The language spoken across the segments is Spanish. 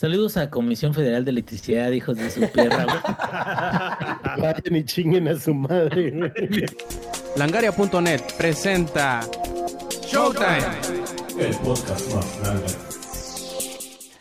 Saludos a Comisión Federal de Electricidad, hijos de su perra, güey. Vayan y chinguen a su madre, güey. Langaria.net presenta Showtime. El podcast más grande.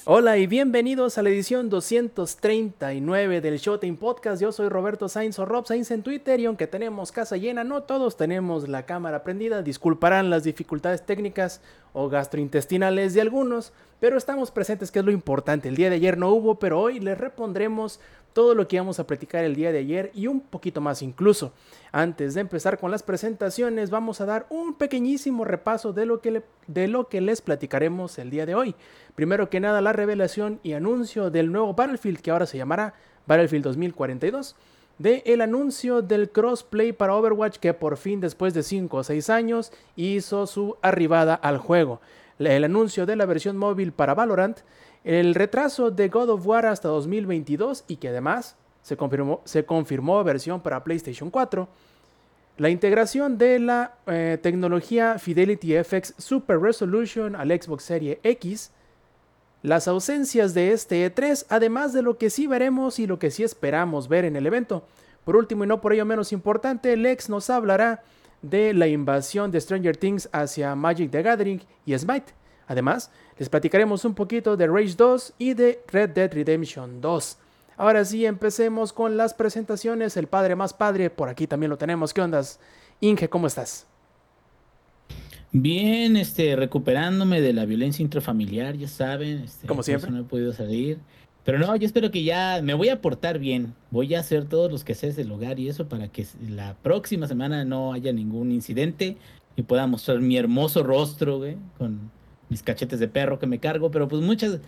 Hola y bienvenidos a la edición 239 del Showtime Podcast. Yo soy Roberto Sainz o Rob Sainz en Twitter y aunque tenemos casa llena, no todos tenemos la cámara prendida. Disculparán las dificultades técnicas o gastrointestinales de algunos, pero estamos presentes, que es lo importante. El día de ayer no hubo, pero hoy les repondremos todo lo que íbamos a platicar el día de ayer y un poquito más incluso. Antes de empezar con las presentaciones, vamos a dar un pequeñísimo repaso de lo que, de lo que les platicaremos el día de hoy. Primero que nada, la revelación y anuncio del nuevo Battlefield que ahora se llamará Battlefield 2042 de el anuncio del crossplay para Overwatch que por fin después de 5 o 6 años hizo su arribada al juego, el anuncio de la versión móvil para Valorant, el retraso de God of War hasta 2022 y que además se confirmó, versión para PlayStation 4, la integración de la eh, tecnología Fidelity FX Super Resolution al Xbox Series X, las ausencias de este E3, además de lo que sí veremos y lo que sí esperamos ver en el evento. Por último y no por ello menos importante, Lex nos hablará de la invasión de Stranger Things hacia Magic the Gathering y Smite. Además, les platicaremos un poquito de Rage 2 y de Red Dead Redemption 2. Ahora sí, empecemos con las presentaciones. El padre más padre, por aquí también lo tenemos. ¿Qué ondas? Inge, ¿cómo estás? Bien, este, recuperándome de la violencia intrafamiliar, ya saben. Este, Como siempre. No he podido salir. Pero no, yo espero que ya me voy a portar bien. Voy a hacer todos los que sé del hogar y eso para que la próxima semana no haya ningún incidente y pueda mostrar mi hermoso rostro, güey, con mis cachetes de perro que me cargo. Pero pues muchas,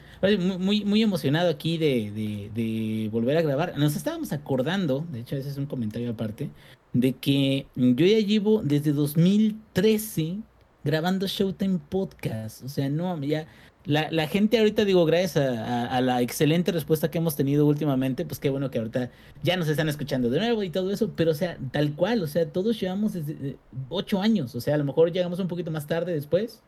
muy, muy emocionado aquí de, de, de volver a grabar. Nos estábamos acordando, de hecho, ese es un comentario aparte, de que yo ya llevo desde 2013 grabando Showtime Podcast. O sea, no, ya. La, la gente ahorita, digo, gracias a, la excelente respuesta que hemos tenido últimamente, pues qué bueno que ahorita ya nos están escuchando de nuevo y todo eso, pero o sea, tal cual, o sea, todos llevamos desde eh, ocho años, o sea, a lo mejor llegamos un poquito más tarde después,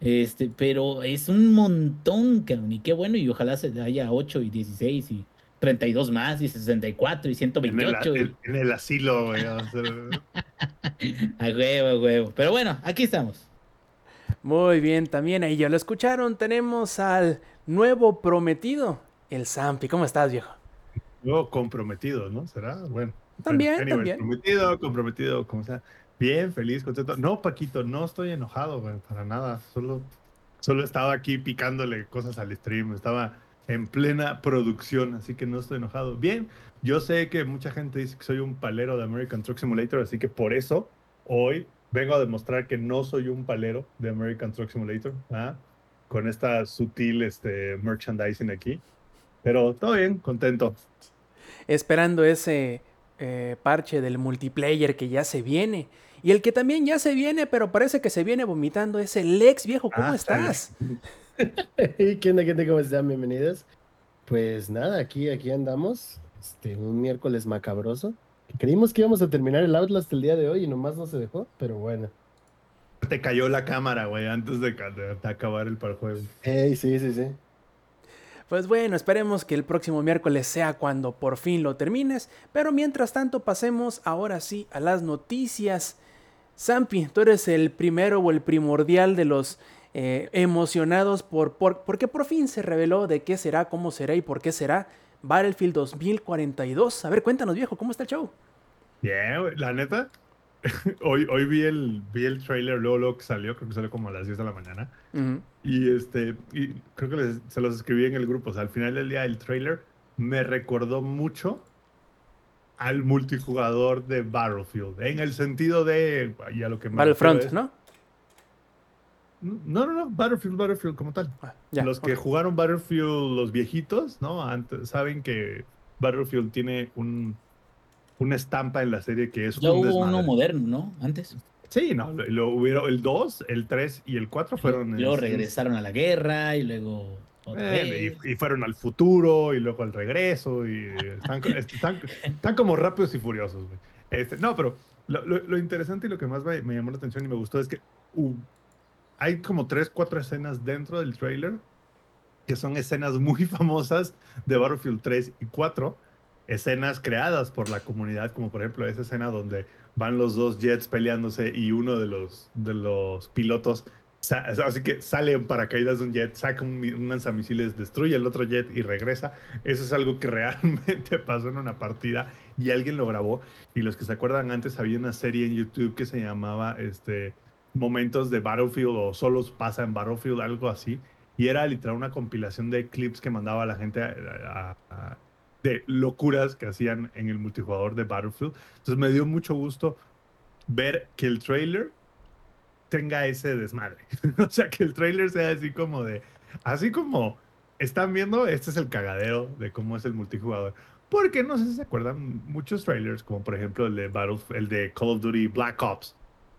este, pero es un montón, cabrón, y qué bueno, y ojalá se haya 8 y 16 y 32 más y 64 y 128. En el, en el asilo, güey. a huevo, a huevo. Pero bueno, aquí estamos. Muy bien, también ahí ya lo escucharon. Tenemos al nuevo prometido, el Zampi. ¿Cómo estás, viejo? Nuevo comprometido, ¿no? ¿Será? Bueno. También, también. Comprometido, comprometido, como sea. Bien, feliz, contento. No, Paquito, no estoy enojado, güey, para nada. Solo, solo estaba aquí picándole cosas al stream. Estaba en plena producción, así que no estoy enojado. Bien, yo sé que mucha gente dice que soy un palero de American Truck Simulator, así que por eso hoy vengo a demostrar que no soy un palero de American Truck Simulator, ¿ah? con esta sutil este, merchandising aquí. Pero todo bien, contento. Esperando ese eh, parche del multiplayer que ya se viene. Y el que también ya se viene, pero parece que se viene vomitando, es el ex viejo. ¿Cómo ah, estás? ¿Qué onda, gente? ¿Cómo están? Bienvenidos. Pues nada, aquí, aquí andamos. Este, un miércoles macabroso. Creímos que íbamos a terminar el Outlast el día de hoy y nomás no se dejó, pero bueno. Te cayó la cámara, güey, antes de, acabar el juego. Hey, sí, sí, sí. Pues bueno, esperemos que el próximo miércoles sea cuando por fin lo termines. Pero mientras tanto, pasemos ahora sí a las noticias. Zampi, tú eres el primero o el primordial de los eh, emocionados por, por, porque por fin se reveló de qué será, cómo será y por qué será Battlefield 2042. A ver, cuéntanos, viejo, ¿cómo está el show? Bien, la neta. hoy, hoy vi el, vi el trailer, luego, luego que salió, creo que salió como a las 10 de la mañana. Y este, y creo que se los escribí en el grupo. O sea, al final del día, el trailer me recordó mucho al multijugador de Battlefield. En el sentido de. Ya lo que Battlefront, ¿no? No, no, no, Battlefield, Battlefield como tal. Ah, los que jugaron Battlefield, los viejitos, ¿no? Antes, saben que Battlefield tiene un, una estampa en la serie que es ya hubo uno moderno, ¿no? Antes. Sí, no, lo, hubieron el 2, el 3 y el 4 fueron... Luego regresaron a la guerra y luego... Eh, y, fueron al futuro y luego al regreso y están, están, como rápidos y furiosos. Este, no, pero lo, lo, interesante y lo que más me, me, llamó la atención y me gustó es que uh, hay como tres, cuatro escenas dentro del trailer que son escenas muy famosas de Battlefield 3 y 4, escenas creadas por la comunidad, como por ejemplo esa escena donde van los dos jets peleándose y uno de los, de los pilotos, así que sale en paracaídas de un jet, saca un, un lanzamisiles, destruye el otro jet y regresa. Eso es algo que realmente pasó en una partida y alguien lo grabó. Y los que se acuerdan antes, había una serie en YouTube que se llamaba este, Momentos de Battlefield o Solos pasa en Battlefield, algo así. Y era literal una compilación de clips que mandaba la gente de locuras que hacían en el multijugador de Battlefield. Entonces me dio mucho gusto ver que el trailer tenga ese desmadre. o sea, que el trailer sea así como de, así como están viendo, este es el cagadero de cómo es el multijugador. Porque no sé si se acuerdan muchos trailers, como por ejemplo el de el de Call of Duty Black Ops.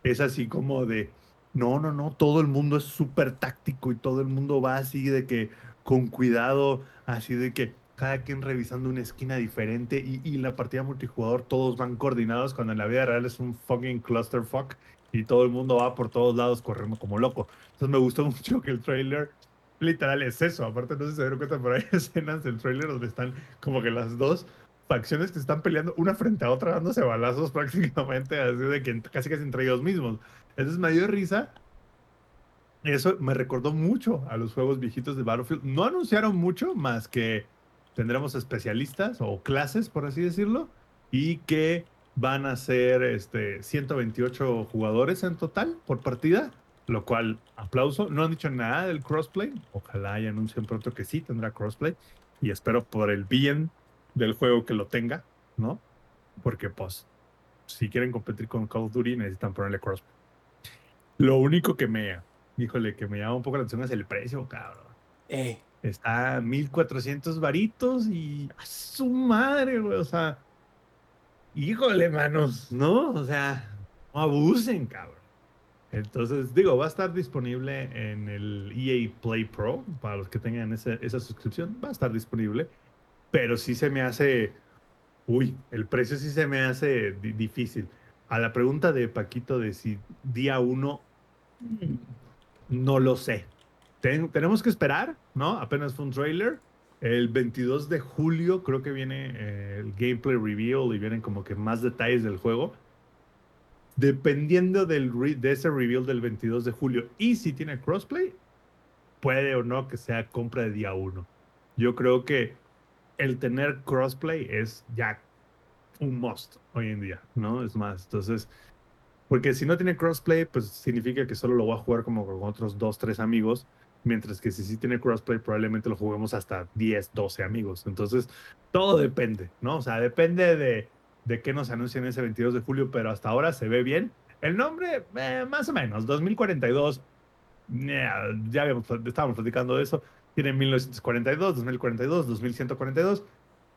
Es así como de, no, no, no, todo el mundo es súper táctico y todo el mundo va así de que con cuidado, así de que cada quien revisando una esquina diferente y, y la partida multijugador todos van coordinados cuando en la vida real es un fucking clusterfuck y todo el mundo va por todos lados corriendo como loco. Entonces me gustó mucho que el trailer literal es eso. Aparte no sé si se dieron cuenta, pero hay escenas del trailer donde están como que las dos facciones que están peleando una frente a otra dándose balazos prácticamente así de que casi casi entre ellos mismos. Entonces me dio risa. Eso me recordó mucho a los juegos viejitos de Battlefield. No anunciaron mucho más que tendremos especialistas o clases, por así decirlo, y que van a ser este, 128 jugadores en total por partida, lo cual aplauso. No han dicho nada del crossplay. Ojalá y anuncien pronto que sí tendrá crossplay. Y espero por el bien del juego que lo tenga, ¿no? Porque pues, si quieren competir con Call of Duty necesitan ponerle crossplay. Lo único que me, híjole, que me llama un poco la atención es el precio, cabrón. Eh, Está 1400 varitos y a su madre, güey. O sea, híjole, manos, ¿no? O sea, no abusen, cabrón. Entonces, digo, va a estar disponible en el EA Play Pro para los que tengan esa suscripción. Va a estar disponible, pero sí se me hace. Uy, el precio sí se me hace di- difícil. A la pregunta de Paquito de si día uno, mm, no lo sé. Ten- tenemos que esperar, ¿no? Apenas fue un trailer. El 22 de julio creo que viene eh, el gameplay reveal y vienen como que más detalles del juego. Dependiendo del re- de ese reveal del 22 de julio y si tiene crossplay, puede o no que sea compra de día uno. Yo creo que el tener crossplay es ya un must hoy en día, ¿no? Es más, entonces, porque si no tiene crossplay, pues significa que solo lo voy a jugar como con otros dos, tres amigos, mientras que si sí tiene crossplay, probablemente lo juguemos hasta 10, 12 amigos. Entonces, todo depende, ¿no? O sea, depende de, de qué nos anuncian ese 22 de julio, pero hasta ahora se ve bien. El nombre, eh, más o menos, 2042, eh, ya habíamos, estábamos platicando de eso, tiene 1942, 2042, 2142.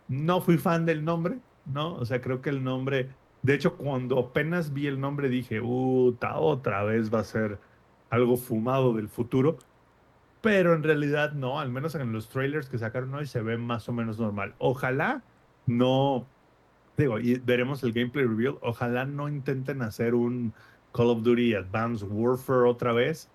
No fui fan del nombre, ¿no? O sea, creo que el nombre, de hecho, cuando apenas vi el nombre dije, puta, otra vez va a ser algo fumado del futuro. Pero en realidad no, al menos en los trailers que sacaron hoy se ve más o menos normal. Ojalá no, digo, y veremos el gameplay reveal, ojalá no intenten hacer un Call of Duty Advanced Warfare otra vez,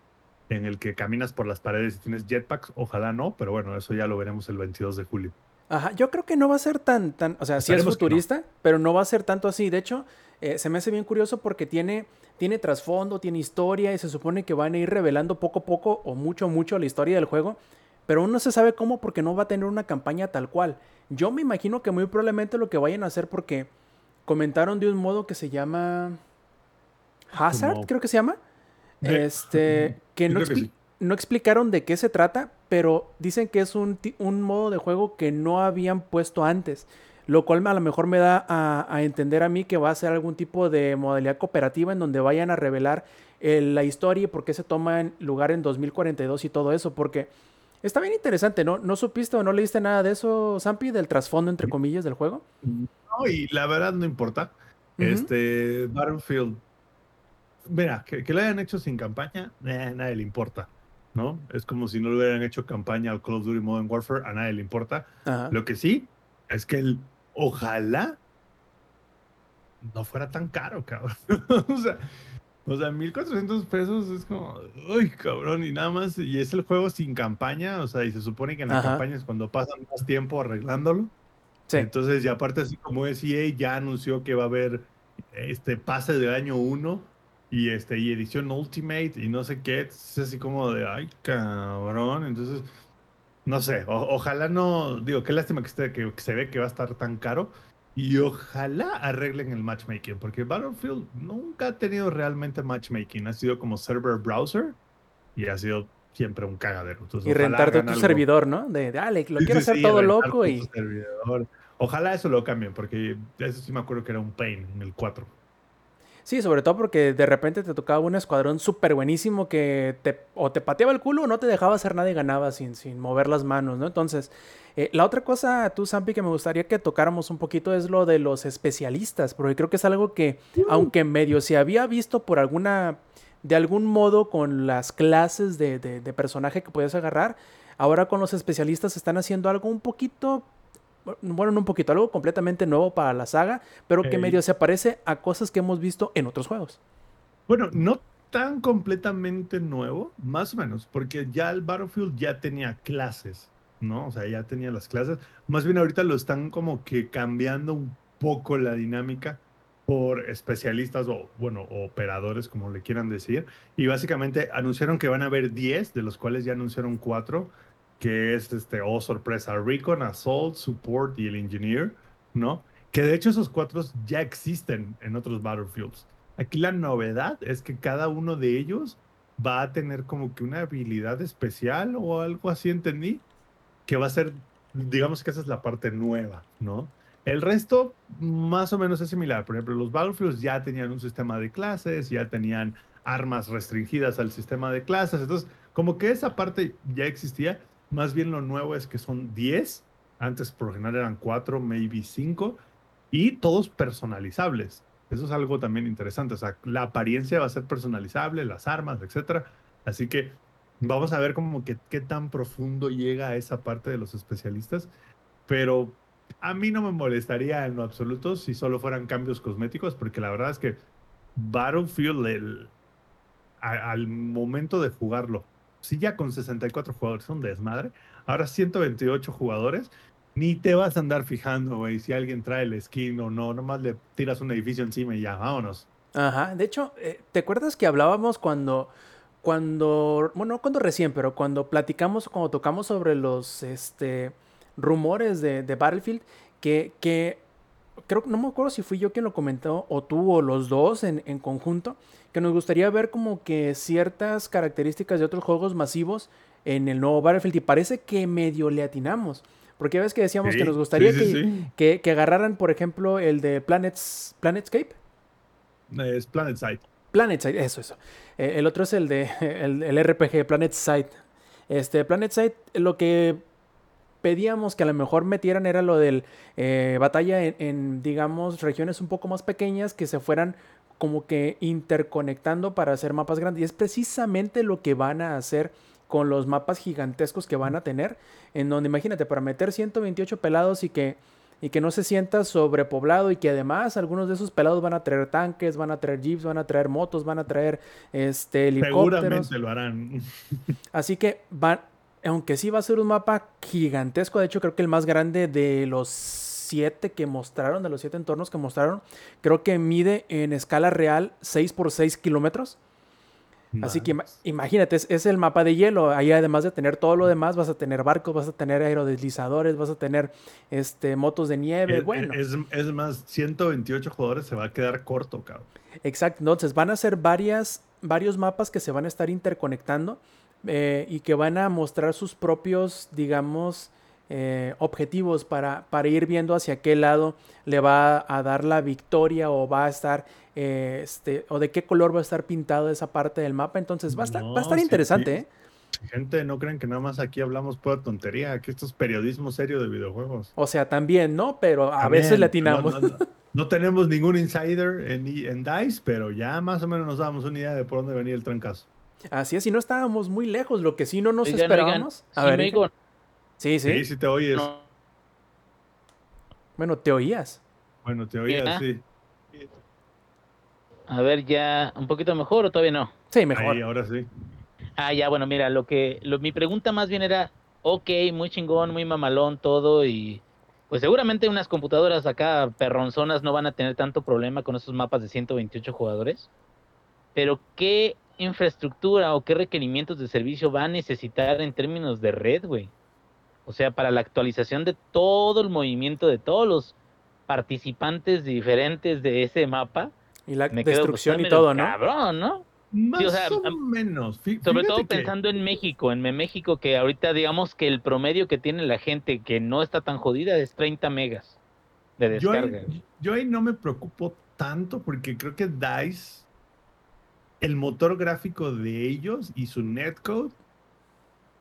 en el que caminas por las paredes y tienes jetpacks, ojalá no, pero bueno, eso ya lo veremos el 22 de julio. Ajá, yo creo que no va a ser tan, tan, o sea, sí es Esperemos no. futurista, pero no va a ser tanto así. De hecho, eh, se me hace bien curioso porque tiene, tiene trasfondo, tiene historia y se supone que van a ir revelando poco a poco o mucho, mucho la historia del juego, pero aún no se sabe cómo porque no va a tener una campaña tal cual. Yo me imagino que muy probablemente lo que vayan a hacer porque comentaron de un modo que se llama Hazard, Como- creo que se llama. Este, que no, que sí. no explicaron de qué se trata, pero dicen que es un, un modo de juego que no habían puesto antes. Lo cual a lo mejor me da a, a entender a mí que va a ser algún tipo de modalidad cooperativa en donde vayan a revelar eh, la historia y por qué se toma en lugar en 2042 y todo eso. Porque está bien interesante, ¿no? ¿No supiste o no leíste nada de eso, Zampi, del trasfondo, entre comillas, del juego? No, y la verdad no importa. Este, Battlefield, mira, que, que lo hayan hecho sin campaña, eh, a nadie le importa, ¿no? Es como si no le hubieran hecho campaña al Call of Duty Modern Warfare, a nadie le importa. Ajá. Lo que sí es que el ojalá no fuera tan caro, cabrón. o sea, O sea, 1400 pesos es como, uy, cabrón, y nada más, y es el juego sin campaña, o sea, y se supone que en la Ajá. campaña es cuando pasan más tiempo arreglándolo. Sí. Entonces, y aparte, así como es EA, ya anunció que va a haber este pase de año 1 y este y edición Ultimate y no sé qué. Es así como de, ay, cabrón. Entonces, no sé, o- ojalá no, digo, qué lástima que, esté, que, que se ve que va a estar tan caro. Y ojalá arreglen el matchmaking, porque Battlefield nunca ha tenido realmente matchmaking. Ha sido como server browser y ha sido siempre un cagadero. Entonces, Y rentarte tu algo. servidor, ¿no? De, dale, lo Sí, quiero sí, hacer sí, todo loco y... Ojalá eso lo cambien, porque eso sí me acuerdo que era un pain en el 4. Sí, sobre todo porque de repente te tocaba un escuadrón súper buenísimo que te, o te pateaba el culo o no te dejaba hacer nada y ganaba sin, sin mover las manos, ¿no? Entonces, eh, la otra cosa, tú, Zampi, que me gustaría que tocáramos un poquito es lo de los especialistas, porque creo que es algo que, aunque medio se había visto por alguna, de algún modo con las clases de, de- de personaje que podías agarrar, ahora con los especialistas están haciendo algo un poquito bueno, no un poquito, algo completamente nuevo para la saga, pero que medio se parece a cosas que hemos visto en otros juegos. Bueno, no tan completamente nuevo, más o menos, porque ya el Battlefield ya tenía clases, ¿no? O sea, ya tenía las clases. Más bien ahorita lo están como que cambiando un poco la dinámica por especialistas o, bueno, operadores, como le quieran decir. Y básicamente anunciaron que van a haber 10, de los cuales ya anunciaron 4, que es este, oh sorpresa, Recon, Assault, Support y el Engineer, ¿no? Que de hecho esos cuatro ya existen en otros Battlefields. Aquí la novedad es que cada uno de ellos va a tener como que una habilidad especial o algo así, entendí, que va a ser, digamos que esa es la parte nueva, ¿no? El resto más o menos es similar. Por ejemplo, los Battlefields ya tenían un sistema de clases, ya tenían armas restringidas al sistema de clases, entonces como que esa parte ya existía, más bien lo nuevo es que son 10, antes por lo general eran 4, maybe 5, y todos personalizables. Eso es algo también interesante. O sea, la apariencia va a ser personalizable, las armas, etcétera. Así que vamos a ver como que qué tan profundo llega a esa parte de los especialistas. Pero a mí no me molestaría en lo absoluto si solo fueran cambios cosméticos, porque la verdad es que Battlefield, el- al momento de jugarlo, si ya con 64 jugadores es un desmadre, ahora 128 jugadores, ni te vas a andar fijando, güey, si alguien trae el skin o no, nomás le tiras un edificio encima y ya, vámonos. Ajá, de hecho, eh, ¿te acuerdas que hablábamos cuando, cuando, bueno, no cuando recién, pero cuando platicamos, cuando tocamos sobre los, este, rumores de, de Battlefield, que, que creo que no me acuerdo si fui yo quien lo comentó o tú o los dos en, en conjunto, que nos gustaría ver como que ciertas características de otros juegos masivos en el nuevo Battlefield y parece que medio le atinamos. Porque ya ves que decíamos Sí, que nos gustaría sí, que, sí. Que, que agarraran, por ejemplo, el de Planets, Planetscape. Es Planet Side. PlanetSide, eso, eso. Eh, el otro es el de el, el RPG, PlanetSide. Este, PlanetSide, lo que pedíamos que a lo mejor metieran era lo del eh, batalla en, en, digamos, regiones un poco más pequeñas que se fueran como que interconectando para hacer mapas grandes. Y es precisamente lo que van a hacer con los mapas gigantescos que van a tener. En donde, imagínate, para meter 128 pelados y que y que no se sienta sobrepoblado y que además algunos de esos pelados van a traer tanques, van a traer jeeps, van a traer motos, van a traer este helicópteros. Seguramente lo harán. Así que van, aunque sí va a ser un mapa gigantesco, de hecho creo que el más grande de los siete que mostraron, de los siete entornos que mostraron, creo que mide en escala real 6 por 6 kilómetros. Así que ima- imagínate, es, es el mapa de hielo. Ahí además de tener todo lo demás, vas a tener barcos, vas a tener aerodeslizadores, vas a tener este, motos de nieve. Es, bueno, es, es más, 128 jugadores se va a quedar corto, cabrón. exacto. Entonces van a ser varias, varios mapas que se van a estar interconectando eh, y que van a mostrar sus propios, digamos, eh, objetivos para, para ir viendo hacia qué lado le va a dar la victoria o va a estar, eh, este, o de qué color va a estar pintado esa parte del mapa. Entonces va a estar, va a estar sí, interesante, sí. ¿eh? Gente, no crean que nada más aquí hablamos pura tontería, que esto es periodismo serio de videojuegos. O sea, también, ¿no? Pero a También, veces le atinamos. No, no- no- no tenemos ningún insider en, en DICE, pero ya más o menos nos damos una idea de por dónde venía el trancazo. Así es, y no estábamos muy lejos, lo que sí no nos Oigan, esperábamos. oigan, A sí ver, me dije- digo, sí, sí. Sí, sí te oyes. no, Bueno, te oías. Bueno, te oías, Ya. sí. A ver, ya un poquito mejor o todavía no. Sí, mejor. Ahí, ahora sí. Ah, ya, bueno, mira, lo que lo, mi pregunta más bien era, ok, muy chingón, muy mamalón todo y pues seguramente unas computadoras acá perronzonas no van a tener tanto problema con esos mapas de 128 jugadores. Pero ¿qué infraestructura o qué requerimientos de servicio va a necesitar en términos de red, güey? O sea, para la actualización de todo el movimiento de todos los participantes diferentes de ese mapa. Y la Me quedo, pues, destrucción y todo, ¿no? Cabrón, ¿no? Más o sea, o am- menos. Fí- Sobre todo que- pensando en México, en México que ahorita digamos que el promedio que tiene la gente que no está tan jodida es 30 megas de Yo descarga. ahí, yo ahí no me preocupo tanto porque creo que DICE, el motor gráfico de ellos y su netcode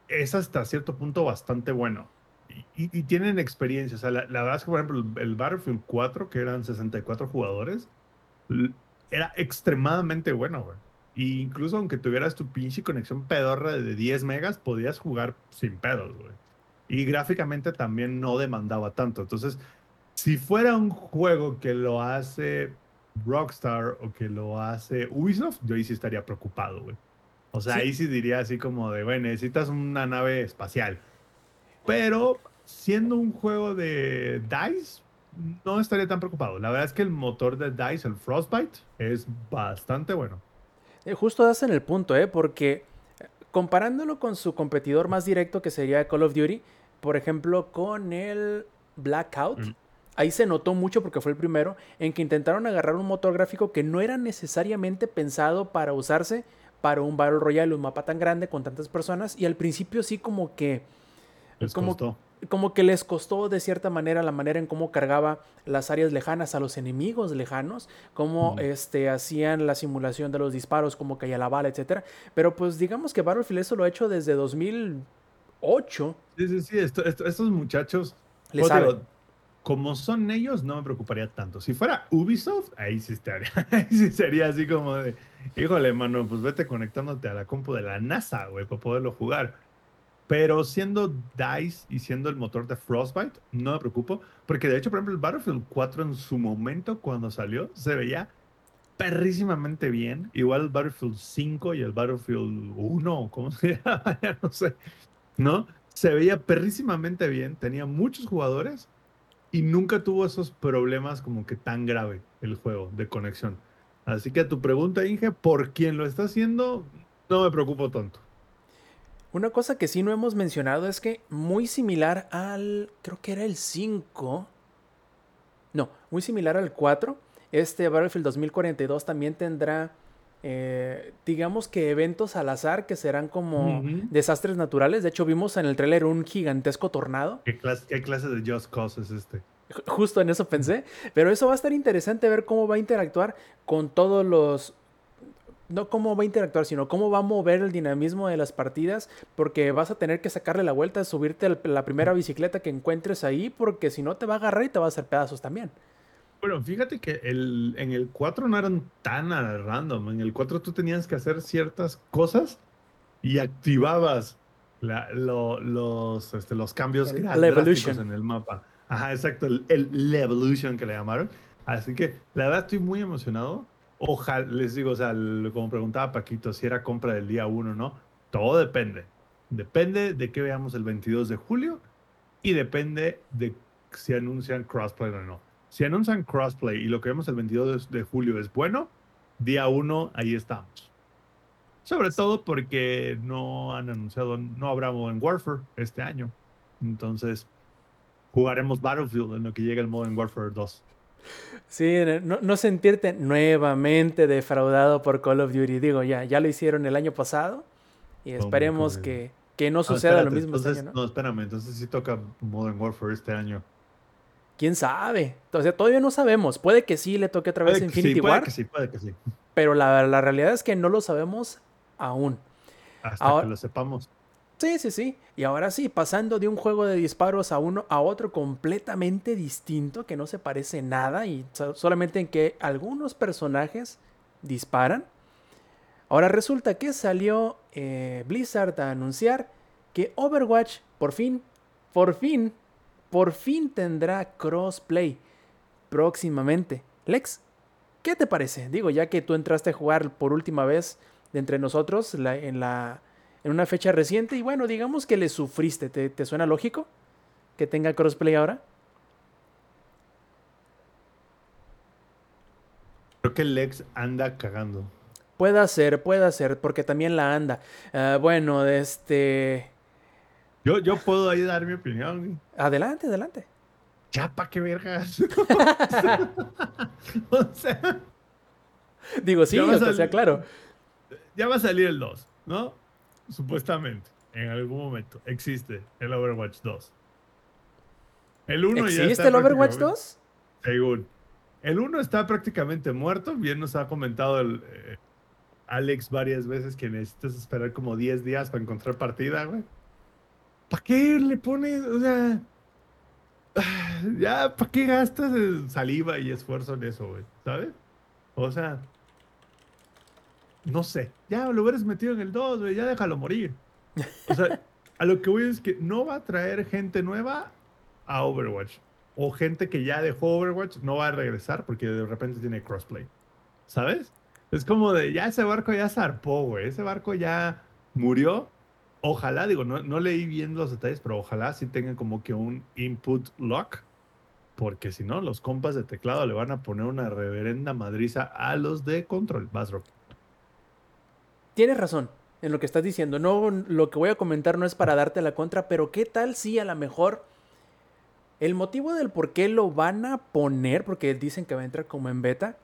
es hasta cierto punto bastante bueno. Y, tienen experiencia. O sea, la, la verdad es que, por ejemplo, el, el Battlefield 4, que eran 64 jugadores, era extremadamente bueno, güey. Y incluso aunque tuvieras tu pinche conexión pedorra de 10 megas, podías jugar sin pedos, güey. Y gráficamente también no demandaba tanto. Entonces, si fuera un juego que lo hace Rockstar o que lo hace Ubisoft, yo ahí sí estaría preocupado, güey. O sea, Sí. ahí sí diría así como de, güey, necesitas una nave espacial. Pero siendo un juego de DICE, no estaría tan preocupado. La verdad es que el motor de DICE, el Frostbite, es bastante bueno. Eh, Justo das en el punto, ¿eh? Porque eh, comparándolo con su competidor más directo que sería Call of Duty, por ejemplo, con el Blackout, Mm. Ahí se notó mucho porque fue el primero en que intentaron agarrar un motor gráfico que no era necesariamente pensado para usarse para un Battle Royale, un mapa tan grande con tantas personas y al principio sí como que Les Como- costó. como que les costó de cierta manera la manera en cómo cargaba las áreas lejanas a los enemigos lejanos, cómo este, hacían la simulación de los disparos, cómo caía la bala, etcétera. Pero pues digamos que Battlefield eso lo ha hecho desde 2008. Sí, sí, sí. esto- esto- estos muchachos, Le pues, saben. digo, como son ellos, no me preocuparía tanto. Si fuera Ubisoft, ahí sí estaría. Ahí sí sería así como de, híjole, mano, pues vete conectándote a la compu de la NASA, güey, para poderlo jugar. Pero siendo DICE y siendo el motor de Frostbite, no me preocupo. Porque de hecho, por ejemplo, el Battlefield 4 en su momento, cuando salió, se veía perrísimamente bien. Igual el Battlefield 5 y el Battlefield 1, o ¿cómo se llama? No sé. ¿No? Se veía perrísimamente bien, tenía muchos jugadores y nunca tuvo esos problemas como que tan grave el juego de conexión. Así que a tu pregunta, Inge, por quién lo está haciendo, no me preocupo tanto. Una cosa que sí no hemos mencionado es que muy similar al, creo que era el 5, no, muy similar al 4, este Battlefield 2042 también tendrá, eh, digamos que eventos al azar que serán como desastres naturales. De hecho, vimos en el tráiler un gigantesco tornado. ¿Qué clase, ¿Qué clase de Just Cause es este? Ju- Justo en eso pensé. Pero eso va a estar interesante ver cómo va a interactuar con todos los... No cómo va a interactuar, sino cómo va a mover el dinamismo de las partidas, porque vas a tener que sacarle la vuelta, subirte la primera bicicleta que encuentres ahí, porque si no te va a agarrar y te va a hacer pedazos también. Bueno, fíjate que el, en el 4 no eran tan a random. En el 4 tú tenías que hacer ciertas cosas y activabas la- lo- los, este, los cambios El- drásticos en el mapa. Ajá, exacto, el, el evolution que le llamaron. Así que la verdad estoy muy emocionado. Ojalá, les digo, o sea, lo- como preguntaba Paquito, si era compra del día 1 no. Todo depende. Depende de qué veamos el 22 de julio y depende de si anuncian crossplay o no. Si anuncian crossplay y lo que vemos el 22 de julio es bueno, día 1 ahí estamos. Sobre todo porque no han anunciado, no habrá Modern Warfare este año. Entonces, jugaremos Battlefield en lo que llega el Modern Warfare 2. Sí, no, no sentirte nuevamente defraudado por Call of Duty. Digo, ya, ya lo hicieron el año pasado y esperemos que, que no Ah, suceda lo espérate, mismo este entonces, año, ¿no? no, espérame, entonces sí toca Modern Warfare este año. ¿Quién sabe? O sea, todavía no sabemos. Puede que sí le toque otra vez Puede Infinity sí, puede War, que sí, puede que sí. pero la, la realidad es que no lo sabemos aún. Hasta Ahora- que lo sepamos. Sí, sí, sí. Y ahora sí, pasando de un juego de disparos a uno a otro completamente distinto que no se parece nada y so- solamente en que algunos personajes disparan. Ahora resulta que salió eh, Blizzard a anunciar que Overwatch por fin, por fin, por fin tendrá crossplay próximamente. Lex, ¿Qué te parece? Digo, ya que tú entraste a jugar por última vez de entre nosotros la- en, la, en una fecha reciente y bueno, digamos que le sufriste. ¿Te, te suena lógico que tenga crossplay ahora? Creo que Lex anda cagando. Puede ser, puede ser, porque también la anda. Ah, bueno, este... Yo, yo puedo ahí dar mi opinión. Adelante, adelante. Ya, pa' qué vergas. o sea, Digo, sí, Ya vas o al- sea, claro. ya va a salir el 2, ¿no? Supuestamente, en algún momento existe el Overwatch 2. El 1 ya ¿Existe está el Overwatch prácticamente- 2? Según. El 1 está prácticamente muerto. Bien nos ha comentado el, eh, Alex varias veces que necesitas esperar como 10 días para encontrar partida, güey. ¿Para qué le pones? O sea. Ya, ¿para qué gastas saliva y esfuerzo en eso, güey? ¿Sabes? O sea. No sé. Ya lo hubieras metido en el 2, güey. Ya déjalo morir. O sea, a lo que voy es que no va a traer gente nueva a Overwatch. O gente que ya dejó Overwatch no va a regresar porque de repente tiene crossplay. ¿Sabes? Es como de, ya ese barco ya zarpó, güey. Ese barco ya murió. Ojalá, digo, no, no leí bien los detalles, pero ojalá sí tengan como que un input lock. Porque si no, los compas de teclado le van a poner una reverenda madriza a los de control. Vas, Rob. Tienes razón en lo que estás diciendo. No, lo que voy a comentar no es para darte la contra, pero ¿qué tal si a lo mejor el motivo del por qué lo van a poner, porque dicen que va a entrar como en beta,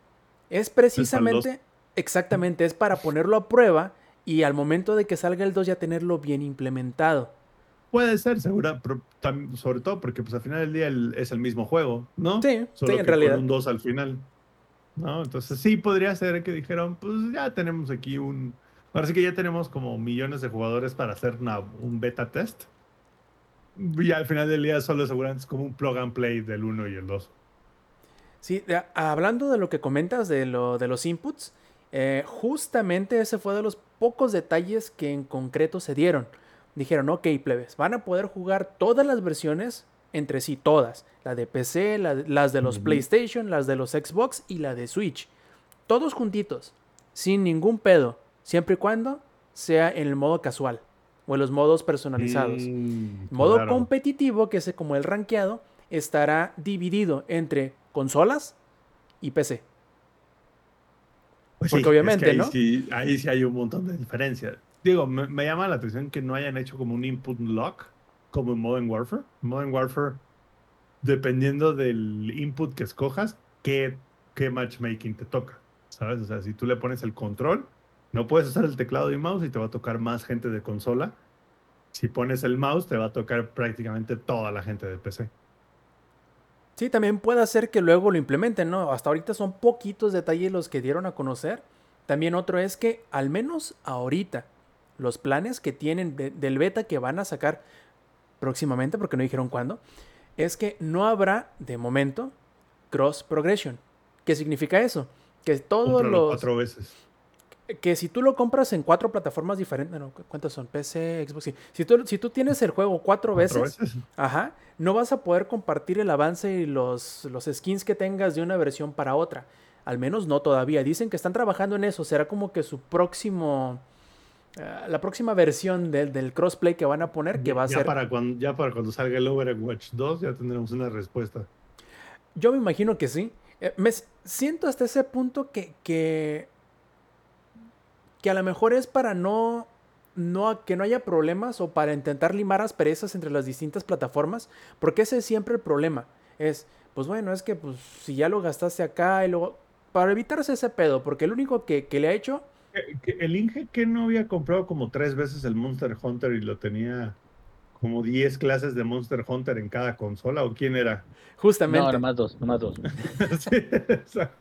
es precisamente, exactamente, es para ponerlo a prueba y al momento de que salga el 2 ya tenerlo bien implementado. Puede ser, segura, pero tam- sobre todo porque pues al final del día el- es el mismo juego, ¿no? Sí, Solo sí, en que realidad. con un 2 al final. ¿No? Entonces sí podría ser que dijeron, pues ya tenemos aquí un... Ahora sí que ya tenemos como millones de jugadores para hacer una- un beta test. Y al final del día solo seguramente es como un plug and play del 1 y el 2. Sí, de- hablando de lo que comentas de, lo, de los inputs, eh, justamente ese fue de los pocos detalles que en concreto se dieron. Dijeron, ok, plebes, van a poder jugar todas las versiones entre sí, todas. La de PC, la las de los. PlayStation, las de los Xbox y la de Switch. Todos juntitos, sin ningún pedo, siempre y cuando sea en el modo casual o en los modos personalizados. Mm, Modo claro. competitivo, que es como el rankeado, estará dividido entre consolas y PC. Pues Porque sí, es obviamente, que ahí ¿no? Sí, ahí sí hay un montón de diferencia. Digo, me, me llama la atención que no hayan hecho como un input lock como en Modern Warfare. Modern Warfare, dependiendo del input que escojas, qué, qué matchmaking te toca. ¿Sabes? O sea, si tú le pones el control, no puedes usar el teclado y mouse y te va a tocar más gente de consola. Si pones el mouse, te va a tocar prácticamente toda la gente de PC. Sí, también puede ser que luego lo implementen, ¿no? Hasta ahorita son poquitos detalles los que dieron a conocer. También otro es que, al menos ahorita, los planes que tienen de- del beta que van a sacar próximamente, porque no dijeron cuándo, es que no habrá, de momento, cross progression. ¿Qué significa eso? Que todos Cómpralo los... cuatro veces. Que si tú lo compras en cuatro plataformas diferentes, no, ¿cu- ¿cuántas son? PC, Xbox. sí. Si tú, si tú tienes el juego cuatro, Cuatro veces, veces. ajá, no vas a poder compartir el avance y los, los skins que tengas de una versión para otra. Al menos no todavía. Dicen que están trabajando en eso. Será como que su próximo. eh, la próxima versión del, del crossplay que van a poner, que va a ya ser. Para cuando, ya para cuando salga el Overwatch 2, ya tendremos una respuesta. Yo me imagino que sí. Eh, me siento hasta ese punto que, que, que a lo mejor es para no, no, que no haya problemas o para intentar limar asperezas entre las distintas plataformas, porque ese es siempre el problema. Es, pues bueno, es que pues, si ya lo gastaste acá y luego, para evitarse ese pedo, porque el único que, que le ha hecho, El Inge que no había comprado como tres veces el Monster Hunter y lo tenía como 10 clases de Monster Hunter en cada consola, ¿o quién era? justamente, No, nomás dos, nomás dos. Sí, exacto.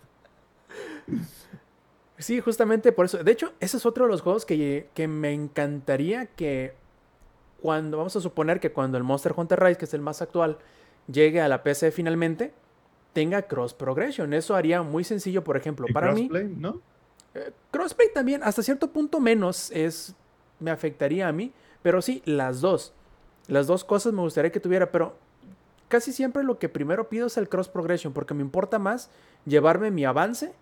Sí, justamente por eso. De hecho, ese es otro de los juegos que, que me encantaría que cuando, vamos a suponer que cuando el Monster Hunter Rise, que es el más actual, llegue a la PC finalmente, tenga cross progression. Eso haría muy sencillo, por ejemplo, ¿Y para mí. crossplay, ¿no? eh, crossplay también, hasta cierto punto menos, es me afectaría a mí, pero sí, las dos. Las dos cosas me gustaría que tuviera, pero casi siempre lo que primero pido es el cross progression, porque me importa más llevarme mi avance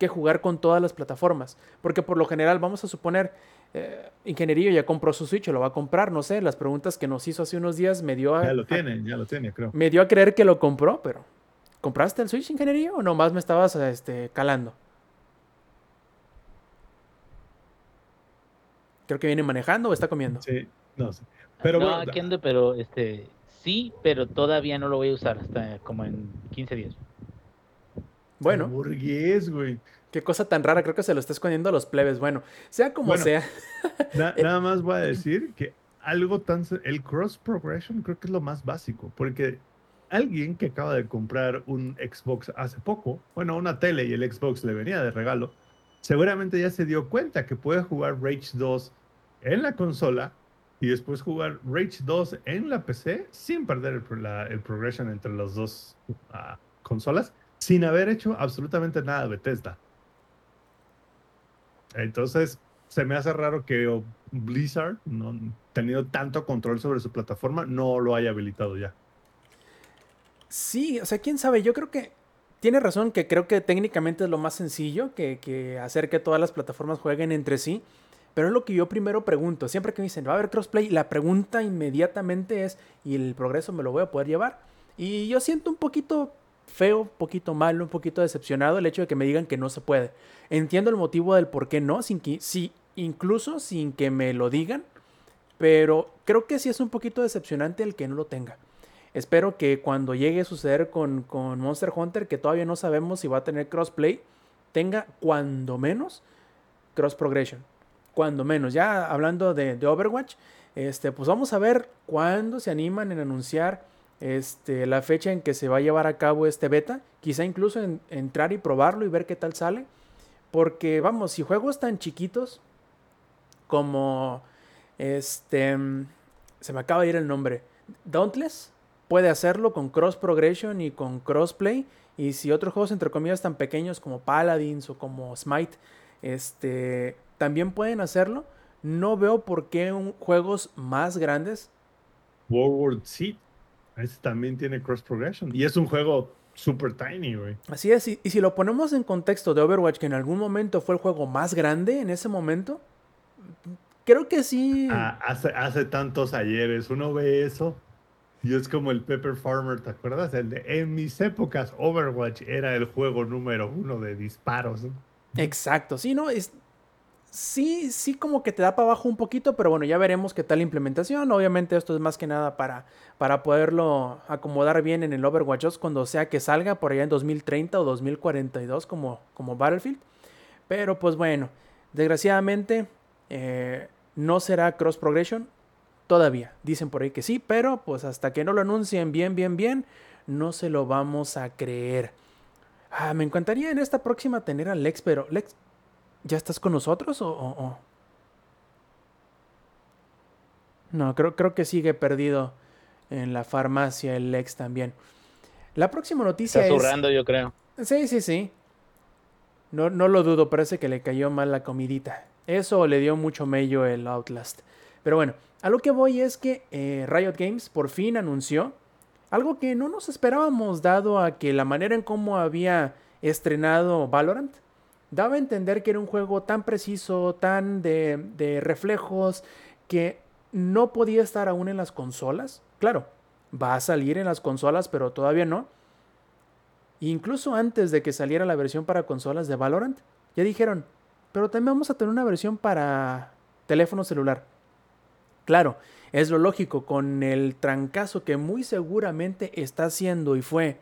que jugar con todas las plataformas. Porque por lo general, vamos a suponer, eh, Ingeniería ya compró su Switch o lo va a comprar, no sé, las preguntas que nos hizo hace unos días me dio a, Ya lo tiene, ya lo tiene, creo. me dio a creer que lo compró, pero ¿compraste el Switch Ingeniería o nomás me estabas este, calando? Creo que viene manejando o está comiendo. Sí, no sé. Pero no, bueno, aquí ando, pero este, sí, pero todavía no lo voy a usar hasta como en 15 días. Bueno, Burgués, güey. qué cosa tan rara, creo que se lo está escondiendo a los plebes. Bueno, sea como Bueno. sea. Na- nada más voy a decir que algo tan... El cross progression creo que es lo más básico, porque alguien que acaba de comprar un Xbox hace poco, bueno, una tele y el Xbox le venía de regalo, seguramente ya se dio cuenta que puede jugar Rage 2 en la consola y después jugar Rage 2 en la PC sin perder el, la- el progression entre las dos ah, consolas, sin haber hecho absolutamente nada de Bethesda. Entonces, se me hace raro que Blizzard, no tanto control sobre su plataforma, no lo haya habilitado ya. Sí, o sea, quién sabe, yo creo que tiene razón que creo que técnicamente es lo más sencillo que, que hacer que todas las plataformas jueguen entre sí. Pero es lo que yo primero pregunto. Siempre que me dicen, va a haber crossplay, la pregunta inmediatamente es, ¿y el progreso me lo voy a poder llevar? Y yo siento un poquito feo, un poquito malo, un poquito decepcionado el hecho de que me digan que no se puede. Entiendo el motivo del por qué no, sin que, sí, incluso sin que me lo digan, pero creo que sí es un poquito decepcionante el que no lo tenga. Espero que cuando llegue a suceder con, con Monster Hunter, que todavía no sabemos si va a tener crossplay, tenga cuando menos cross progression. Cuando menos. Ya hablando de, Overwatch, este, pues vamos a ver cuándo se animan en anunciar este, la fecha en que se va a llevar a cabo este beta. Quizá incluso en- entrar y probarlo y ver qué tal sale. Porque vamos, si juegos tan chiquitos como este, se me acaba de ir el nombre, Dauntless puede hacerlo con cross progression y con crossplay. Y si otros juegos entre comillas tan pequeños como Paladins o como Smite, este, también pueden hacerlo. No veo por qué un- juegos más grandes World War ese también tiene cross progression. Y es un juego super tiny, güey. Así es, y, y si lo ponemos en contexto de Overwatch, que en algún momento fue el juego más grande en ese momento, creo que sí. Ah, hace, hace tantos ayeres, uno ve eso y es como el Pepper Farmer, ¿te acuerdas? El de, en mis épocas, Overwatch era el juego número uno de disparos. ¿no? Exacto, sí, ¿no? Es, sí, sí como que te da para abajo un poquito, pero bueno, ya veremos qué tal la implementación. Obviamente esto es más que nada para, para poderlo acomodar bien en el Overwatch 2 cuando sea que salga por allá en 2030 o 2042 como, como Battlefield. Pero pues bueno, desgraciadamente eh, no será cross progression todavía. Dicen por ahí que sí, pero pues hasta que no lo anuncien bien, bien, bien, no se lo vamos a creer. Ah, me encantaría en esta próxima tener a Lex, pero Lex, ¿ya estás con nosotros o...? o- o? No, creo, creo que sigue perdido en la farmacia el Lex también. La próxima noticia Está es... zurrando, yo creo. Sí, sí, sí. No, no lo dudo, parece que le cayó mal la comidita. Eso le dio mucho mello el Outlast. Pero bueno, a lo que voy es que eh, Riot Games por fin anunció algo que no nos esperábamos dado a que la manera en cómo había estrenado Valorant daba a entender que era un juego tan preciso, tan de, reflejos, que no podía estar aún en las consolas. Claro, va a salir en las consolas, pero todavía no. Incluso antes de que saliera la versión para consolas de Valorant, ya dijeron, pero también vamos a tener una versión para teléfono celular. Claro, es lo lógico con el trancazo que muy seguramente está haciendo y fue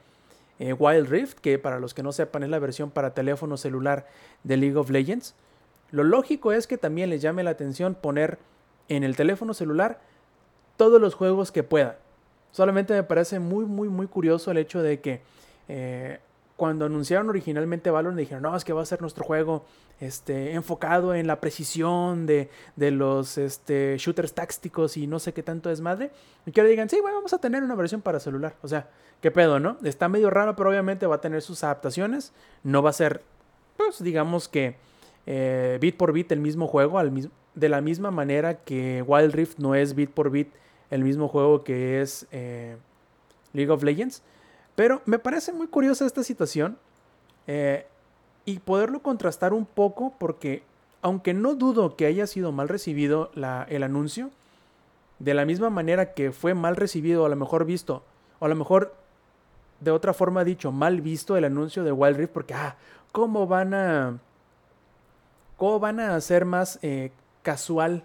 eh, Wild Rift, que para los que no sepan es la versión para teléfono celular de League of Legends. Lo lógico es que también les llame la atención poner en el teléfono celular todos los juegos que puedan. Solamente me parece muy, muy, muy curioso el hecho de que eh, cuando anunciaron originalmente Valorant dijeron, no, es que va a ser nuestro juego este, enfocado en la precisión de, de los este, shooters tácticos y no sé qué tanto desmadre. Y que ahora digan, sí, bueno, vamos a tener una versión para celular. O sea, qué pedo, ¿no? Está medio raro, pero obviamente va a tener sus adaptaciones. No va a ser, pues, digamos que eh, bit por bit el mismo juego, al de la misma manera que Wild Rift no es bit por bit el mismo juego que es eh, League of Legends. Pero me parece muy curiosa esta situación. Eh, y poderlo contrastar un poco porque aunque no dudo que haya sido mal recibido el anuncio, de la misma manera que fue mal recibido, a lo mejor visto, o a lo mejor de otra forma dicho, mal visto el anuncio de Wild Rift, porque, ah, ¿cómo van a, cómo van a hacer más eh, casual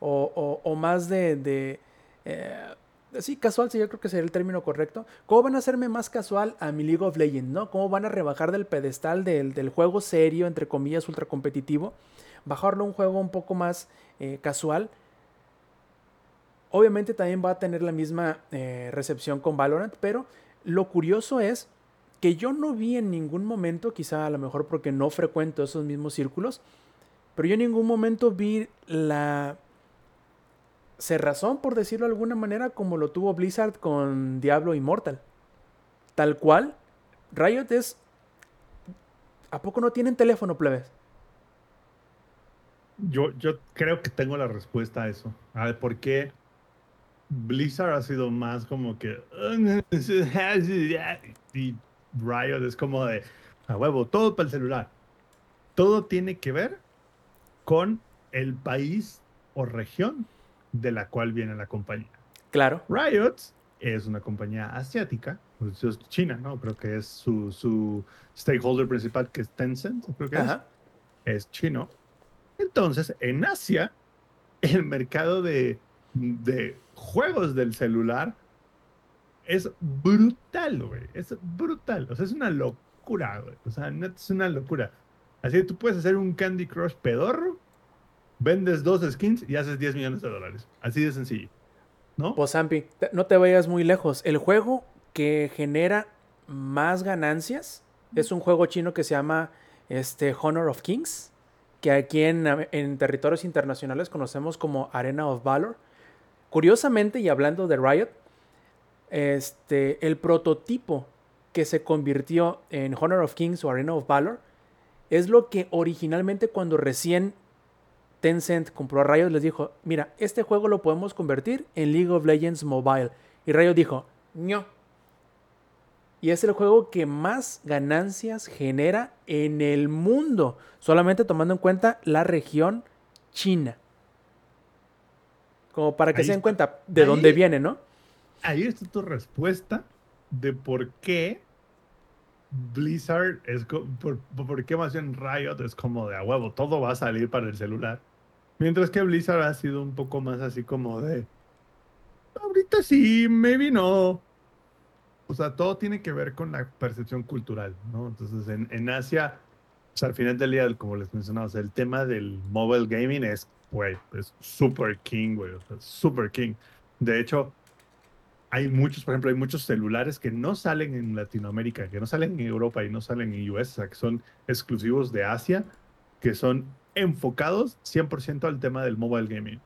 o, más de, de, eh, sí, casual, sí, yo creo que sería el término correcto. ¿Cómo van a hacerme más casual a mi League of Legends, no? ¿Cómo van a rebajar del pedestal del, del juego serio, entre comillas, ultra competitivo? Bajarlo a un juego un poco más eh, casual. Obviamente también va a tener la misma eh, recepción con Valorant, pero lo curioso es que yo no vi en ningún momento, quizá a lo mejor porque no frecuento esos mismos círculos, pero yo en ningún momento vi la cerrazón, por decirlo de alguna manera, como lo tuvo Blizzard con Diablo Immortal. Tal cual, Riot es... ¿A poco no tienen teléfono, plebes? Yo, yo creo que tengo la respuesta a eso. A ver, ¿por qué Blizzard ha sido más como que... Y Riot es como de... A huevo, todo para el celular. Todo tiene que ver con el país o región de la cual viene la compañía. Claro. Riot es una compañía asiática, pues es China, ¿no? Creo que es su, su stakeholder principal, que es Tencent, creo que es Ajá. es chino. Entonces, en Asia, el mercado de, de juegos del celular es brutal, güey. Es brutal. O sea, es una locura, güey. O sea, es una locura. Así que tú puedes hacer un Candy Crush pedorro, vendes dos skins y haces 10 millones de dólares. Así de sencillo. ¿No? Pues Zampi, te- no te vayas muy lejos. El juego que genera más ganancias es un juego chino que se llama este, Honor of Kings, que aquí en, en territorios internacionales conocemos como Arena of Valor. Curiosamente, y hablando de Riot, este, el prototipo que se convirtió en Honor of Kings o Arena of Valor es lo que originalmente cuando recién Tencent compró a Riot les dijo, mira, este juego lo podemos convertir en League of Legends Mobile. Y Riot dijo, no. Y es el juego que más ganancias genera en el mundo, solamente tomando en cuenta la región China. Como para que Ahí se den cuenta de Ahí- dónde viene, ¿no? Ahí está tu respuesta de por qué Blizzard es por, por qué más bien Riot es como de a huevo, todo va a salir para el celular. Mientras que Blizzard ha sido un poco más así como de ahorita sí, maybe no. O sea, todo tiene que ver con la percepción cultural, ¿no? Entonces, en, en Asia, pues, al final del día, como les mencionaba, o sea, el tema del mobile gaming es, güey, es super king, güey, o sea, super king. De hecho, hay muchos, por ejemplo, hay muchos celulares que no salen en Latinoamérica, que no salen en Europa y no salen en US, o sea, que son exclusivos de Asia, que son enfocados 100% al tema del mobile gaming.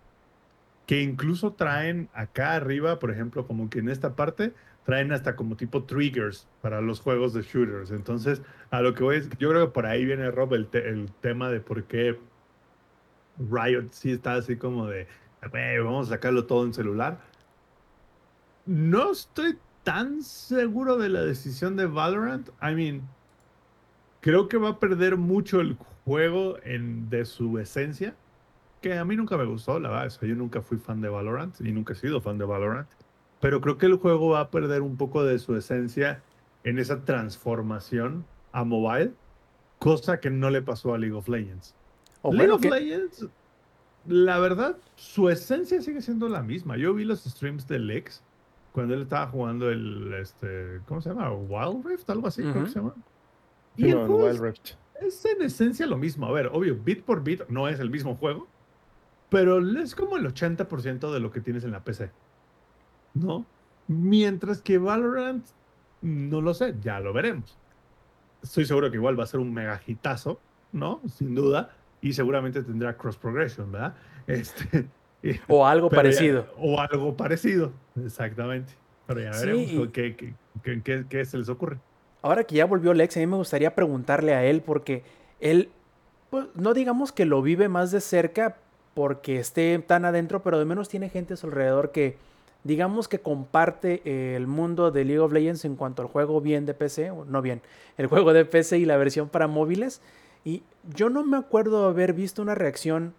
Que incluso traen acá arriba, por ejemplo, como que en esta parte, traen hasta como tipo triggers para los juegos de shooters. Entonces, a lo que voy es, yo creo que por ahí viene, Rob, el, el tema de por qué Riot sí está así como de, "Güey, vamos a sacarlo todo en celular. No estoy tan seguro de la decisión de Valorant. I mean, creo que va a perder mucho el juego en, de su esencia, que a mí nunca me gustó, la verdad. o sea, yo nunca fui fan de Valorant y nunca he sido fan de Valorant. Pero creo que el juego va a perder un poco de su esencia en esa transformación a mobile, cosa que no le pasó a League of Legends. League bueno, of que- Legends, la verdad, su esencia sigue siendo la misma. Yo vi los streams de Lex cuando él estaba jugando el, este, ¿cómo se llama? Wild Rift, algo así, creo Ujú. que se llama. Y el juego Wild Rift. Es en esencia lo mismo. A ver, obvio, bit por bit no es el mismo juego, pero es como el 80% de lo que tienes en la PC. ¿No? Mientras que Valorant, no lo sé, ya lo veremos. Estoy seguro que igual va a ser un mega hitazo, ¿no? Sin duda. Y seguramente tendrá cross progression, ¿verdad? Este, o algo ya- parecido. o algo parecido, exactamente. Pero ya veremos qué- qué- qué- qué se les ocurre. Ahora que ya volvió Lex, a mí me gustaría preguntarle a él porque él, pues, no digamos que lo vive más de cerca porque esté tan adentro, pero de menos tiene gente a su alrededor que digamos que comparte el mundo de League of Legends en cuanto al juego bien de PC, o no bien, el juego de PC y la versión para móviles. Y yo no me acuerdo haber visto una reacción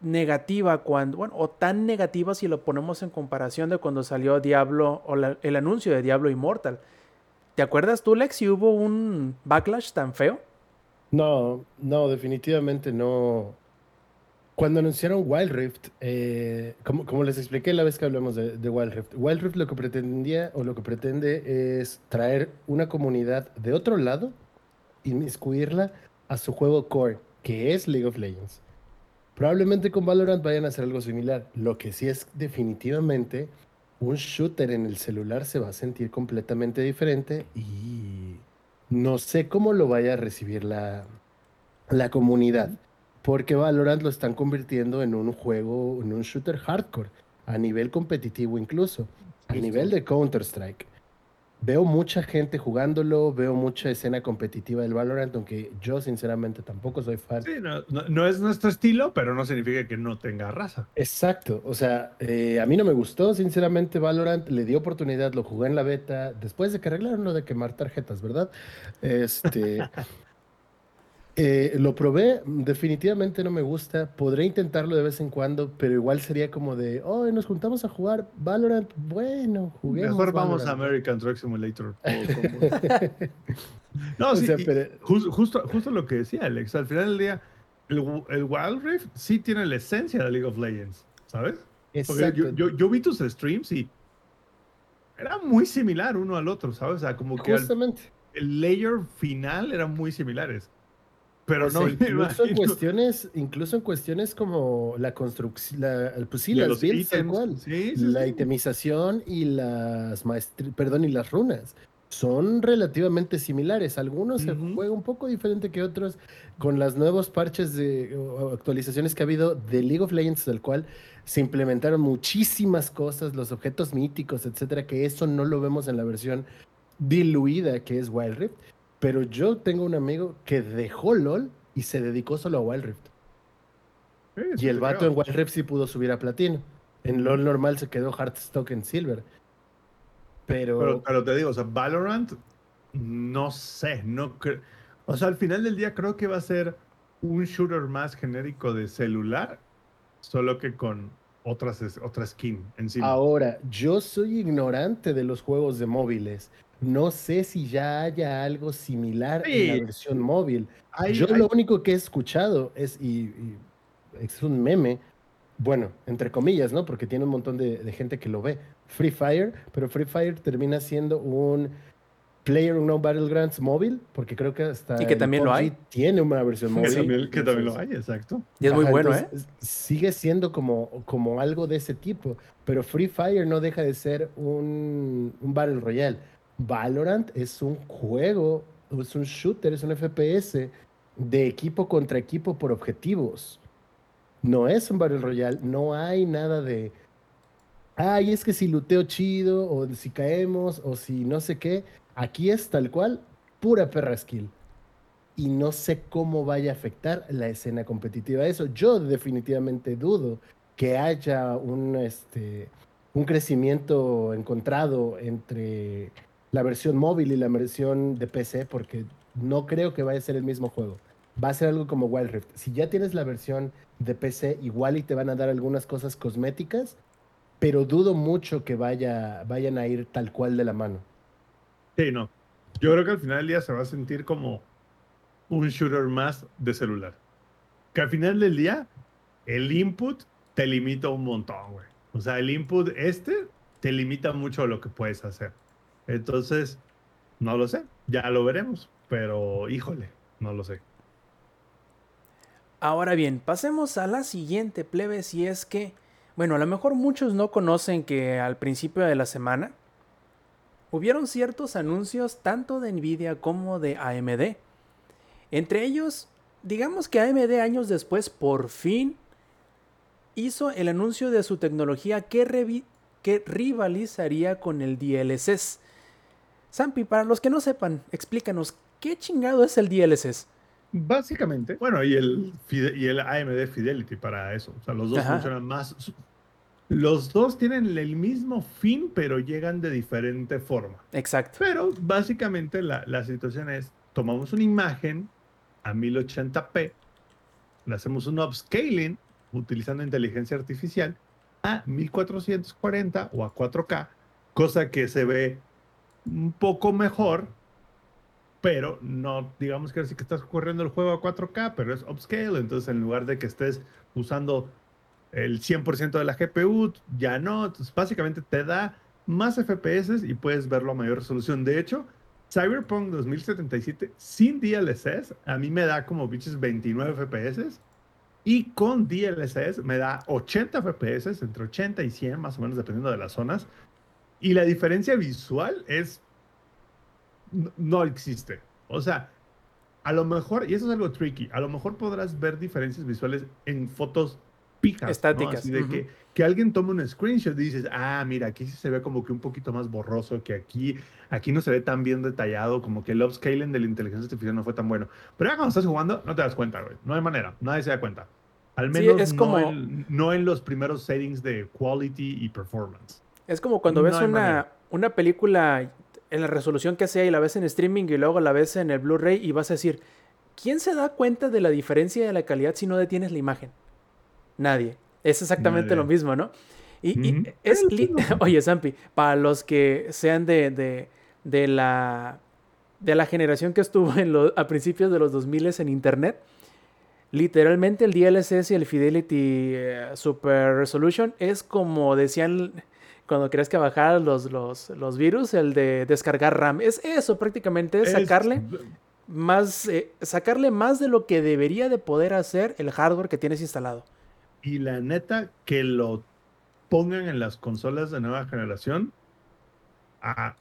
negativa cuando, bueno, o tan negativa si lo ponemos en comparación de cuando salió Diablo o la- el anuncio de Diablo Immortal. ¿Te acuerdas tú, Lex, si hubo un backlash tan feo? No, no, definitivamente no. Cuando anunciaron Wild Rift, eh, como, les expliqué la vez que hablamos de, de Wild Rift, Wild Rift lo que pretendía o lo que pretende es traer una comunidad de otro lado, inmiscuirla a su juego core, que es League of Legends. Probablemente con Valorant vayan a hacer algo similar. Lo que sí es definitivamente un shooter en el celular se va a sentir completamente diferente y no sé cómo lo vaya a recibir la, la comunidad. Porque Valorant lo están convirtiendo en un juego, en un shooter hardcore, a nivel competitivo incluso, a nivel de Counter-Strike. Veo mucha gente jugándolo, veo mucha escena competitiva del Valorant, aunque yo sinceramente tampoco soy fan. Sí, no, no- no es nuestro estilo, pero no significa que no tenga raza. Exacto, o sea, eh, a mí no me gustó, sinceramente, Valorant, le di oportunidad, lo jugué en la beta, después de que arreglaron lo de quemar tarjetas, ¿verdad? Este, eh, lo probé, definitivamente no me gusta, podré intentarlo de vez en cuando, pero igual sería como de, oh, nos juntamos a jugar Valorant, bueno, juguemos Mejor vamos a Valorant". American Truck Simulator. no, O sí, sea, pero- jus- justo, justo lo que decía Alex. Al final del día, el, el Wild Rift sí tiene la esencia de League of Legends, ¿sabes? Porque Exacto. yo, yo, yo vi tus streams y era muy similar uno al otro, ¿sabes? O sea, como que Justamente. el layer final eran muy similares. Pero O sea, no incluso en cuestiones, incluso en cuestiones como la construcción, la, pues sí, las builds tal cual. Sí, sí, la sí. itemización y las perdón, y las runas son relativamente similares. Algunos se Ujú. juega un poco diferente que otros con las nuevos parches de o actualizaciones que ha habido de League of Legends, del cual se implementaron muchísimas cosas, los objetos míticos, etcétera, que eso no lo vemos en la versión diluida que es Wild Rift. Pero yo tengo un amigo que dejó LOL y se dedicó solo a Wild Rift. Sí, Y el vato creo. en Wild Rift sí pudo subir a platino. En LOL normal se quedó Hearthstone en Silver. Pero, Pero, pero te digo, o sea, Valorant, no sé, no creo. O sea, al final del día creo que va a ser un shooter más genérico de celular, solo que con otras, otra skin encima. ahora, yo soy ignorante de los juegos de móviles. No sé si ya haya algo similar en la versión móvil. Hay- yo hay- lo único que he escuchado es, y, y es un meme, bueno, entre comillas, ¿no? Porque tiene un montón de, de gente que lo ve. Free Fire, pero Free Fire termina siendo un Player No Battlegrounds móvil, porque creo que hasta Y que también lo hay. Tiene una versión que móvil. también, que también lo hay, exacto. Y es muy bueno, ¿eh? Sigue siendo como, como algo de ese tipo, pero Free Fire no deja de ser un, un Battle Royale. Valorant es un juego, es un shooter, es un FPS de equipo contra equipo por objetivos. No es un Battle Royale, no hay nada de, ay, es que si luteo chido, o si caemos, o si no sé qué. Aquí es tal cual, pura perra skill y no sé cómo vaya a afectar la escena competitiva eso. Yo definitivamente dudo que haya un, este, un crecimiento encontrado entre la versión móvil y la versión de PC, porque no creo que vaya a ser el mismo juego. Va a ser algo como Wild Rift. Si ya tienes la versión de PC, igual y te van a dar algunas cosas cosméticas, pero dudo mucho que vaya, vayan a ir tal cual de la mano. Sí, no. Yo creo que al final del día se va a sentir como un shooter más de celular. Que al final del día, el input te limita un montón, güey. O sea, el input este te limita mucho lo que puedes hacer. Entonces, no lo sé. Ya lo veremos. Pero, híjole, no lo sé. Ahora bien, pasemos a la siguiente plebe, si es que, bueno, a lo mejor muchos no conocen que al principio de la semana hubieron ciertos anuncios tanto de Nvidia como de AMD. Entre ellos, digamos que AMD años después por fin hizo el anuncio de su tecnología que, que rivalizaría con el DLSS. Zampi, para los que no sepan, explícanos, ¿qué chingado es el DLSS? Básicamente. Bueno, y el, y el AMD Fidelity para eso. O sea, los dos Ajá. funcionan más. Los dos tienen el mismo fin, pero llegan de diferente forma. Exacto. Pero básicamente la, la situación es, tomamos una imagen a 1080p, le hacemos un upscaling utilizando inteligencia artificial a 1440 o a 4K, cosa que se ve un poco mejor, pero no, digamos que así que estás corriendo el juego a 4K, pero es upscale, entonces en lugar de que estés usando el 100% de la GPU, ya no, entonces básicamente te da más FPS y puedes verlo a mayor resolución. De hecho, Cyberpunk 2077 sin DLSS a mí me da como bichos 29 FPS y con DLSS me da 80 FPS, entre 80 y 100 más o menos dependiendo de las zonas. Y la diferencia visual es no- existe. O sea, a lo mejor, y eso es algo tricky, a lo mejor podrás ver diferencias visuales en fotos pijas. ¿no? Estáticas, Así de que, que alguien tome un screenshot y dices, ah, mira, aquí sí se ve como que un poquito más borroso que aquí. Aquí no se ve tan bien detallado, como que el upscaling de la inteligencia artificial no fue tan bueno. Pero ya cuando estás jugando, no te das cuenta, güey. No hay manera, nadie se da cuenta. Al Sí, menos es como- no, en, no en los primeros settings de quality y performance. Es como cuando ves una, una película en la resolución que sea y la ves en streaming y luego la ves en el Blu-ray y vas a decir, ¿quién se da cuenta de la diferencia de la calidad si no detienes la imagen? Nadie. Es exactamente Nadie. lo mismo, ¿no? Y, y es... Oye, Zampi, para los que sean de, de, de la, de la generación que estuvo en lo- a principios de los 2000 en Internet, literalmente el DLSS y el Fidelity eh, Super Resolution es como decían cuando querías que bajaran los, los, los virus, el de descargar RAM. Es eso prácticamente, es sacarle más, eh, sacarle más de lo que debería de poder hacer el hardware que tienes instalado. Y la neta, que lo pongan en las consolas de nueva generación, ah,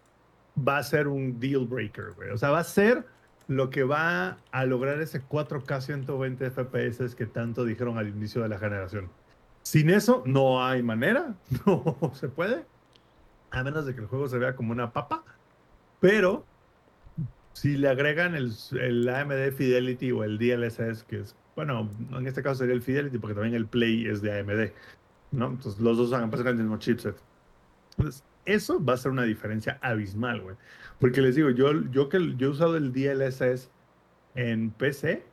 va a ser un deal breaker, güey. O sea, va a ser lo que va a lograr ese 4K 120 FPS que tanto dijeron al inicio de la generación. Sin eso, no hay manera, no se puede, a menos de que el juego se vea como una papa. Pero si le agregan el, el AMD Fidelity o el DLSS, que es, bueno, en este caso sería el Fidelity, porque también el Play es de AMD, ¿no? Entonces los dos usan básicamente el mismo chipset. Entonces, eso va a ser una diferencia abismal, güey. Porque les digo, yo, yo que yo he usado el DLSS en PC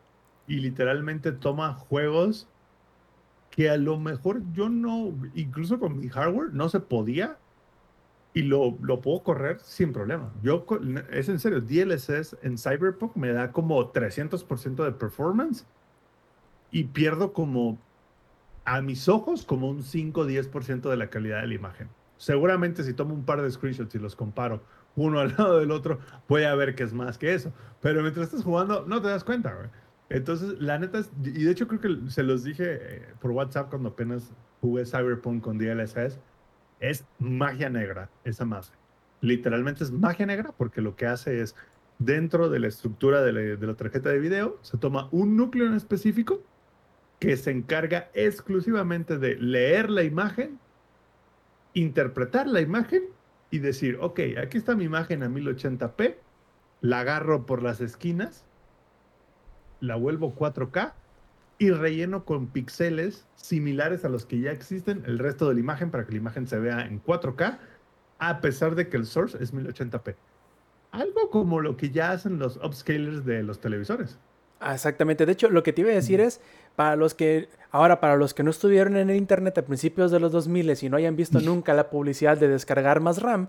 y literalmente toma juegos que a lo mejor yo no, incluso con mi hardware, no se podía y lo, lo puedo correr sin problema. Yo, es en serio, DLSS en Cyberpunk me da como 300% de performance y pierdo como, a mis ojos, como un 5-10% de la calidad de la imagen. Seguramente si tomo un par de screenshots y los comparo uno al lado del otro, voy a ver que es más que eso. Pero mientras estás jugando, no te das cuenta, güey. Entonces, la neta es, y de hecho creo que se los dije eh, por WhatsApp cuando apenas jugué Cyberpunk con DLSS, es magia negra esa madre. Literalmente es magia negra porque lo que hace es, dentro de la estructura de la, de la tarjeta de video, se toma un núcleo en específico que se encarga exclusivamente de leer la imagen, interpretar la imagen y decir, ok, aquí está mi imagen a 1080p, la agarro por las esquinas, la vuelvo 4K y relleno con píxeles similares a los que ya existen el resto de la imagen para que la imagen se vea en 4K, a pesar de que el source es 1080p. Algo como lo que ya hacen los upscalers de los televisores. Ah, Exactamente. De hecho, lo que te iba a decir es, para los que, ahora, para los que no estuvieron en el internet a principios de los 2000 y no hayan visto nunca la publicidad de descargar más RAM,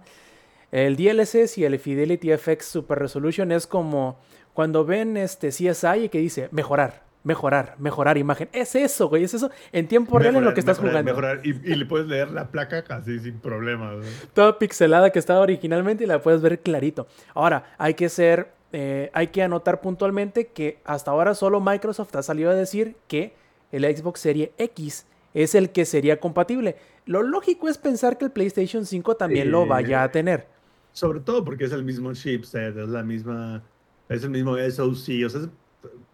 el DLSS y el Fidelity FX Super Resolution es como cuando ven este CSI y que dice mejorar, mejorar, mejorar imagen. Es eso, güey, es eso en tiempo real en lo que estás mejorar, jugando. mejorar, y, y le puedes leer la placa casi sin problemas. ¿no? toda pixelada que estaba originalmente y la puedes ver clarito. Ahora, hay que ser, eh, hay que anotar puntualmente que hasta ahora solo Microsoft ha salido a decir que el Xbox Serie X es el que sería compatible. Lo lógico es pensar que el PlayStation 5 también lo vaya a tener. Sobre todo porque es el mismo chipset, es la misma, es el mismo SoC, o sea,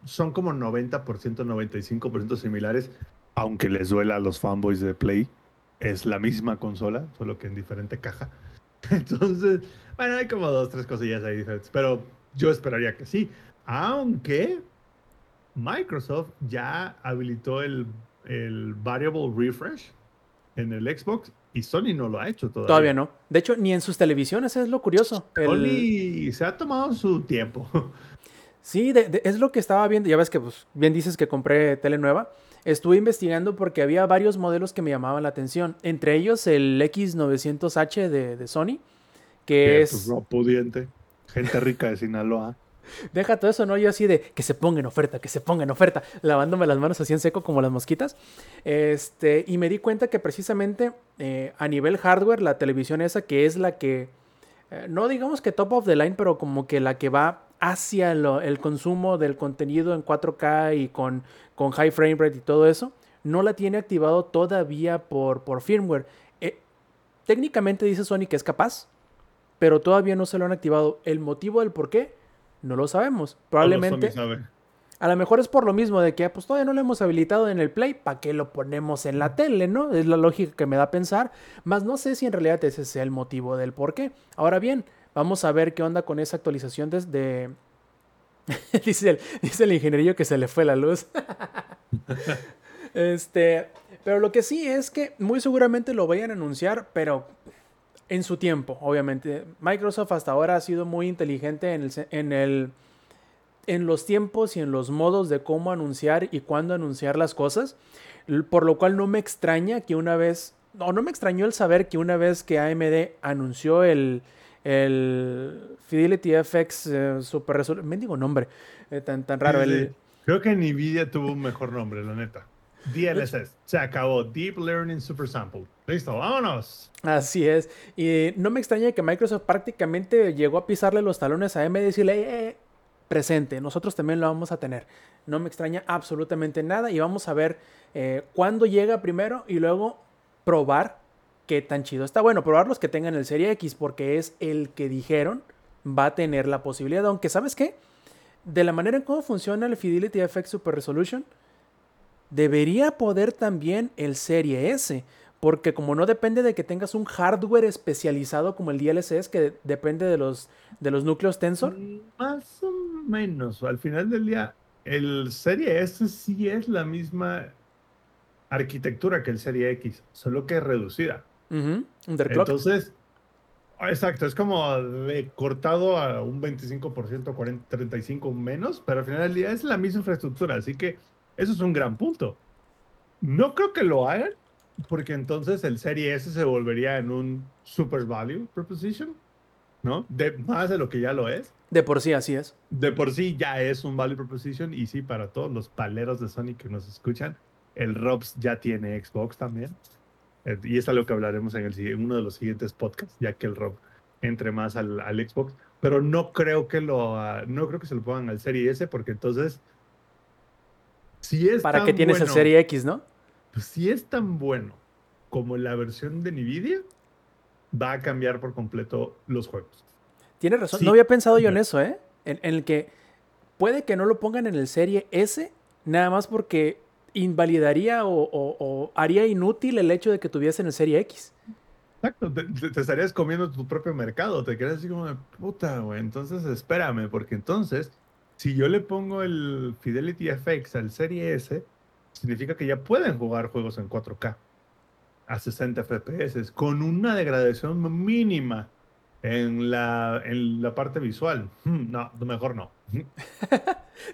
son como 90%, 95% similares, aunque les duela a los fanboys de Play, es la misma consola, solo que en diferente caja. Entonces, bueno, hay como dos, tres cosillas ahí diferentes, pero yo esperaría que sí, aunque Microsoft ya habilitó el, el variable refresh en el Xbox y Sony no lo ha hecho todavía. Todavía no. De hecho, ni en sus televisiones es lo curioso. El- Sony se ha tomado su tiempo. Sí, de- de- es lo que estaba viendo. Ya ves que pues, bien dices que compré tele nueva. Estuve investigando porque había varios modelos que me llamaban la atención. Entre ellos el X900H de, de Sony, que Que, es... pues, no pudiente. Gente rica de Sinaloa. Deja todo eso, ¿no? Yo así de que se ponga en oferta, que se ponga en oferta, lavándome las manos así en seco como las mosquitas. Este, y me di cuenta que precisamente eh, a nivel hardware, la televisión esa, que es la que, eh, no digamos que top of the line, pero como que la que va hacia el consumo del contenido en 4K y con, con high frame rate y todo eso, no la tiene activado todavía por, por firmware. Eh, técnicamente dice Sony que es capaz, pero todavía no se lo han activado. El motivo del por qué, no lo sabemos. Probablemente, a lo mejor es por lo mismo de que pues todavía no lo hemos habilitado en el Play, ¿para qué lo ponemos en la tele, no? Es la lógica que me da a pensar, más no sé si en realidad ese sea el motivo del por qué. Ahora bien, vamos a ver qué onda con esa actualización desde... dice, el, dice el ingenierillo que se le fue la luz. este, pero lo que sí es que muy seguramente lo vayan a anunciar, pero en su tiempo, obviamente. Microsoft hasta ahora ha sido muy inteligente en el, en el en los tiempos y en los modos de cómo anunciar y cuándo anunciar las cosas, por lo cual no me extraña que una vez, no, no me extrañó el saber que una vez que AMD anunció el, el Fidelity FX eh, Super Resolution, mendigo nombre, eh, tan, tan raro, Sí, el, sí. Creo que Nvidia tuvo un mejor nombre, la neta. DLSS. Se acabó. Deep Learning Super Sample. Listo, vámonos. Así es. Y no me extraña que Microsoft prácticamente llegó a pisarle los talones a AMD y decirle, "Eh, eh, presente, nosotros también lo vamos a tener. No me extraña absolutamente nada y vamos a ver eh, cuándo llega primero y luego probar qué tan chido está. Bueno, probar los que tengan el Serie X porque es el que dijeron va a tener la posibilidad. Aunque, ¿sabes qué? De la manera en cómo funciona el Fidelity FX Super Resolution, debería poder también el Serie S. Porque como no depende de que tengas un hardware especializado como el DLSS, que depende de los, de los núcleos Tensor. Más o menos. Al final del día, el Serie S sí es la misma arquitectura que el Serie X, solo que reducida. Ujú, underclock. Entonces, exacto, es como de cortado a un 25%, 40, 35 menos, pero al final del día es la misma infraestructura, así que eso es un gran punto. No creo que lo hagan, porque entonces el Serie S se volvería en un super value proposition, ¿no? De más de lo que ya lo es. de por sí, así es. De por sí ya es un value proposition y sí, para todos los paleros de Sony que nos escuchan, el Robs ya tiene Xbox también. Eh, Y es algo que hablaremos en, el, en uno de los siguientes podcasts, ya que el Rob entre más al, al Xbox. Pero no creo que lo ah, no creo que se lo pongan al Serie S, porque entonces si es ¿Para qué tienes el Serie X, no? Pues, si es tan bueno como la versión de Nvidia, va a cambiar por completo los juegos. Tienes razón. Sí. No había pensado yo en eso, ¿eh? En, en el que puede que no lo pongan en el Serie S, nada más porque invalidaría o, o- o haría inútil el hecho de que tuviesen el Serie X. Exacto, te, te- te estarías comiendo tu propio mercado, te quedas así como de puta, güey. Entonces espérame, porque entonces, si yo le pongo el Fidelity FX al Serie S, significa que ya pueden jugar juegos en 4K a 60 FPS con una degradación mínima en la, en la parte visual. Hmm, No, mejor no.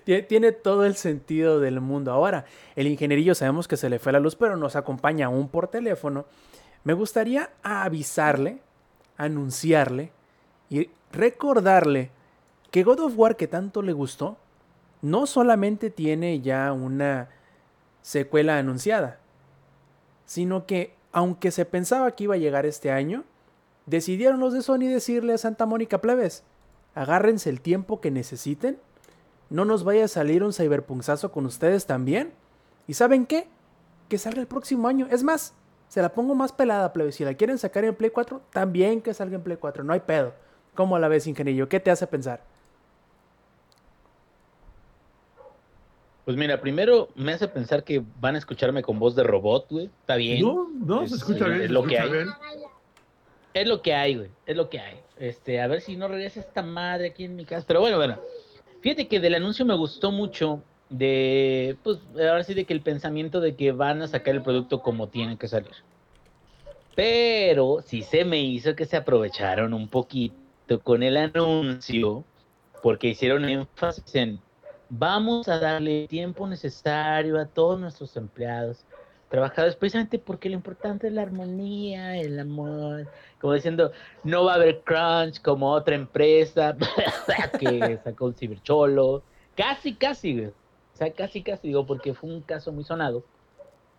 Tie- Tiene todo el sentido del mundo. Ahora, el ingenierillo sabemos que se le fue la luz, pero nos acompaña aún por teléfono. Me gustaría avisarle, anunciarle y recordarle que God of War que tanto le gustó, no solamente tiene ya una secuela anunciada, sino que aunque se pensaba que iba a llegar este año, decidieron los de Sony decirle a Santa Mónica Plebes, agárrense el tiempo que necesiten, no nos vaya a salir un cyberpunzazo con ustedes también, y ¿saben qué? Que salga el próximo año, es más, se la pongo más pelada, plebes, si la quieren sacar en Play 4, también que salga en Play 4, no hay pedo. ¿Cómo la ves, ingeniero? ¿Qué te hace pensar? Pues mira, primero me hace pensar que van a escucharme con voz de robot, güey. Está bien. No, no, Es- se escucha bien. es lo que hay. bien. Es lo que hay, güey. Es lo que hay. Este, a ver si no regresa esta madre aquí en mi casa. Pero bueno, bueno. Fíjate que del anuncio me gustó mucho de, pues, ahora sí de que el pensamiento de que van a sacar el producto como tiene que salir. Pero sí se me hizo que se aprovecharon un poquito con el anuncio, porque hicieron énfasis en vamos a darle tiempo necesario a todos nuestros empleados, trabajadores, precisamente porque lo importante es la armonía, el amor, como diciendo, no va a haber crunch como otra empresa que sacó un cibercholo, casi, casi, o sea, casi, casi, digo, porque fue un caso muy sonado.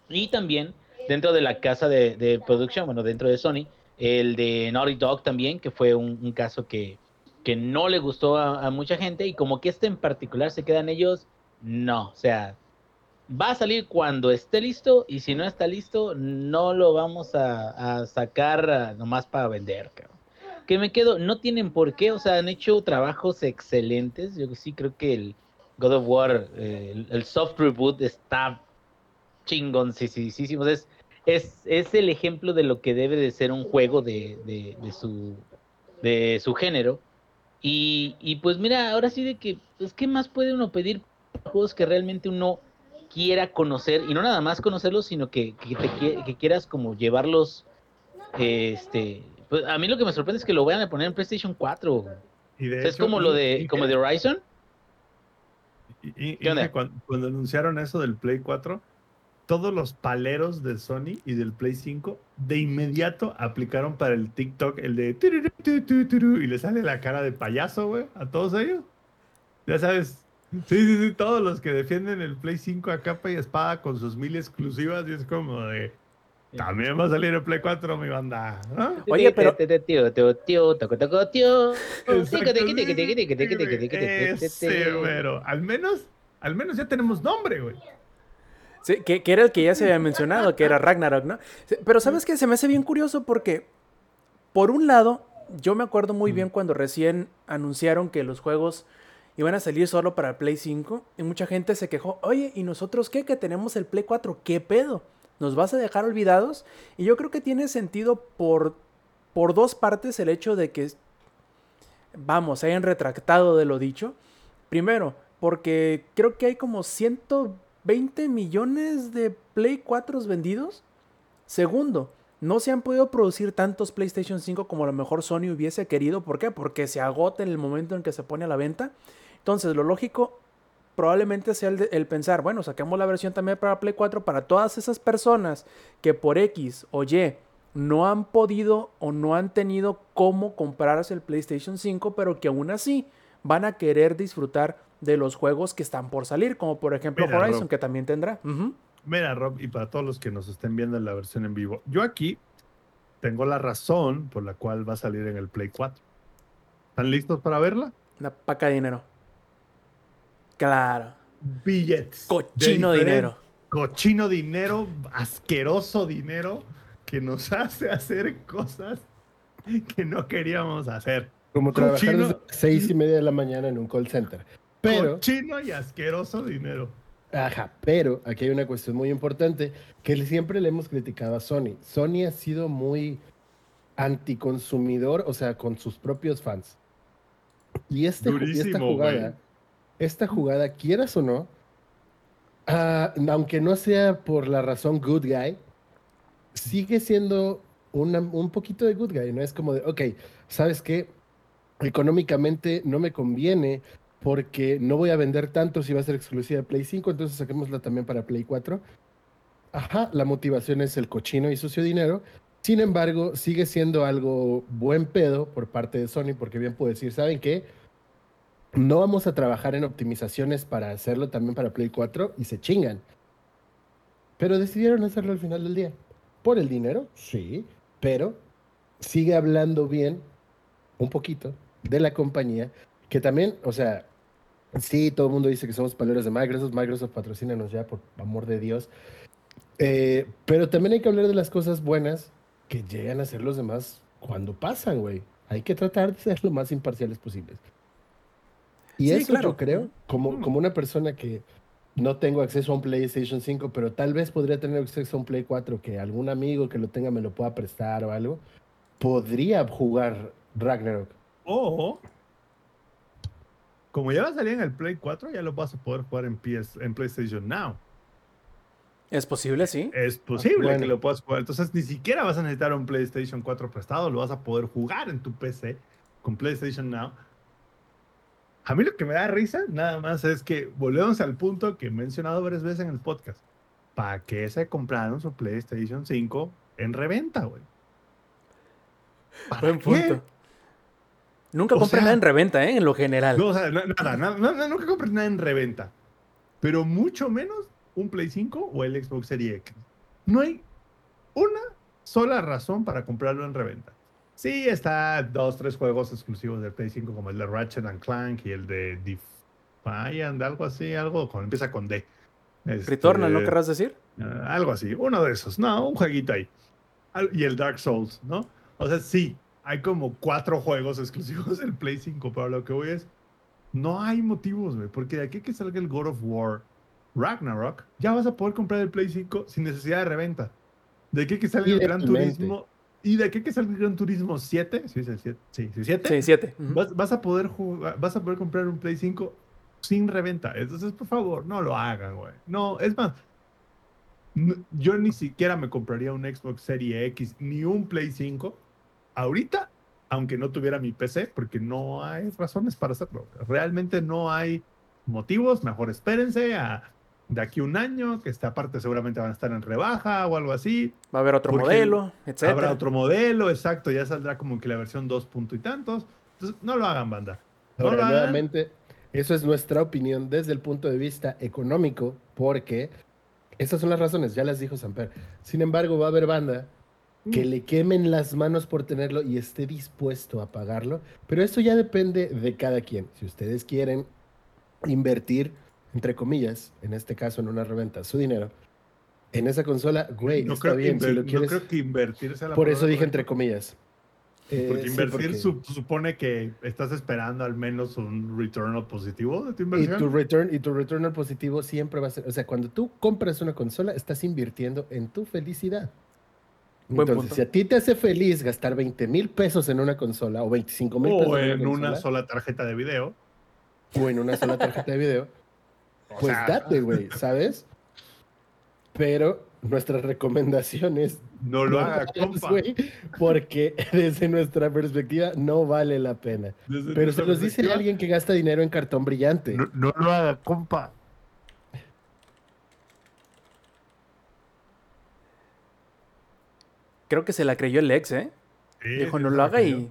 Y también dentro de la casa de, de producción, bueno, dentro de Sony, el de Naughty Dog también, que fue un caso que, que no le gustó a, mucha gente y como que este en particular se quedan ellos, no, o sea, va a salir cuando esté listo y si no está listo, no lo vamos a, sacar nomás para vender. Que me quedo, no tienen por qué, o sea, han hecho trabajos excelentes. Yo sí creo que el God of War, eh, el, el soft reboot está chingoncísimo. Es, es, es el ejemplo de lo que debe de ser un juego de, de su, de su género. Y, y pues mira, ahora sí de que, pues, ¿qué más puede uno pedir? Juegos que realmente uno quiera conocer, y no nada más conocerlos, sino que, que, te, qui- que quieras como llevarlos, este, pues a mí lo que me sorprende es que lo vayan a poner en PlayStation 4. O Y de sea, es como lo de, y como de Horizon. y- cuando, cuando anunciaron eso del Play 4, todos los paleros de Sony y del Play 5 de inmediato aplicaron para el TikTok el de y le sale la cara de payaso, güey, a todos ellos. Ya sabes. Sí, sí, sí, todos los que defienden el Play 5 a capa y espada con sus mil exclusivas, y es como de. También va a salir el Play 4, mi banda. ¿no? Oye, pero- Tío, tío, tío, toco, toco, tío. Ese mero. Al menos, al menos ya tenemos nombre, güey. Sí, que, que era el que ya se había mencionado, que era Ragnarok, ¿no? Pero ¿sabes qué? Se me hace bien curioso porque, por un lado, yo me acuerdo muy bien cuando recién anunciaron que los juegos iban a salir solo para el Play 5 y mucha gente se quejó, oye, ¿y nosotros qué? Que tenemos el Play 4, ¿qué pedo? ¿Nos vas a dejar olvidados? Y yo creo que tiene sentido por, por dos partes el hecho de que, vamos, se hayan retractado de lo dicho. Primero, porque creo que hay como 120 millones de Play 4 vendidos. Segundo, no se han podido producir tantos PlayStation 5 como a lo mejor Sony hubiese querido. ¿Por qué? Porque se agota en el momento en que se pone a la venta. Entonces, lo lógico probablemente sea el, el pensar, bueno, saquemos la versión también para Play 4 para todas esas personas que por X o Y no han podido o no han tenido cómo comprarse el PlayStation 5, pero que aún así van a querer disfrutar de los juegos que están por salir, como por ejemplo Mira, Horizon, Rob. que también tendrá. Ujú. Mira, Rob, y para todos los que nos estén viendo en la versión en vivo, yo aquí tengo la razón por la cual va a salir en el Play 4. ¿Están listos para verla? Una paca de dinero. Claro. Billets. de Cochino diferen- dinero. Cochino dinero, asqueroso dinero que nos hace hacer cosas que no queríamos hacer. Como trabajar desde las seis y media de la mañana en un call center. Pero, Cochino y asqueroso dinero. ajá, pero aquí hay una cuestión muy importante que siempre le hemos criticado a Sony. Sony ha sido muy anticonsumidor, o sea, con sus propios fans. Y, este, y esta jugada, güey. esta jugada, quieras o no, ah, aunque no sea por la razón good guy, sigue siendo una- un poquito de good guy, ¿no? Es como de, ok, ¿sabes qué? Económicamente no me conviene porque no voy a vender tanto si va a ser exclusiva de Play 5, entonces saquémosla también para Play 4. Ajá, la motivación es el cochino y sucio dinero. Sin embargo, sigue siendo algo buen pedo por parte de Sony, porque bien puedo decir, ¿saben qué? No vamos a trabajar en optimizaciones para hacerlo también para Play 4 y se chingan. Pero decidieron hacerlo al final del día. ¿Por el dinero? Sí, pero sigue hablando bien, un poquito, de la compañía, que también, o sea, sí, todo el mundo dice que somos paleros de Microsoft, Microsoft patrocínanos ya, por amor de Dios. Eh, pero también hay que hablar de las cosas buenas que llegan a ser los demás cuando pasan, güey. Hay que tratar de ser lo más imparciales posibles. Y Sí, eso claro. yo creo, como, Mm. como una persona que no tengo acceso a un PlayStation 5, pero tal vez podría tener acceso a un Play 4, que algún amigo que lo tenga me lo pueda prestar o algo, podría jugar Ragnarok. O, como ya va a salir en el Play 4, ya lo vas a poder jugar en, PS, en PlayStation Now. Es posible, sí. Es posible bueno. que lo puedas jugar. Entonces ni siquiera vas a necesitar un PlayStation 4 prestado, lo vas a poder jugar en tu PC con PlayStation Now. A mí lo que me da risa nada más es que volvemos al punto que he mencionado varias veces en el podcast. ¿Para qué se compraron su PlayStation 5 en reventa, güey? ¿Para Buen qué? punto. Nunca sea- nada en reventa, ¿eh? En lo general. No, o sea, na- nada, nada, nada, nunca compres nada en reventa. Pero mucho menos un Play 5 o el Xbox Series X. No hay una sola razón para comprarlo en reventa. Sí, está dos, tres juegos exclusivos del Play 5, como el de Ratchet and Clank y el de Defiant, algo así, algo con, empieza con D. Este, ¿no querrás decir? Ah, algo así, uno de esos, no, un jueguito ahí. Al- Y el Dark Souls, ¿no? O sea, sí, hay como cuatro juegos exclusivos del Play 5, pero lo que voy es, no hay motivos, güey, porque de aquí que salga el God of War Ragnarok, ya vas a poder comprar el Play 5 sin necesidad de reventa. De aquí que salga el Gran. Turismo, y de aquí que salga el Gran Turismo 7, sí, es el 7, sí, sí, 7, Sí, siete. Ujú. vas, vas a poder jugar, vas a poder comprar un Play 5 sin reventa. Entonces, por favor, no lo hagan, güey. No, es más, yo ni siquiera me compraría un Xbox Series X ni un Play 5 ahorita, aunque no tuviera mi PC, porque no hay razones para hacerlo. Realmente no hay motivos. Mejor espérense a de aquí a un año, que esta parte seguramente van a estar en rebaja o algo así. Va a haber otro modelo, etcétera. Habrá otro modelo, exacto, ya saldrá como que la versión 2 punto y tantos. Entonces, no lo hagan, banda. No Ahora, lo hagan. nuevamente, eso es nuestra opinión desde el punto de vista económico, porque esas son las razones, ya las dijo Samper. Sin embargo, va a haber banda que le quemen las manos por tenerlo y esté dispuesto a pagarlo, pero esto ya depende de cada quien. Si ustedes quieren invertir, entre comillas, en este caso en una reventa, su dinero, en esa consola, güey, no, está bien. Si lo no quieres, creo que invertir sea la por eso dije entre comillas. Eh, Porque sí, invertir porque- su- supone que estás esperando al menos un return positivo de tu Y inversión. tu return y tu return positivo siempre va a ser, o sea, cuando tú compras una consola, estás invirtiendo en tu felicidad. Buen Entonces, punto. si a ti te hace feliz gastar 20 mil pesos en una consola o 25 mil pesos o en una consola, sola tarjeta de video. o en una sola tarjeta de video, pues sea, date, güey, ¿sabes? Pero nuestra recomendación es No lo no haga, hagas, compa. güey, porque desde nuestra perspectiva no vale la pena. Desde Pero se los dice alguien que gasta dinero en cartón brillante. No, no lo haga, compa. Creo que se la creyó el ex, ¿eh? Sí, Dijo, no lo haga creyó. y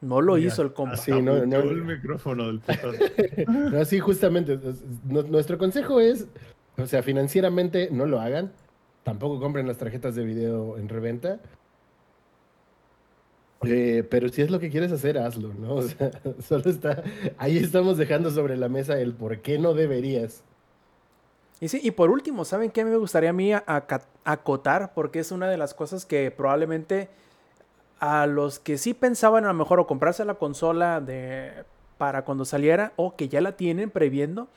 no lo Mira, hizo el compa. hasta Sí, no, no. el micrófono del puto. No, sí, justamente. es- es- nu- Nuestro consejo es, o sea, financieramente no lo hagan. Tampoco compren las tarjetas de video en reventa. Eh, pero si es lo que quieres hacer, hazlo, ¿no? O sea, solo está. Ahí estamos dejando sobre la mesa el por qué no deberías. Y sí, y por último, ¿saben qué me gustaría a mí acotar? Porque es una de las cosas que probablemente a los que sí pensaban a lo mejor o comprarse la consola de para cuando saliera o que ya la tienen previendo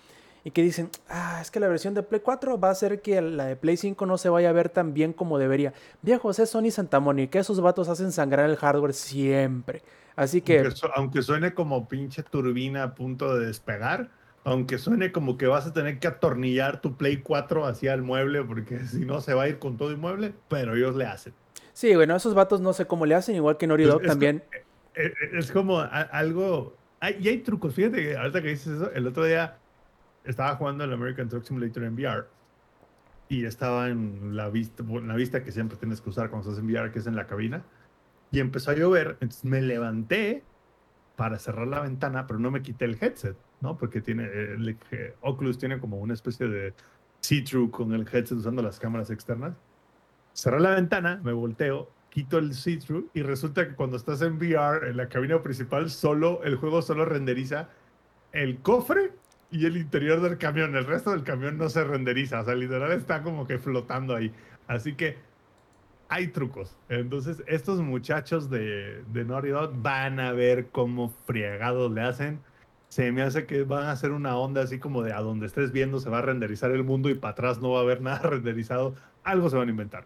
y que dicen, ah, es que la versión de Play 4 va a hacer que la de Play 5 no se vaya a ver tan bien como debería. Viejos, es Sony Santa Mónica, esos vatos hacen sangrar el hardware siempre. Así que, Aunque, aunque suene como pinche turbina a punto de despegar, aunque suene como que vas a tener que atornillar tu Play 4 hacia el mueble, porque si no se va a ir con todo el mueble, pero ellos le hacen. sí, bueno, esos vatos no sé cómo le hacen, igual que Naughty Es- Dog es también. Eh, eh, Es como a- algo. hay- y hay trucos. Fíjate que ahorita que dices eso, el otro día estaba jugando el American Truck Simulator en VR y estaba en la vista, en la vista que siempre tienes que usar cuando estás en VR, que es en la cabina. Y empezó a llover, entonces me levanté para cerrar la ventana, pero no me quité el headset, ¿no? Porque tiene eh, Oculus tiene como una especie de see-through con el headset usando las cámaras externas. Cerré la ventana, me volteo, quito el see-through y resulta que cuando estás en VR, en la cabina principal, solo el juego solo renderiza el cofre y el interior del camión. El resto del camión no se renderiza. O sea, literal está como que flotando ahí. Así que hay trucos. Entonces, estos muchachos de, de Naughty Dog van a ver cómo friegados le hacen. Se me hace que van a hacer una onda así como de a donde estés viendo se va a renderizar el mundo y para atrás no va a haber nada renderizado. Algo se van a inventar.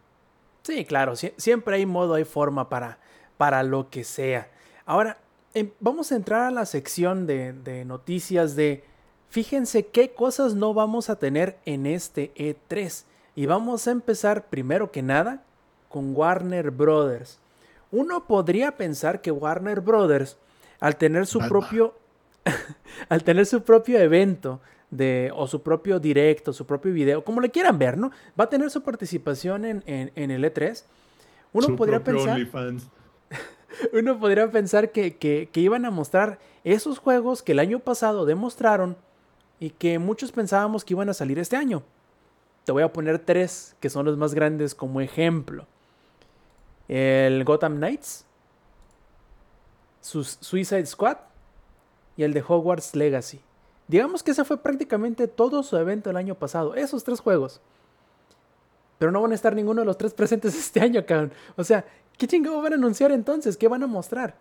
Sí, claro, sie- siempre hay modo, hay forma para, para lo que sea. Ahora, em, vamos a entrar a la sección de, de noticias de, fíjense qué cosas no vamos a tener en este E3. Y vamos a empezar primero que nada con Warner Brothers. Uno podría pensar que Warner Brothers, al tener su propio, al tener su propio evento de, o su propio directo, su propio video, como le quieran ver, ¿no? Va a tener su participación en, en- en el E3. Uno Su podría pensar, uno podría pensar que, que- que iban a mostrar esos juegos que el año pasado demostraron y que muchos pensábamos que iban a salir este año. Te voy a poner tres que son los más grandes como ejemplo. El Gotham Knights, Sus- Suicide Squad y el de Hogwarts Legacy. Digamos que ese fue prácticamente todo su evento el año pasado, esos tres juegos. Pero no van a estar ninguno de los tres presentes este año, cabrón. O sea, ¿qué chingado van a anunciar entonces? ¿Qué van a mostrar?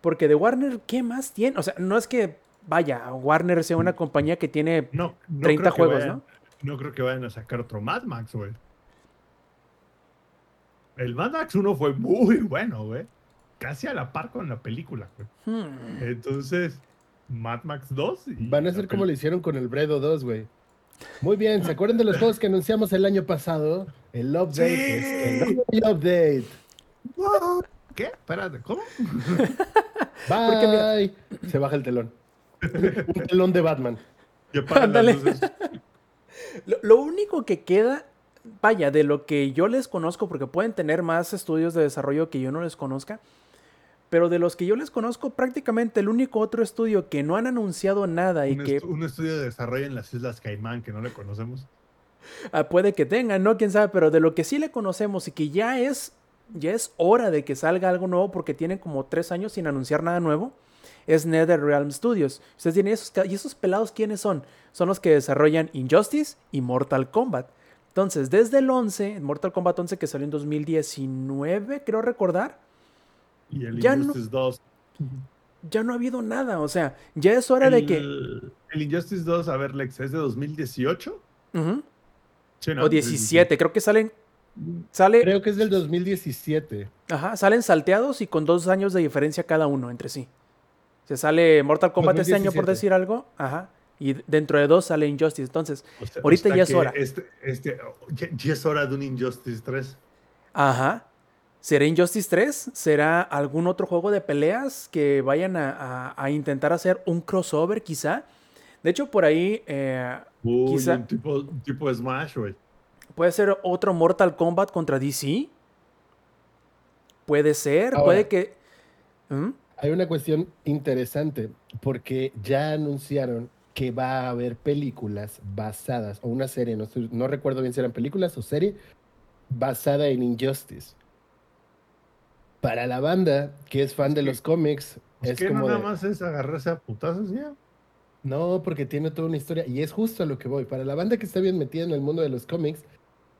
Porque de Warner, ¿qué más tiene? O sea, no es que, vaya, Warner sea una compañía que tiene No, no 30 creo que juegos, vayan- ¿no? No creo que vayan a sacar otro Mad Max, güey. El Mad Max 1 fue muy bueno, güey. Casi a la par con la película, güey. Hmm. Entonces, Mad Max 2. y Van a ser como lo hicieron con el Bredo 2, güey. Muy bien, ¿se acuerdan de los juegos que anunciamos el año pasado? El update Sí. es hay update. ¿Qué? Espérate, ¿cómo? Bye. Se baja el telón. Un telón de Batman. Lo único que queda, vaya, de lo que yo les conozco, porque pueden tener más estudios de desarrollo que yo no les conozca, pero de los que yo les conozco, prácticamente el único otro estudio que no han anunciado nada y Un, que un estudio de desarrollo en las Islas Caimán que no le conocemos. ah, puede que tengan, ¿no? Quién sabe, pero de lo que sí le conocemos y que ya es, ya es hora de que salga algo nuevo porque tienen como tres años sin anunciar nada nuevo, es NetherRealm Studios. Ustedes tienen esos, ¿y esos pelados quiénes son? Son los que desarrollan Injustice y Mortal Kombat. Entonces, desde el 11, Mortal Kombat 11 que salió en 2019, creo recordar, Y el Ya no- Injustice 2. ya no ha habido nada. O sea, ya es hora de que... El, Injustice 2, a ver, Lex, ¿es de 2018? Ujú. Sí, ¿no? O 17, creo que salen... Sale, Creo que es del 2017. Ajá, salen salteados y con dos años de diferencia cada uno entre sí. Se sale Mortal Kombat este año, por 2017. decir algo. Ajá. Y dentro de dos sale Injustice. Entonces, O sea, ahorita ya es hora. Este, este, ya, ya es hora de un Injustice 3. ajá. ¿Será Injustice 3? ¿Será algún otro juego de peleas que vayan a, a- a intentar hacer un crossover quizá? De hecho, por ahí eh, Uy, Quizá- un tipo, un tipo Smash, güey. puede ser otro Mortal Kombat contra DC. Puede ser, Ahora. puede que... ¿Mm? Hay una cuestión interesante porque ya anunciaron que va a haber películas basadas, o una serie, no, no recuerdo bien si eran películas o serie, basada en Injustice. Para la banda que es fan de que- los cómics, Pues es que no como nada de- más es agarrarse a putazos ya. No, porque tiene toda una historia y es justo a lo que voy. Para la banda que está bien metida en el mundo de los cómics,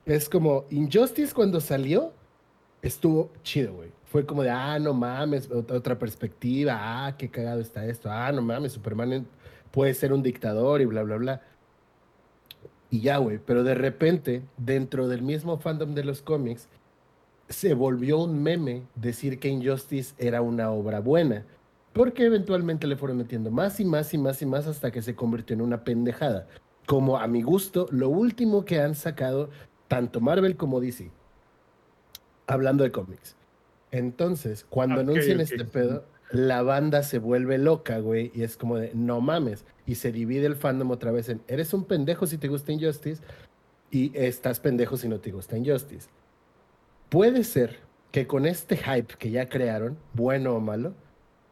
es como Injustice cuando salió, estuvo chido, güey. Fue como de, ah, no mames, ot- otra perspectiva, ah, qué cagado está esto, ah, no mames, Superman puede ser un dictador y bla, bla, bla. Y ya, güey, pero de repente, dentro del mismo fandom de los cómics, se volvió un meme decir que Injustice era una obra buena. Porque eventualmente le fueron metiendo más y más y más y más hasta que se convirtió en una pendejada. Como a mi gusto, lo último que han sacado tanto Marvel como DC. Hablando de cómics. Entonces, cuando anuncian ok. este pedo, la banda se vuelve loca, güey, y es como de, no mames. Y se divide el fandom otra vez en, eres un pendejo si te gusta Injustice y estás pendejo si no te gusta Injustice. Puede ser que con este hype que ya crearon, bueno o malo,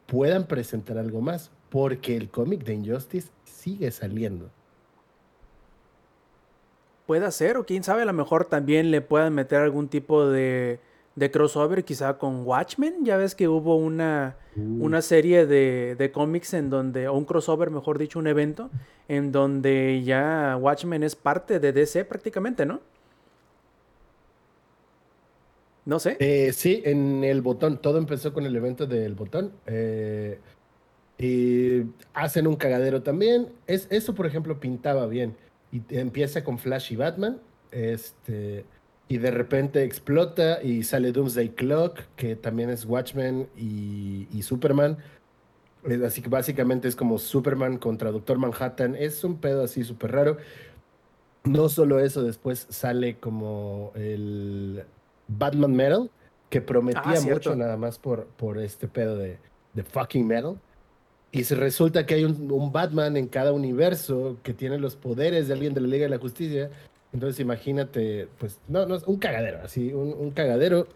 puedan presentar algo más, porque el cómic de Injustice sigue saliendo. Puede ser, o quién sabe, a lo mejor también le puedan meter algún tipo de, de crossover, quizá con Watchmen. Ya ves que hubo una, una serie de, de cómics en donde, o un crossover, mejor dicho, un evento, en donde ya Watchmen es parte de DC prácticamente, ¿no? No sé. Eh, sí, en el botón, todo empezó con el evento del botón. eh, y hacen un cagadero también. Es, eso, por ejemplo, pintaba bien. Y empieza con Flash y Batman. Este, y de repente explota y sale Doomsday Clock, que también es Watchmen y, y Superman. Así que básicamente es como Superman contra Doctor Manhattan. Es un pedo así súper raro. No solo eso, después sale como el Batman Metal, que prometía Ah, mucho nada más por, por este pedo de, de fucking metal. Y se resulta que hay un, un Batman en cada universo que tiene los poderes de alguien de la Liga de la Justicia. Entonces imagínate, pues, no, no, un cagadero, así, un, un cagadero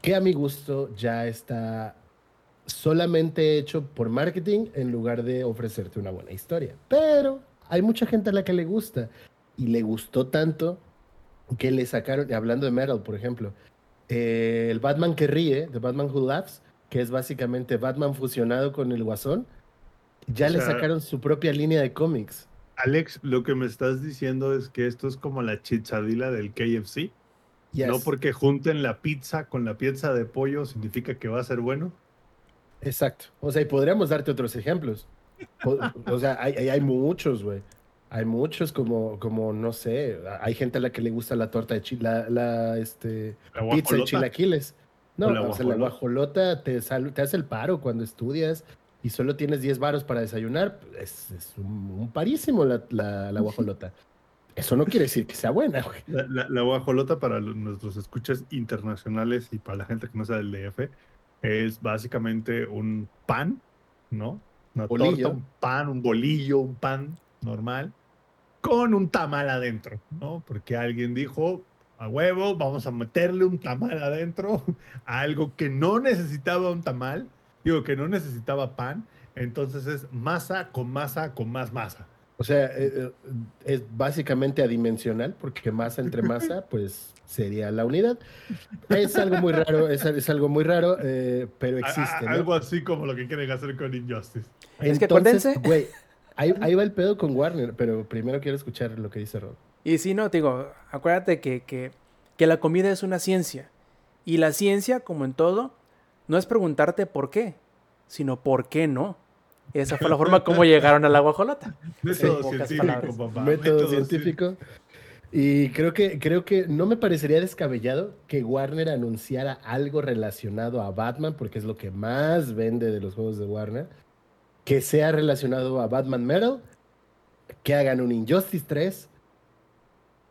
que a mi gusto ya está solamente hecho por marketing en lugar de ofrecerte una buena historia. Pero hay mucha gente a la que le gusta y le gustó tanto que le sacaron, hablando de Metal, por ejemplo, eh, el Batman que ríe, de Batman Who Laughs, que es básicamente Batman fusionado con el Guasón, ya O le sea, sacaron su propia línea de cómics. Alex, lo que me estás diciendo es que esto es como la chichadila del KFC. Yes. No porque junten la pizza con la pieza de pollo significa que va a ser bueno. Exacto. O sea, y podríamos darte otros ejemplos. O, o sea, hay, hay muchos, güey. Hay muchos como, como, no sé, hay gente a la que le gusta la torta de chile, la, la, este, La pizza de chilaquiles. No, O la o sea, la guajolota. te, sal- te hace el paro cuando estudias y solo tienes 10 varos para desayunar. Es, es un, un parísimo la, la, la guajolota. Eso no quiere decir que sea buena, güey. La, la- guajolota para nuestros escuchas internacionales y para la gente que no sea del DF es básicamente un pan, ¿no? Una Bolillo. torta, un pan, un bolillo, un pan normal con un tamal adentro, ¿no? Porque alguien dijo, a huevo, vamos a meterle un tamal adentro a algo que no necesitaba un tamal, digo que no necesitaba pan, entonces es masa con masa con más masa. O sea, eh, eh, es básicamente adimensional, porque masa entre masa, pues sería la unidad. Es algo muy raro, es, es algo muy raro, eh, pero existe. a- ¿no? Algo así como lo que quieren hacer con Injustice. Es que Entonces, acuérdense- Güey, ahí, ahí va el pedo con Warner, pero primero quiero escuchar lo que dice Rob. Y si no, te digo, acuérdate que, que, que la comida es una ciencia. Y la ciencia, como en todo, no es preguntarte por qué, sino por qué no. Esa fue la forma como llegaron a la guajolota. Método científico, papá. método cien- científico. Y creo que, creo que no me parecería descabellado que Warner anunciara algo relacionado a Batman, porque es lo que más vende de los juegos de Warner, que sea relacionado a Batman Metal, que hagan un Injustice 3,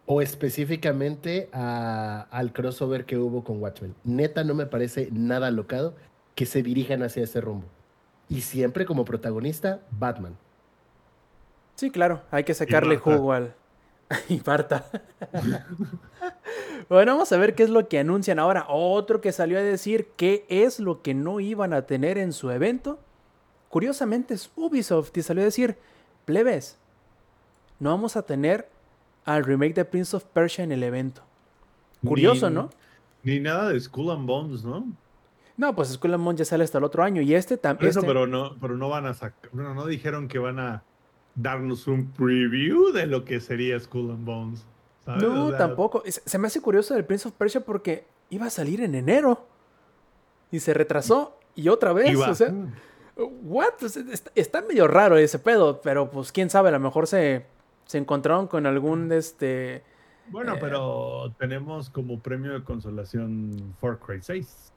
o específicamente a- al crossover que hubo con Watchmen. Neta, no me parece nada alocado que se dirijan hacia ese rumbo. Y siempre como protagonista, Batman. Sí, claro, hay que sacarle jugo al. y Marta. bueno, vamos a ver qué es lo que anuncian ahora. Otro que salió a decir qué es lo que no iban a tener en su evento. Curiosamente es Ubisoft y salió a decir, plebes, no vamos a tener al remake de Prince of Persia en el evento. Curioso, Ni- ¿no? Ni nada de Skull and Bones, ¿no? No, pues Skull and Bones ya sale hasta el otro año y este Eso, también. pero no, pero no van a sacar. Bueno, no dijeron que van a darnos un preview de lo que sería Skull and Bones. ¿sabes? No, O sea, tampoco. Se me hace curioso del Prince of Persia porque iba a salir en enero. Y se retrasó. Y otra vez. iba- O sea, what? Sea, Está, medio raro ese pedo. Pero pues quién sabe, a lo mejor se, se encontraron con algún este. Bueno, eh, pero tenemos como premio de consolación Far Cry 6.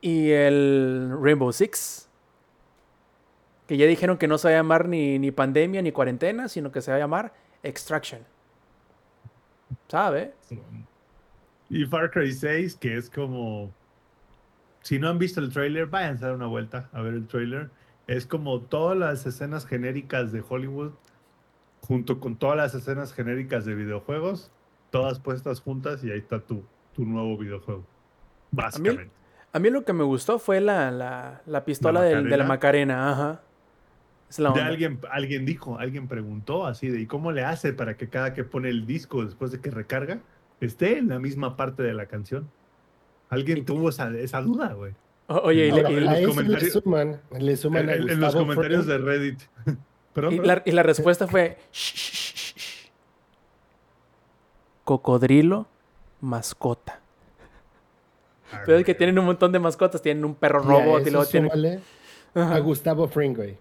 Y el Rainbow Six. Que ya dijeron que no se va a llamar ni, ni pandemia ni cuarentena, sino que se va a llamar Extraction. ¿Sabe? Y Far Cry 6, que es como. Si no han visto el trailer, váyanse a dar una vuelta a ver el trailer. Es como todas las escenas genéricas de Hollywood, junto con todas las escenas genéricas de videojuegos, todas puestas juntas y ahí está tu, tu nuevo videojuego. Básicamente. A mí lo que me gustó fue la, la, la pistola del- de la Macarena, ajá. Es la De alguien, alguien dijo, alguien preguntó así de ¿y cómo le hace para que cada que pone el disco después de que recarga esté en la misma parte de la canción? Alguien tuvo esa, esa duda, güey. Oye, y, le- los eso le comentarios- suman, le suman En, a en- en los comentarios de Reddit. Perdón, y la, y la respuesta fue... "Shh, shh, shh, shh". Cocodrilo, mascota. Ah, Pero es que tienen un montón de mascotas. Tienen un perro robot y luego tienen... a Gustavo Fring, güey.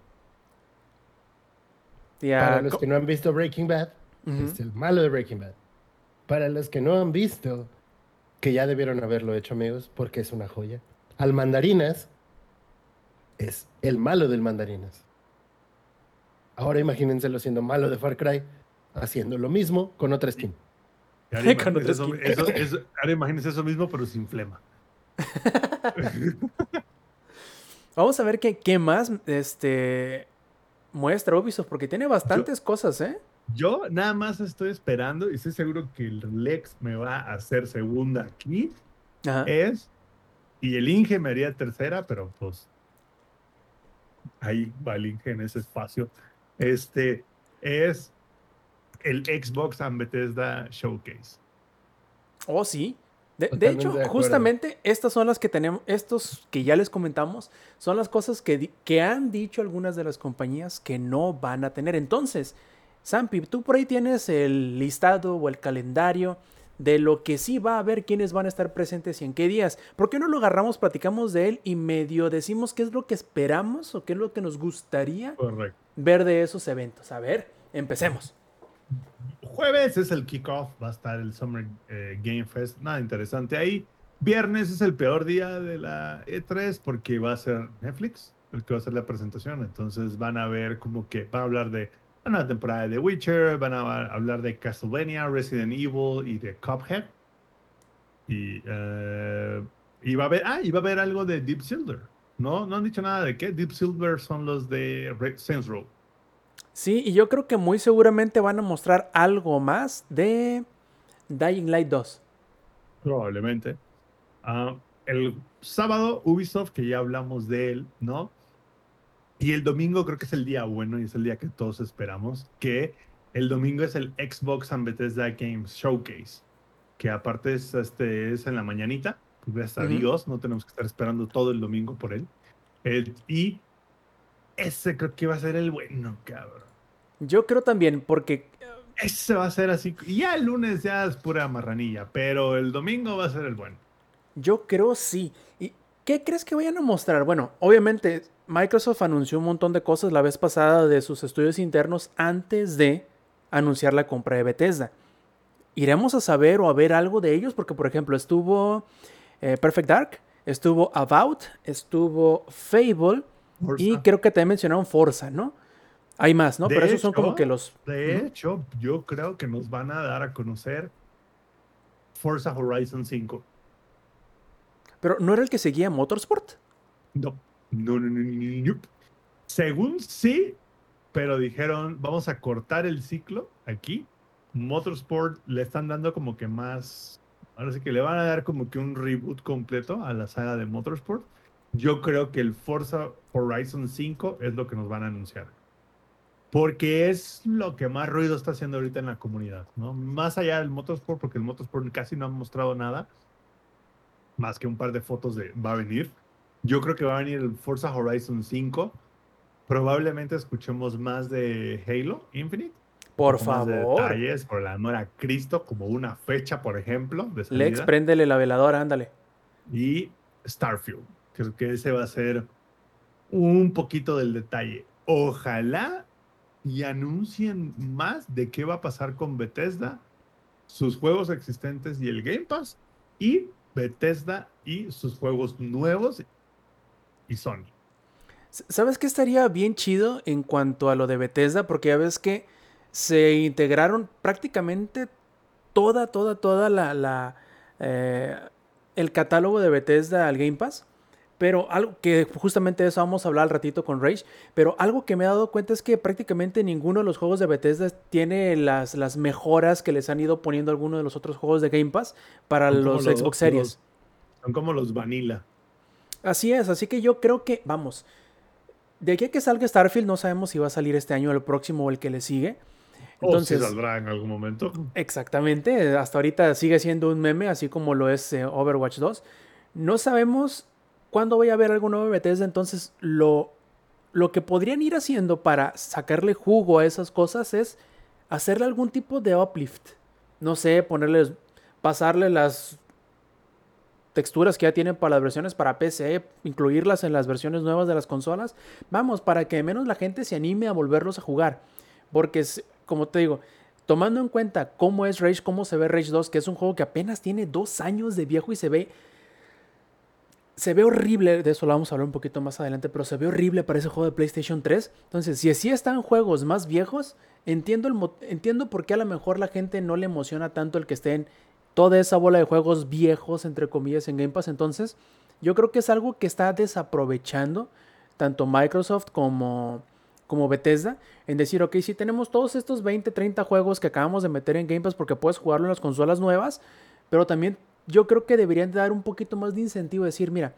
Y a Para los que no han visto Breaking Bad, es el malo de Breaking Bad. Para los que no han visto, que ya debieron haberlo hecho, amigos, porque es una joya. Al Mandarinas es el malo del Mandarinas. Ahora imagínenselo siendo malo de Far Cry. haciendo lo mismo con otra skin. Y ahora Con imagínense otra eso, eso- eso- ahora imagínense eso mismo, pero sin flema. Vamos a ver qué, qué más este, muestra Ubisoft, porque tiene bastantes cosas, ¿eh? Yo nada más estoy esperando y estoy seguro que el Lex me va a hacer segunda aquí. Ajá. Es, y el Inge me haría tercera, pero pues ahí va el Inge en ese espacio. Este es el Xbox and Bethesda Showcase. Oh, sí. De, hecho, de justamente estas son las que tenemos, estos que ya les comentamos, son las cosas que, que han dicho algunas de las compañías que no van a tener. Entonces, Sampi, tú por ahí tienes el listado o el calendario de lo que sí va a haber, quiénes van a estar presentes y en qué días. ¿Por qué no lo agarramos, platicamos de él y medio decimos qué es lo que esperamos o qué es lo que nos gustaría Correcto. ver de esos eventos? A ver, empecemos. Jueves es el kickoff, va a estar el Summer eh, Game Fest, nada interesante ahí. Viernes es el peor día de la E3 porque va a ser Netflix el que va a hacer la presentación. Entonces van a ver como que van a hablar de una temporada de The Witcher, van a hablar de Castlevania, Resident Evil y de Cuphead. Y, eh, y va a haber, ah, y va a haber algo de Deep Silver. No, no han dicho nada de qué. Deep Silver son los de Saints Row. Sí, y yo creo que muy seguramente van a mostrar algo más de Dying Light 2. Probablemente. Ah, el sábado, Ubisoft, que ya hablamos de él, ¿no? Y el domingo creo que es el día bueno y es el día que todos esperamos, que el domingo es el Xbox and Bethesda Games Showcase, que aparte es, este, es en la mañanita, pues gracias a Ujú. Dios, no tenemos que estar esperando todo el domingo por él. El- y ese creo que va a ser el bueno, cabrón. Yo creo también, porque Ese va a ser así. Y ya el lunes ya es pura marranilla, pero el domingo va a ser el bueno. yo creo sí. ¿Y qué crees que vayan a mostrar? Bueno, obviamente Microsoft anunció un montón de cosas la vez pasada de sus estudios internos antes de anunciar la compra de Bethesda. ¿Iremos a saber o a ver algo de ellos? Porque, por ejemplo, estuvo eh, Perfect Dark, estuvo About, estuvo Fable y creo que también mencionaron Forza, ¿no? Hay más, ¿no? De Pero esos son como que los... De hecho, yo creo que nos van a dar a conocer Forza Horizon 5. Pero no era el que seguía Motorsport. No, no, no, no, no, no. Según sí, pero dijeron, vamos a cortar el ciclo aquí. Motorsport le están dando como que más, ahora sí que le van a dar como que un reboot completo a la saga de Motorsport. Yo creo que el Forza Horizon 5 es lo que nos van a anunciar. Porque es lo que más ruido está haciendo ahorita en la comunidad, ¿no? Más allá del Motorsport, porque el Motorsport casi no ha mostrado nada, más que un par de fotos de va a venir. Yo creo que va a venir el Forza Horizon 5. Probablemente escuchemos más de Halo Infinite. Por favor. detalles, por el amor a Cristo, como una fecha, por ejemplo, de Lex, préndele la veladora, ándale. y Starfield. Creo que ese va a ser un poquito del detalle. Ojalá y anuncien más de qué va a pasar con Bethesda, sus juegos existentes y el Game Pass, y Bethesda y sus juegos nuevos y Sony. ¿Sabes qué estaría bien chido en cuanto a lo de Bethesda? Porque ya ves que se integraron prácticamente toda, toda, toda la, la, eh, el catálogo de Bethesda al Game Pass. Pero algo que justamente de eso vamos a hablar al ratito con Rage. Pero algo que me he dado cuenta es que prácticamente ninguno de los juegos de Bethesda tiene las, las mejoras que les han ido poniendo algunos de los otros juegos de Game Pass para los los- Xbox Series. los- Son como los Vanilla. Así es, así que yo creo que, vamos, de aquí a que salga Starfield no sabemos si va a salir este año, el próximo o el que le sigue. Entonces, Entonces, saldrá en algún momento. exactamente, hasta ahorita sigue siendo un meme, así como lo es eh, Overwatch 2. No sabemos cuándo voy a ver algo nuevo de Bethesda, entonces lo, lo que podrían ir haciendo para sacarle jugo a esas cosas es hacerle algún tipo de uplift. No sé, ponerles, pasarle las texturas que ya tienen para las versiones para PC, incluirlas en las versiones nuevas de las consolas. Vamos, para que menos la gente se anime a volverlos a jugar. Porque, como te digo, tomando en cuenta cómo es Rage, cómo se ve Rage 2, que es un juego que apenas tiene dos años de viejo y se ve. Se ve horrible, de eso lo vamos a hablar un poquito más adelante, pero se ve horrible para ese juego de PlayStation 3. Entonces, si así están juegos más viejos, entiendo, el, entiendo por qué a lo mejor la gente no le emociona tanto el que estén toda esa bola de juegos viejos, entre comillas, en Game Pass. Entonces, yo creo que es algo que está desaprovechando tanto Microsoft como, como Bethesda en decir, ok, si tenemos todos estos 20, 30 juegos que acabamos de meter en Game Pass porque puedes jugarlo en las consolas nuevas, pero también yo creo que deberían de dar un poquito más de incentivo, decir, mira,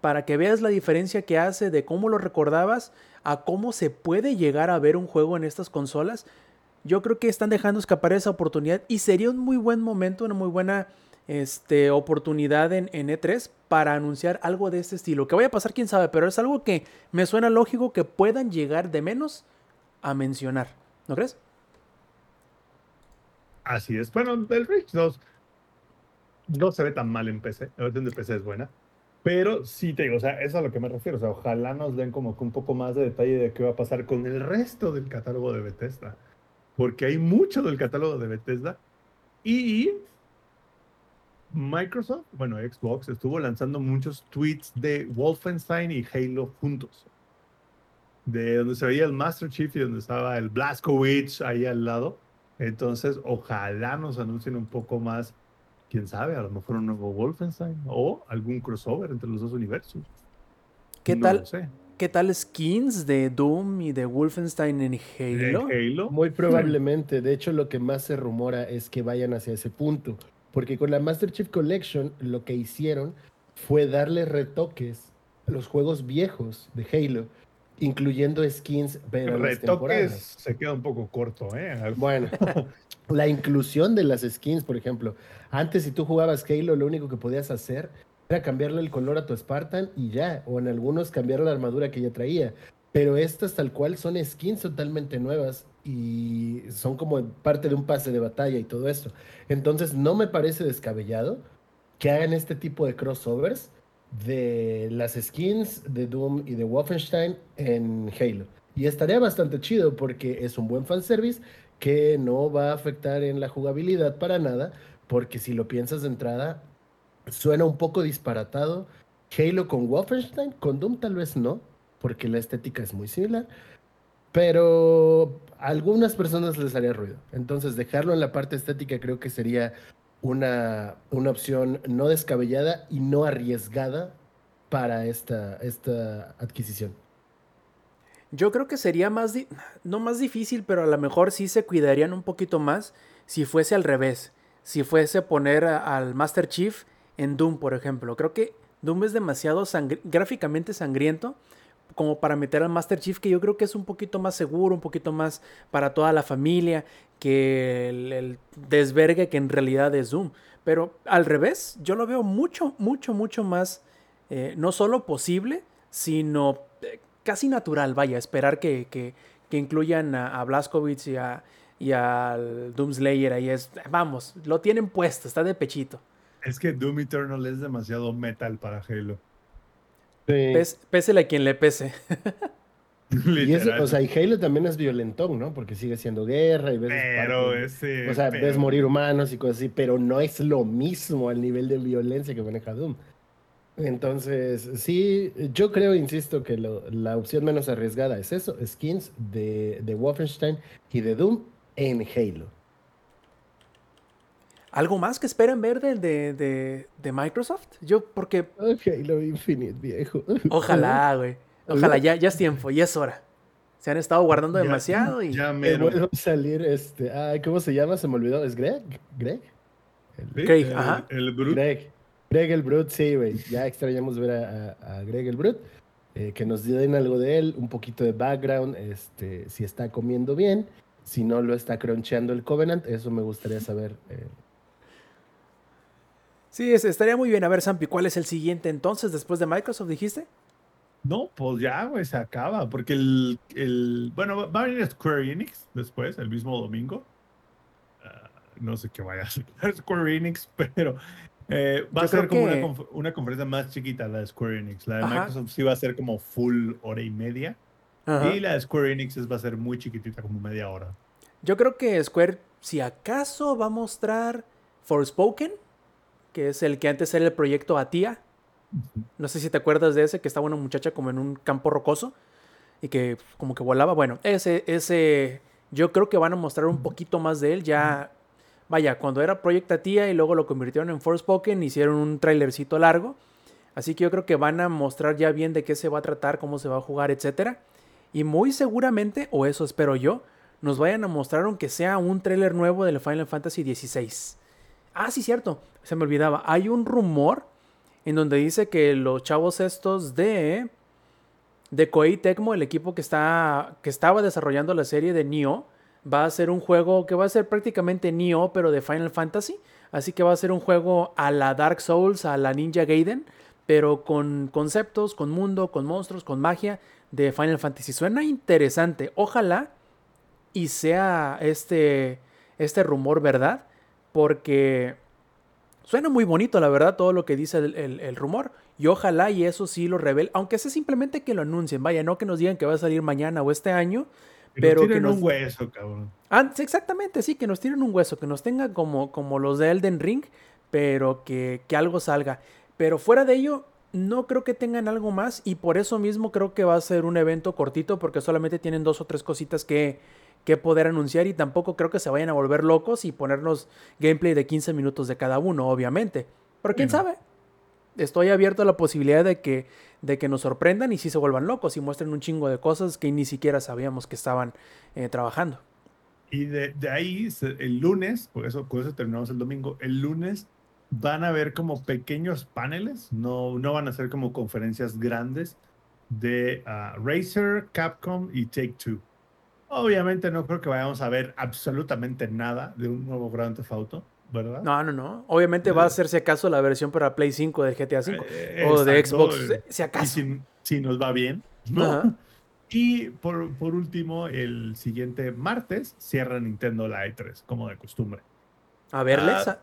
para que veas la diferencia que hace de cómo lo recordabas a cómo se puede llegar a ver un juego en estas consolas, yo creo que están dejando escapar esa oportunidad y sería un muy buen momento, una muy buena este, oportunidad en, en E3 para anunciar algo de este estilo. Que vaya a pasar, quién sabe, pero es algo que me suena lógico que puedan llegar de menos a mencionar. ¿No crees? Así es. Bueno, el Rage 2 no se ve tan mal en PC. La versión de PC es buena. Pero sí te digo, o sea, eso es a lo que me refiero. O sea, ojalá nos den como un poco más de detalle de qué va a pasar con el resto del catálogo de Bethesda. Porque hay mucho del catálogo de Bethesda. Y Microsoft, bueno, Xbox, estuvo lanzando muchos tweets de Wolfenstein y Halo juntos. De donde se veía el Master Chief y donde estaba el Blazkowicz ahí al lado. Entonces, ojalá nos anuncien un poco más, quién sabe, a lo mejor un nuevo Wolfenstein o algún crossover entre los dos universos. ¿Qué No tal? lo sé. ¿Qué tal skins de Doom y de Wolfenstein en ¿En Halo? Halo? Muy probablemente. De hecho, lo que más se rumora es que vayan hacia ese punto. Porque con la Master Chief Collection lo que hicieron fue darle retoques a los juegos viejos de Halo, incluyendo skins para las Retoques temporadas. se queda un poco corto, ¿eh? Bueno, la inclusión de las skins, por ejemplo. Antes, si tú jugabas Halo, lo único que podías hacer era cambiarle el color a tu Spartan y ya. O en algunos cambiar la armadura que ya traía. Pero estas, tal cual, son skins totalmente nuevas y son como parte de un pase de batalla y todo esto. Entonces, no me parece descabellado que hagan este tipo de crossovers de las skins de Doom y de Wolfenstein en Halo. Y estaría bastante chido porque es un buen fanservice que no va a afectar en la jugabilidad para nada, porque si lo piensas de entrada, suena un poco disparatado. Halo con Wolfenstein, con Doom tal vez no, porque la estética es muy similar, pero a algunas personas les haría ruido. Entonces dejarlo en la parte estética creo que sería una, una opción no descabellada y no arriesgada para esta, esta adquisición. Yo creo que sería más, no más difícil, pero a lo mejor sí se cuidarían un poquito más si fuese al revés. Si fuese poner al Master Chief en Doom, por ejemplo. Creo que Doom es demasiado gráficamente sangriento como para meter al Master Chief, que yo creo que es un poquito más seguro, un poquito más para toda la familia, que el, desvergue que en realidad es Doom. Pero al revés, yo lo veo mucho, mucho, mucho más, eh, no solo posible, sino eh, casi natural, vaya, esperar que, que- que incluyan a, a Blazkowicz y, a, y al Doomslayer ahí es, vamos, lo tienen puesto, está de pechito. Es que Doom Eternal es demasiado metal para Halo. Pes- pésele a quien le pese. Y eso, o sea, y Halo también es violentón, ¿no? Porque sigue siendo guerra y ves pero parte- ese. O sea, pero- ves morir humanos y cosas así, pero no es lo mismo al nivel de violencia que maneja Doom. Entonces, sí, yo creo, insisto, que lo- la opción menos arriesgada es eso, skins de, de Wolfenstein y de Doom en Halo. ¿Algo más que esperan ver del de, de, de Microsoft? Yo, porque Halo Infinite, viejo. ojalá, güey. Ojalá, ya, ya es tiempo, ya es hora. Se han estado guardando Ya- demasiado y... Ya Que mero. vuelva a salir este. Ay, ¿cómo se llama? Se me olvidó. ¿Es Greg? ¿Greg? El, ajá. el Brute. Greg. Greg el Brute, sí, güey. Ya extrañamos ver a, a- a Greg el Brute. eh, que nos den algo de él, un poquito de background, este, si está comiendo bien, si no lo está croncheando el Covenant, eso me gustaría saber. eh. Sí, es- estaría muy bien. A ver, Sampi, ¿cuál es el siguiente entonces después de Microsoft, dijiste? No, pues ya, güey, se acaba. Porque el, el. Bueno, va a venir Square Enix después, el mismo domingo. Ah, no sé qué vaya a hacer Square Enix, pero. eh, va Yo a ser como una, que- conf- una conferencia más chiquita la de Square Enix. La de Ajá. Microsoft sí va a ser como full hora y media. Ajá. Y la de Square Enix va a ser muy chiquitita, como media hora. Yo creo que Square, si acaso, va a mostrar Forspoken, que es el que antes era el proyecto Atia. No sé si te acuerdas de ese, que estaba una muchacha como en un campo rocoso y que como que volaba. Bueno, ese, ese, Yo creo que van a mostrar un poquito más de él ya. Vaya, cuando era Project Atia y luego lo convirtieron en Forspoken, hicieron un trailercito largo. Así que yo creo que van a mostrar ya bien de qué se va a tratar, cómo se va a jugar, etcétera. Y muy seguramente, o eso espero yo, nos vayan a mostrar aunque sea un tráiler nuevo del Final Fantasy XVI. Ah, sí, cierto, se me olvidaba. Hay un rumor en donde dice que los chavos estos de de Koei Tecmo, el equipo que está que estaba desarrollando la serie de Nioh, va a ser un juego que va a ser prácticamente Nioh pero de Final Fantasy, así que va a ser un juego a la Dark Souls, a la Ninja Gaiden, pero con conceptos, con mundo, con monstruos, con magia de Final Fantasy. Suena interesante. Ojalá y sea este este rumor verdad, porque Suena muy bonito, la verdad, todo lo que dice el, rumor. Y ojalá y eso sí lo revele, aunque sea simplemente que lo anuncien. Vaya, no que nos digan que va a salir mañana o este año. pero que nos un hueso, cabrón. Ah, exactamente, sí, que nos tiren un hueso, que nos tengan como, como los de Elden Ring, pero que, que algo salga. Pero fuera de ello, no creo que tengan algo más y por eso mismo creo que va a ser un evento cortito porque solamente tienen dos o tres cositas que, que poder anunciar y tampoco creo que se vayan a volver locos y ponernos gameplay de 15 minutos de cada uno, obviamente. Pero quién sabe. Estoy abierto a la posibilidad de que, de que nos sorprendan y si se vuelvan locos y muestren un chingo de cosas que ni siquiera sabíamos que estaban eh, trabajando. Y de, ahí, el lunes, por eso, por eso terminamos el domingo, el lunes van a ver como pequeños paneles, no, no van a ser como conferencias grandes de uh, Razer, Capcom y Take Two. Obviamente no creo que vayamos a ver absolutamente nada de un nuevo Grand Theft Auto, ¿verdad? No, no, no. Obviamente va a hacerse acaso la versión para Play 5 del GTA 5 eh, o de Xbox, si acaso. si, nos va bien, ¿no? Y por, por, último, el siguiente martes cierra Nintendo la E3, como de costumbre. A ver, Lexa.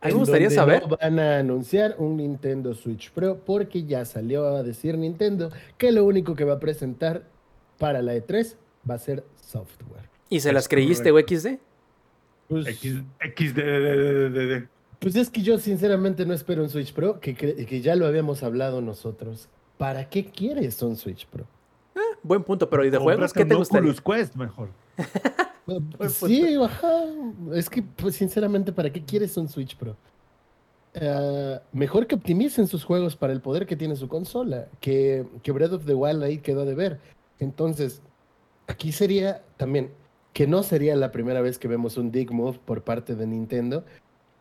A mí me gustaría saber. van a anunciar un Nintendo Switch Pro porque ya salió a decir Nintendo que lo único que va a presentar para la E3 va a ser software. ¿Y se las creíste, o XD? Pues, XD. Pues es que yo sinceramente no espero un Switch Pro, que, que ya lo habíamos hablado nosotros. ¿Para qué quieres un Switch Pro? Ah, buen punto, pero ¿y de juegos qué te gustaría? Oculus Quest mejor. Pues sí, ajá. Es que, pues sinceramente, ¿para qué quieres un Switch Pro? Eh, mejor que optimicen sus juegos para el poder que tiene su consola, que, que Breath of the Wild ahí quedó de ver. Entonces, aquí sería también que no sería la primera vez que vemos un dig move por parte de Nintendo.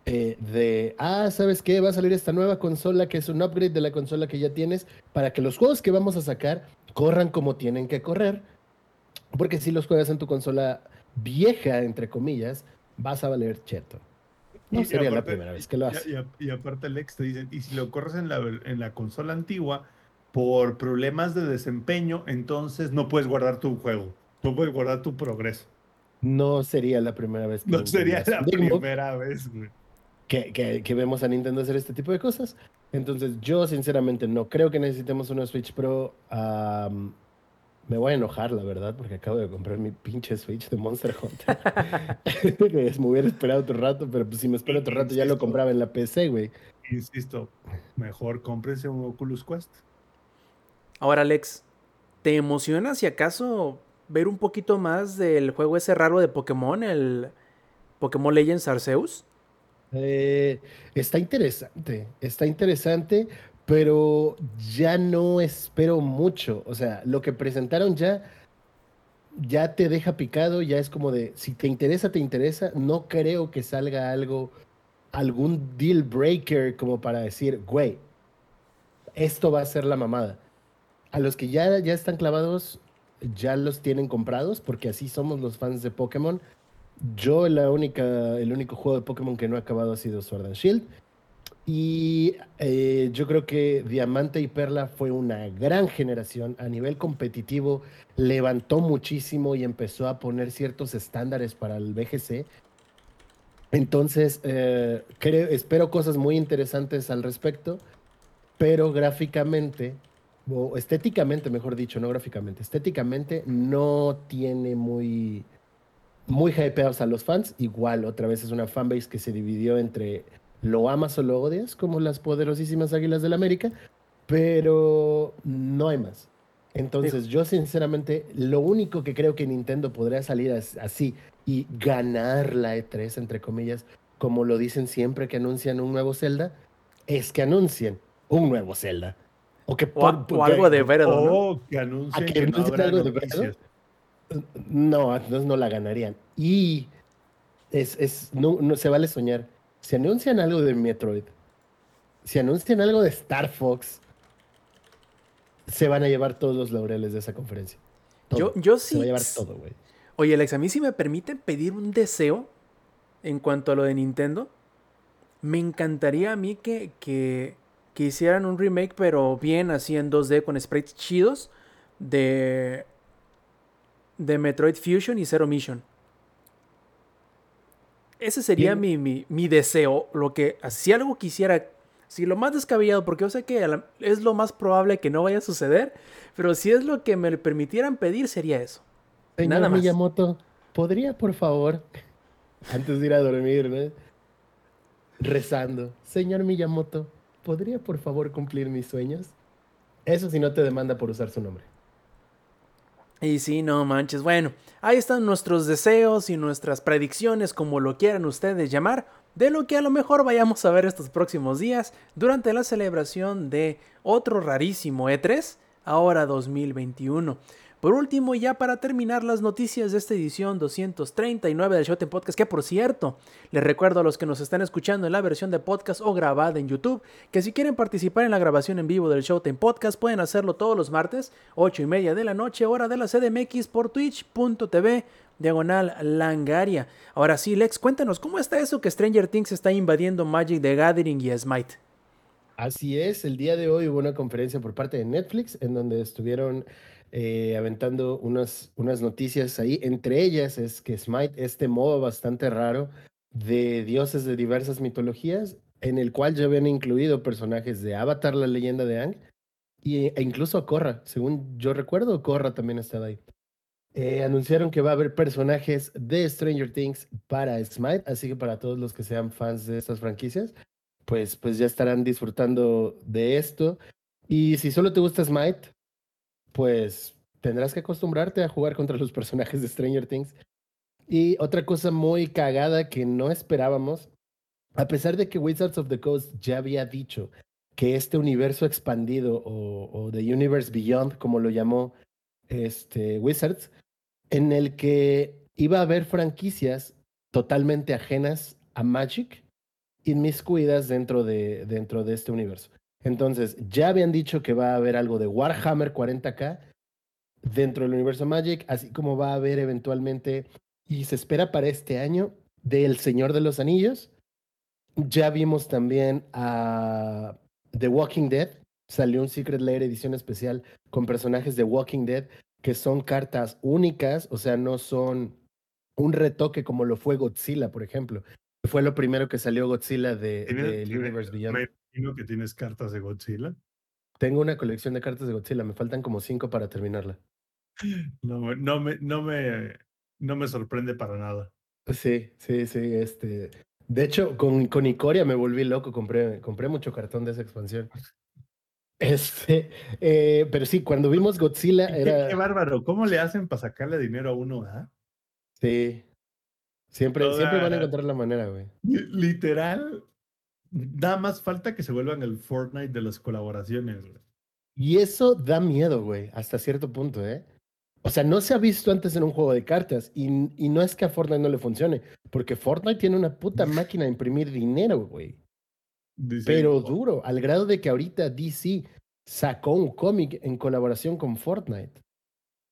Eh, de, ah, ¿sabes qué? Va a salir esta nueva consola que es un upgrade de la consola que ya tienes para que los juegos que vamos a sacar corran como tienen que correr. Porque si los juegas en tu consola vieja, entre comillas, vas a valer cheto. No sería la primera vez que lo haces. Y, aparte, Alex te dicen, y si lo corres en la, en la consola antigua, por problemas de desempeño, entonces no puedes guardar tu juego, no puedes guardar tu progreso. No sería la primera vez. Que no sería la primera vez, Que, que, vemos a Nintendo hacer este tipo de cosas. Entonces, yo sinceramente no creo que necesitemos una Switch Pro. me voy a enojar, la verdad, porque acabo de comprar mi pinche Switch de Monster Hunter. me hubiera esperado otro rato, pero pues si me espero otro rato ya lo compraba en la PC, güey. Insisto, mejor cómprense un Oculus Quest. Ahora, Alex, ¿te emociona si acaso ver un poquito más del juego ese raro de Pokémon, el Pokémon Legends Arceus? Eh, está interesante, está interesante, pero ya no espero mucho. O sea, lo que presentaron ya, ya te deja picado, ya es como de, si te interesa, te interesa. No creo que salga algo, algún deal breaker como para decir, güey, esto va a ser la mamada a los que ya, ya están clavados, ya los tienen comprados, porque así somos los fans de Pokémon. Yo la única, el único juego de Pokémon que no he acabado ha sido Sword and Shield. Y eh, yo creo que Diamante y Perla fue una gran generación. A nivel competitivo levantó muchísimo y empezó a poner ciertos estándares para el BGC. Entonces, eh, creo, espero cosas muy interesantes al respecto, pero gráficamente o estéticamente, mejor dicho, no gráficamente, estéticamente no tiene muy, muy hypeados a los fans. Igual, otra vez es una fanbase que se dividió entre lo amas o lo odias, como las poderosísimas Águilas del América, pero no hay más. Entonces, yo sinceramente, lo único que creo que Nintendo podría salir as- así y ganar la E3, entre comillas, como lo dicen siempre que anuncian un nuevo Zelda, es que anuncien un nuevo Zelda. O que por- o algo de Breath, ¿no? O que anuncien ¿A que que, no anuncien habrá algo de. No, entonces no la ganarían. Y es, es no, no se vale soñar. Si anuncian algo de Metroid, si anuncian algo de Star Fox, se van a llevar todos los laureles de esa conferencia. Yo, yo Se va a sí. llevar todo, güey. Oye, Alex, a mí si me permiten pedir un deseo en cuanto a lo de Nintendo, me encantaría a mí que, que, que hicieran un remake, pero bien así en 2D con sprites chidos de, de Metroid Fusion y Zero Mission. Ese sería mi, mi, mi deseo. Lo que, si algo quisiera, si lo más descabellado, porque yo sé que es lo más probable que no vaya a suceder, pero si es lo que me permitieran pedir, sería eso. Señor Nada más. Miyamoto, ¿podría por favor, antes de ir a dormir, ¿no? rezando, señor Miyamoto, ¿podría por favor cumplir mis sueños? Eso si no te demanda por usar su nombre. Y sí, no manches. Bueno, ahí están nuestros deseos y nuestras predicciones, como lo quieran ustedes llamar, de lo que a lo mejor vayamos a ver estos próximos días durante la celebración de otro rarísimo E3, ahora 2021. Por último, ya para terminar las noticias de esta edición 239 del Showtime Podcast, que por cierto, les recuerdo a los que nos están escuchando en la versión de podcast o grabada en YouTube, que si quieren participar en la grabación en vivo del Showtime Podcast, pueden hacerlo todos los martes, 8 y media de la noche, hora de la CDMX, por twitch.tv, diagonal langaria. Ahora sí, Lex, cuéntanos, ¿cómo está eso que Stranger Things está invadiendo Magic the Gathering y Smite? Así es, el día de hoy hubo una conferencia por parte de Netflix en donde estuvieron eh, aventando unas, unas noticias ahí. Entre ellas es que Smite, este modo bastante raro de dioses de diversas mitologías, en el cual ya habían incluido personajes de Avatar, la leyenda de Aang, y, e incluso Korra. Según yo recuerdo, Korra también estaba ahí. Eh, anunciaron que va a haber personajes de Stranger Things para Smite, así que para todos los que sean fans de estas franquicias, pues, pues ya estarán disfrutando de esto. Y si solo te gusta Smite, pues tendrás que acostumbrarte a jugar contra los personajes de Stranger Things. Y otra cosa muy cagada que no esperábamos, a pesar de que Wizards of the Coast ya había dicho que este universo expandido o, The Universe Beyond, como lo llamó este, Wizards, en el que iba a haber franquicias totalmente ajenas a Magic, inmiscuidas dentro de, dentro de este universo. Entonces, ya habían dicho que va a haber algo de Warhammer 40k dentro del universo Magic, así como va a haber eventualmente, y se espera para este año, del Señor de los Anillos. Ya vimos también a The Walking Dead, salió un Secret Lair edición especial con personajes de Walking Dead que son cartas únicas, o sea, no son un retoque como lo fue Godzilla, por ejemplo. Fue lo primero que salió Godzilla de, ¿Tienes- del tienes- Universe Beyond. Me imagino que tienes cartas de Godzilla. Tengo una colección de cartas de Godzilla, me faltan como cinco para terminarla. No, me- no, me, no, me, no me sorprende para nada. Sí, sí, sí, este... De hecho, con, con Icoria me volví loco, compré, compré mucho cartón de esa expansión. Este, eh, pero sí, cuando vimos Godzilla Qué, era... qué bárbaro. ¿Cómo le hacen para sacarle dinero a uno? ah? Sí. Siempre, Toda- siempre van a encontrar la manera, güey. Li- Literal, nada más falta que se vuelvan el Fortnite de las colaboraciones. güey. Y eso da miedo, güey, hasta cierto punto, ¿eh? O sea, no se ha visto antes en un juego de cartas y, y no es que a Fortnite no le funcione, porque Fortnite tiene una puta máquina de imprimir dinero, güey. Pero "Oh, duro, al grado de que ahorita DC sacó un cómic en colaboración con Fortnite.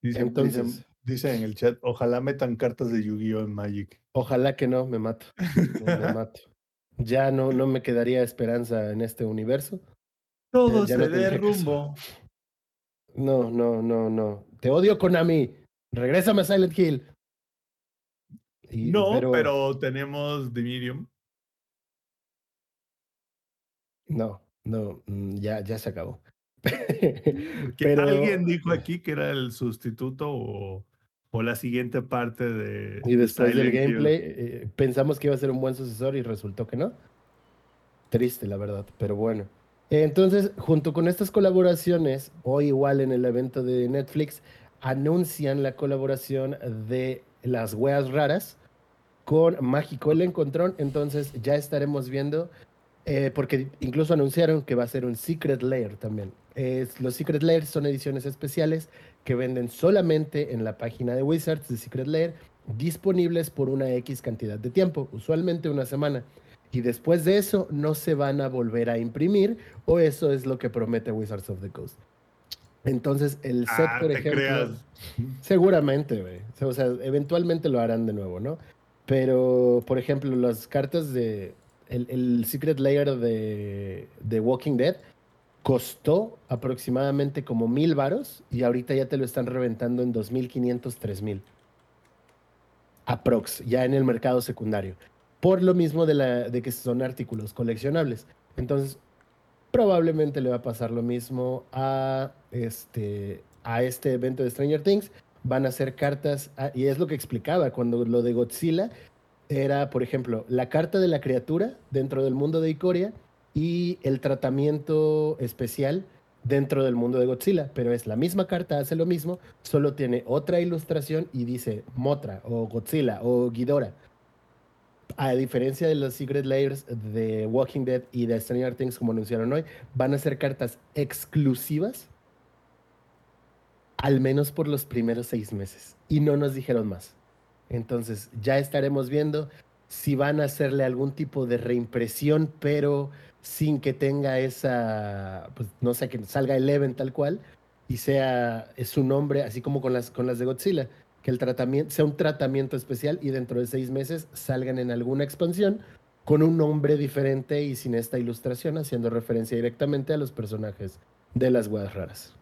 Dicen, Entonces- dicen- dicen en el chat, ojalá metan cartas de Yu-Gi-Oh en Magic. Ojalá que no, me mato. Me mato. Ya no, no me quedaría esperanza en este universo. Todo no se tendría derrumbo. No, no, no, no. Te odio, Konami. Regrésame a Silent Hill. Y- No, pero... tenemos The Medium. No, no, mm, ya, ya se acabó. Que pero alguien dijo aquí que era el sustituto o, o la siguiente parte de. y de después del Silent Hill. gameplay eh, pensamos que iba a ser un buen sucesor y resultó que no. Triste, la verdad, pero bueno. Entonces, junto con estas colaboraciones, o igual en el evento de Netflix, anuncian la colaboración de las weas raras con Mágico el Encontrón. Entonces, ya estaremos viendo, eh, porque incluso anunciaron que va a ser un Secret Lair también. Es- los Secret Lairs son ediciones especiales que venden solamente en la página de Wizards de Secret Lair, disponibles por una X cantidad de tiempo, usualmente una semana. Y después de eso no se van a volver a imprimir, o eso es lo que promete Wizards of the Coast. Entonces, el set, Ah, por te ejemplo, creas. seguramente, güey. O sea, O sea, eventualmente lo harán de nuevo, ¿no? Pero, por ejemplo, las cartas de. El, el Secret Layer de, de Walking Dead costó aproximadamente como mil varos y ahorita ya te lo están reventando en 2.500, 3.000. Aprox, ya en el mercado secundario. Por lo mismo de, la, de que son artículos coleccionables. Entonces, probablemente le va a pasar lo mismo a este, a este evento de Stranger Things. Van a ser cartas, y es lo que explicaba cuando lo de Godzilla era, por ejemplo, la carta de la criatura dentro del mundo de Ikoria y el tratamiento especial dentro del mundo de Godzilla, pero es la misma carta, hace lo mismo, solo tiene otra ilustración y dice Motra o Godzilla o Ghidorah. A diferencia de los Secret Layers de Walking Dead y de Stranger Things, como anunciaron hoy, van a ser cartas exclusivas, al menos por los primeros seis meses. Y no nos dijeron más. Entonces, ya estaremos viendo si van a hacerle algún tipo de reimpresión, pero sin que tenga esa, pues no sé, que salga Eleven tal cual y sea es su nombre, así como con las, con las de Godzilla, que el tratamiento sea un tratamiento especial y dentro de seis meses salgan en alguna expansión con un nombre diferente y sin esta ilustración, haciendo referencia directamente a los personajes de las weas raras.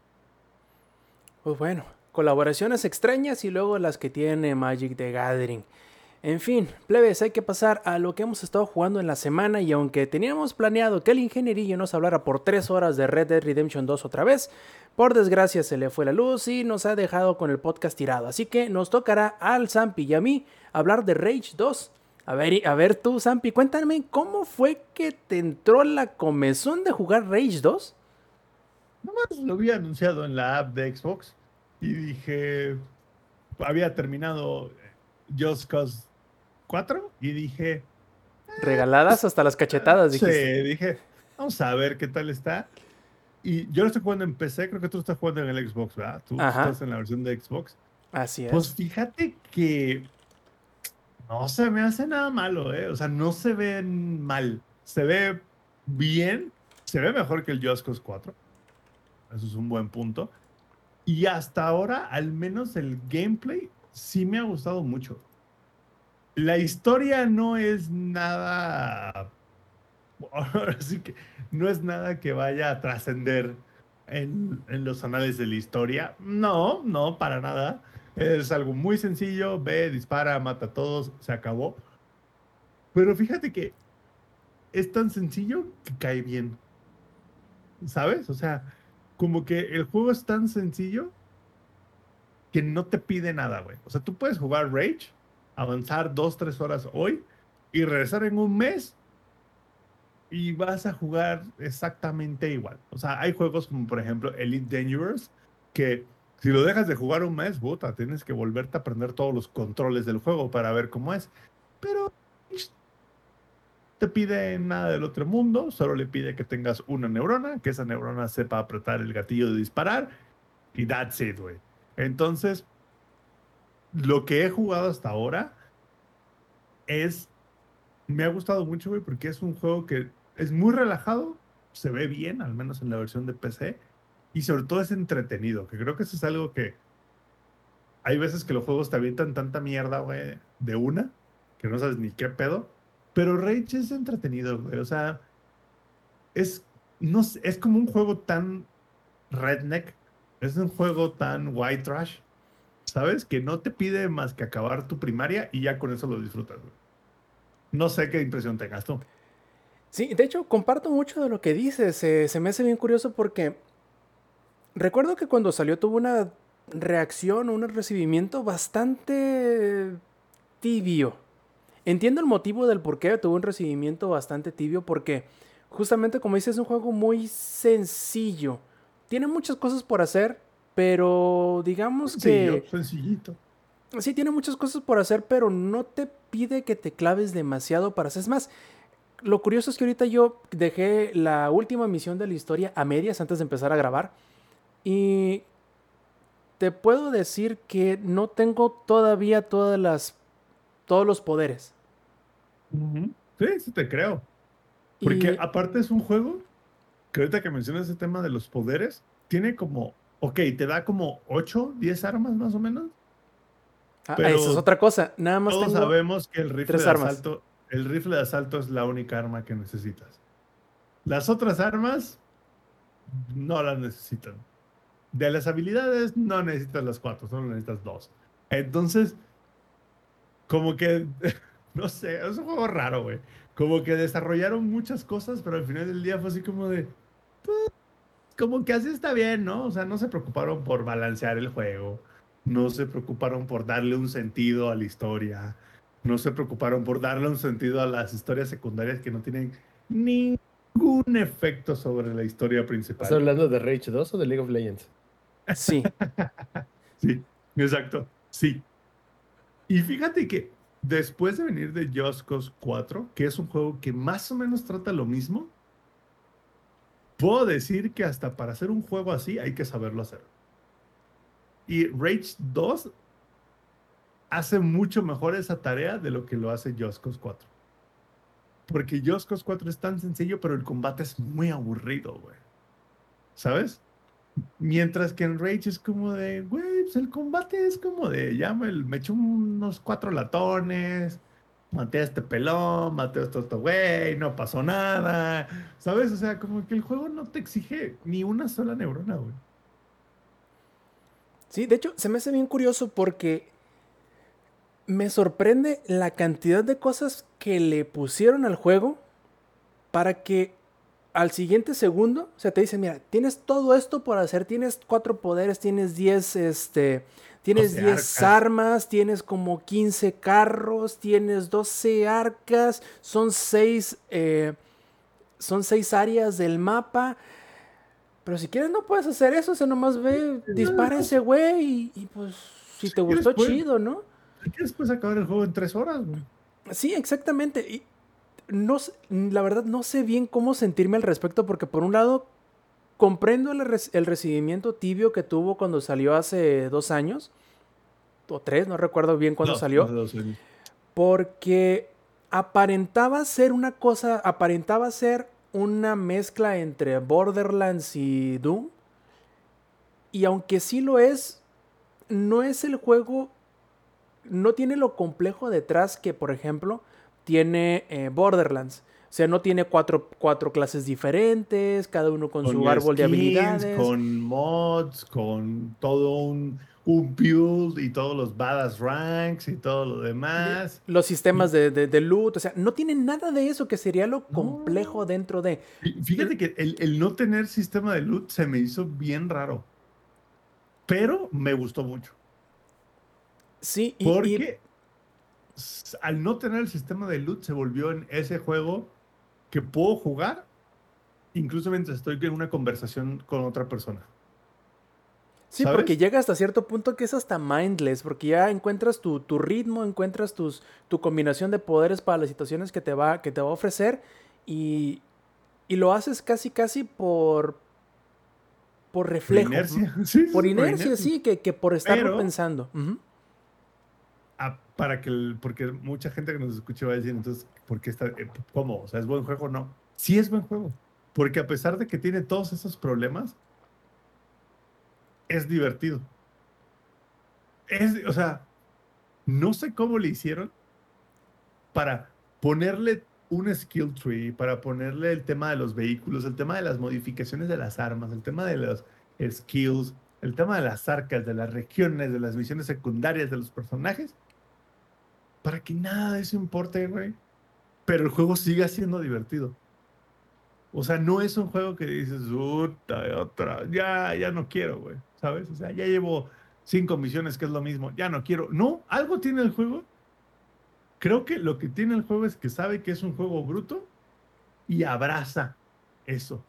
Pues bueno, colaboraciones extrañas y luego las que tiene Magic the Gathering. En fin, plebes, hay que pasar a lo que hemos estado jugando en la semana y aunque teníamos planeado que el ingenierillo nos hablara por 3 horas de Red Dead Redemption 2 otra vez, por desgracia se le fue la luz y nos ha dejado con el podcast tirado. Así que nos tocará al Zampi y a mí hablar de Rage 2. A ver, a ver tú, Zampi, cuéntame cómo fue que te entró la comezón de jugar Rage 2. Nomás lo había anunciado en la app de Xbox y dije, había terminado Just Cause 4 y dije, Regaladas hasta las cachetadas, sí, dijiste. dije, vamos a ver qué tal está. Y yo lo estoy jugando en PC, creo que tú estás jugando en el Xbox, ¿verdad? Tú Ajá. estás en la versión de Xbox. Así es. Pues fíjate que no se me hace nada malo, ¿eh? O sea, no se ve mal. Se ve bien. Se ve mejor que el Just Cause 4. Eso es un buen punto. Y hasta ahora, al menos el gameplay sí me ha gustado mucho. La historia no es nada. Ahora sí que no es nada que vaya a trascender en, en los anales de la historia. No, no, para nada. Es algo muy sencillo. Ve, dispara, mata a todos, se acabó. Pero fíjate que es tan sencillo que cae bien. ¿Sabes? O sea, como que el juego es tan sencillo que no te pide nada, güey. O sea, tú puedes jugar Rage, avanzar dos, tres horas hoy y regresar en un mes y vas a jugar exactamente igual. O sea, hay juegos como por ejemplo Elite Dangerous que si lo dejas de jugar un mes, puta, tienes que volverte a aprender todos los controles del juego para ver cómo es. Pero te pide nada del otro mundo, solo le pide que tengas una neurona, que esa neurona sepa apretar el gatillo de disparar y that's it, güey. Entonces, lo que he jugado hasta ahora es me ha gustado mucho, güey, porque es un juego que es muy relajado, se ve bien, al menos en la versión de PC, y sobre todo es entretenido, que creo que eso es algo que hay veces que los juegos te avientan tanta mierda, güey, de una, que no sabes ni qué pedo, pero Rage es entretenido, güey, o sea, es, no es como un juego tan redneck, es un juego tan white trash, ¿sabes? Que no te pide más que acabar tu primaria y ya con eso lo disfrutas. No sé qué impresión tengas tú. Sí, de hecho, comparto mucho de lo que dices. se me hace bien curioso porque recuerdo que cuando salió tuvo una reacción, un recibimiento bastante tibio. Entiendo el motivo del por qué tuvo un recibimiento bastante tibio porque justamente como dices, es un juego muy sencillo. Tiene muchas cosas por hacer, pero digamos que... Sencillo, sencillito. Sí, tiene muchas cosas por hacer, pero no te pide que te claves demasiado para hacer. Es más, lo curioso es que ahorita yo dejé la última misión de la historia a medias antes de empezar a grabar. Y te puedo decir que no tengo todavía todas las, todos los poderes. Sí, sí te creo. Porque Y- aparte es un juego que ahorita que mencionas ese tema de los poderes, tiene como, ok, te da como 8, 10 armas más o menos. Ah, pero esa es otra cosa. Nada más Todos tengo... sabemos que el rifle de armas. asalto, el rifle de asalto es la única arma que necesitas. Las otras armas no las necesitan. De las habilidades no necesitas las cuatro, solo necesitas dos. Entonces, como que, no sé, es un juego raro, güey. Como que desarrollaron muchas cosas, pero al final del día fue así como de, como que así está bien, ¿no? O sea, no se preocuparon por balancear el juego, no se preocuparon por darle un sentido a la historia, no se preocuparon por darle un sentido a las historias secundarias que no tienen ningún efecto sobre la historia principal. ¿Estás hablando de Rage 2 o de League of Legends? Sí. Sí, exacto, sí. Y fíjate que después de venir de Just Cause 4, que es un juego que más o menos trata lo mismo, puedo decir que hasta para hacer un juego así hay que saberlo hacer. Y Rage 2 hace mucho mejor esa tarea de lo que lo hace Just Cause 4. Porque Just Cause 4 es tan sencillo, pero el combate es muy aburrido, güey. ¿Sabes? Mientras que en Rage es como de, güey, pues el combate es como de, ya me, me eché unos cuatro latones, maté este pelón, maté a este otro güey, no pasó nada, ¿sabes? O sea, como que el juego no te exige ni una sola neurona, güey. Sí, de hecho, se me hace bien curioso porque me sorprende la cantidad de cosas que le pusieron al juego para que al siguiente segundo, o sea, te dicen, mira, tienes todo esto por hacer, tienes cuatro poderes, tienes 10, este, tienes 12 10 arcas. armas, tienes como 15 carros, tienes 12 arcas, son 6, son seis áreas del mapa. Pero si quieres no puedes hacer eso, o sea, nomás ve, dispara ese güey y, y, pues si Si te quieres, gustó, puedes. chido, ¿no? Hay que después acabar el juego en tres horas, güey. Sí, exactamente. Y no, la verdad no sé bien cómo sentirme al respecto porque por un lado comprendo el, el recibimiento tibio que tuvo cuando salió hace dos años o tres, no recuerdo bien cuándo No, salió. porque aparentaba ser una cosa, aparentaba ser una mezcla entre Borderlands y Doom. Y aunque sí lo es, no es el juego, no tiene lo complejo detrás que, por ejemplo, tiene eh, Borderlands. O sea, no tiene cuatro, cuatro clases diferentes, cada uno con, su árbol de habilidades. Con mods, con todo un, un build y todos los badass ranks y todo lo demás. Los sistemas de, de- de loot, o sea, no tiene nada de eso que sería lo complejo dentro de... Fí- Fíjate que el, el no tener sistema de loot se me hizo bien raro. Pero me gustó mucho. Sí, y- Porque al no tener el sistema de loot se volvió en ese juego que puedo jugar incluso mientras estoy en una conversación con otra persona. Sí, ¿Sabes? porque llega hasta cierto punto que es hasta mindless, porque ya encuentras tu, tu ritmo, encuentras tus, tu combinación de poderes para las situaciones que te va, que te va a ofrecer y, y lo haces casi casi por, por Por reflejo. inercia. ¿no? Sí, Por sí, inercia, sí, que, que por Pero- pensando. Para que el- porque mucha gente que nos escuche va a decir entonces ¿por qué está eh, cómo? O sea, ¿es buen juego? No. Sí es buen juego, porque a pesar de que tiene todos esos problemas es divertido. Es, o sea, no sé cómo le hicieron para ponerle un skill tree, para ponerle el tema de los vehículos, el tema de las modificaciones de las armas, el tema de los skills, el tema de las arcas, de las regiones, de las misiones secundarias, de los personajes, para que nada de eso importe, güey. Pero el juego siga siendo divertido. O sea, no es un juego que dices, puta, otra, ya, ya no quiero, güey. ¿Sabes? O sea, ya llevo cinco misiones que es lo mismo, ya no quiero. No, algo tiene el juego. Creo que lo que tiene el juego es que sabe que es un juego bruto y abraza eso.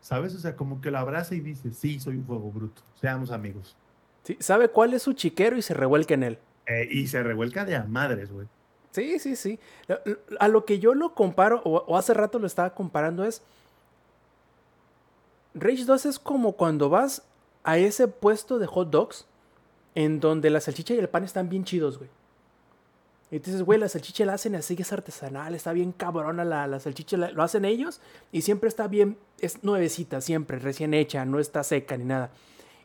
¿Sabes? O sea, como que lo abraza y dice, sí, soy un juego bruto, seamos amigos. Sí, sabe cuál es su chiquero y se revuelca en él. Eh, y se revuelca de a madres, güey. Sí, sí, sí. A lo que yo lo comparo, o, o hace rato lo estaba comparando, es. Rage 2 es como cuando vas a ese puesto de hot dogs en donde la salchicha y el pan están bien chidos, güey. Y dices, güey, la salchicha la hacen así, es artesanal, está bien cabrona la, la salchicha, la- lo hacen ellos y siempre está bien, es nuevecita, siempre, recién hecha, no está seca ni nada.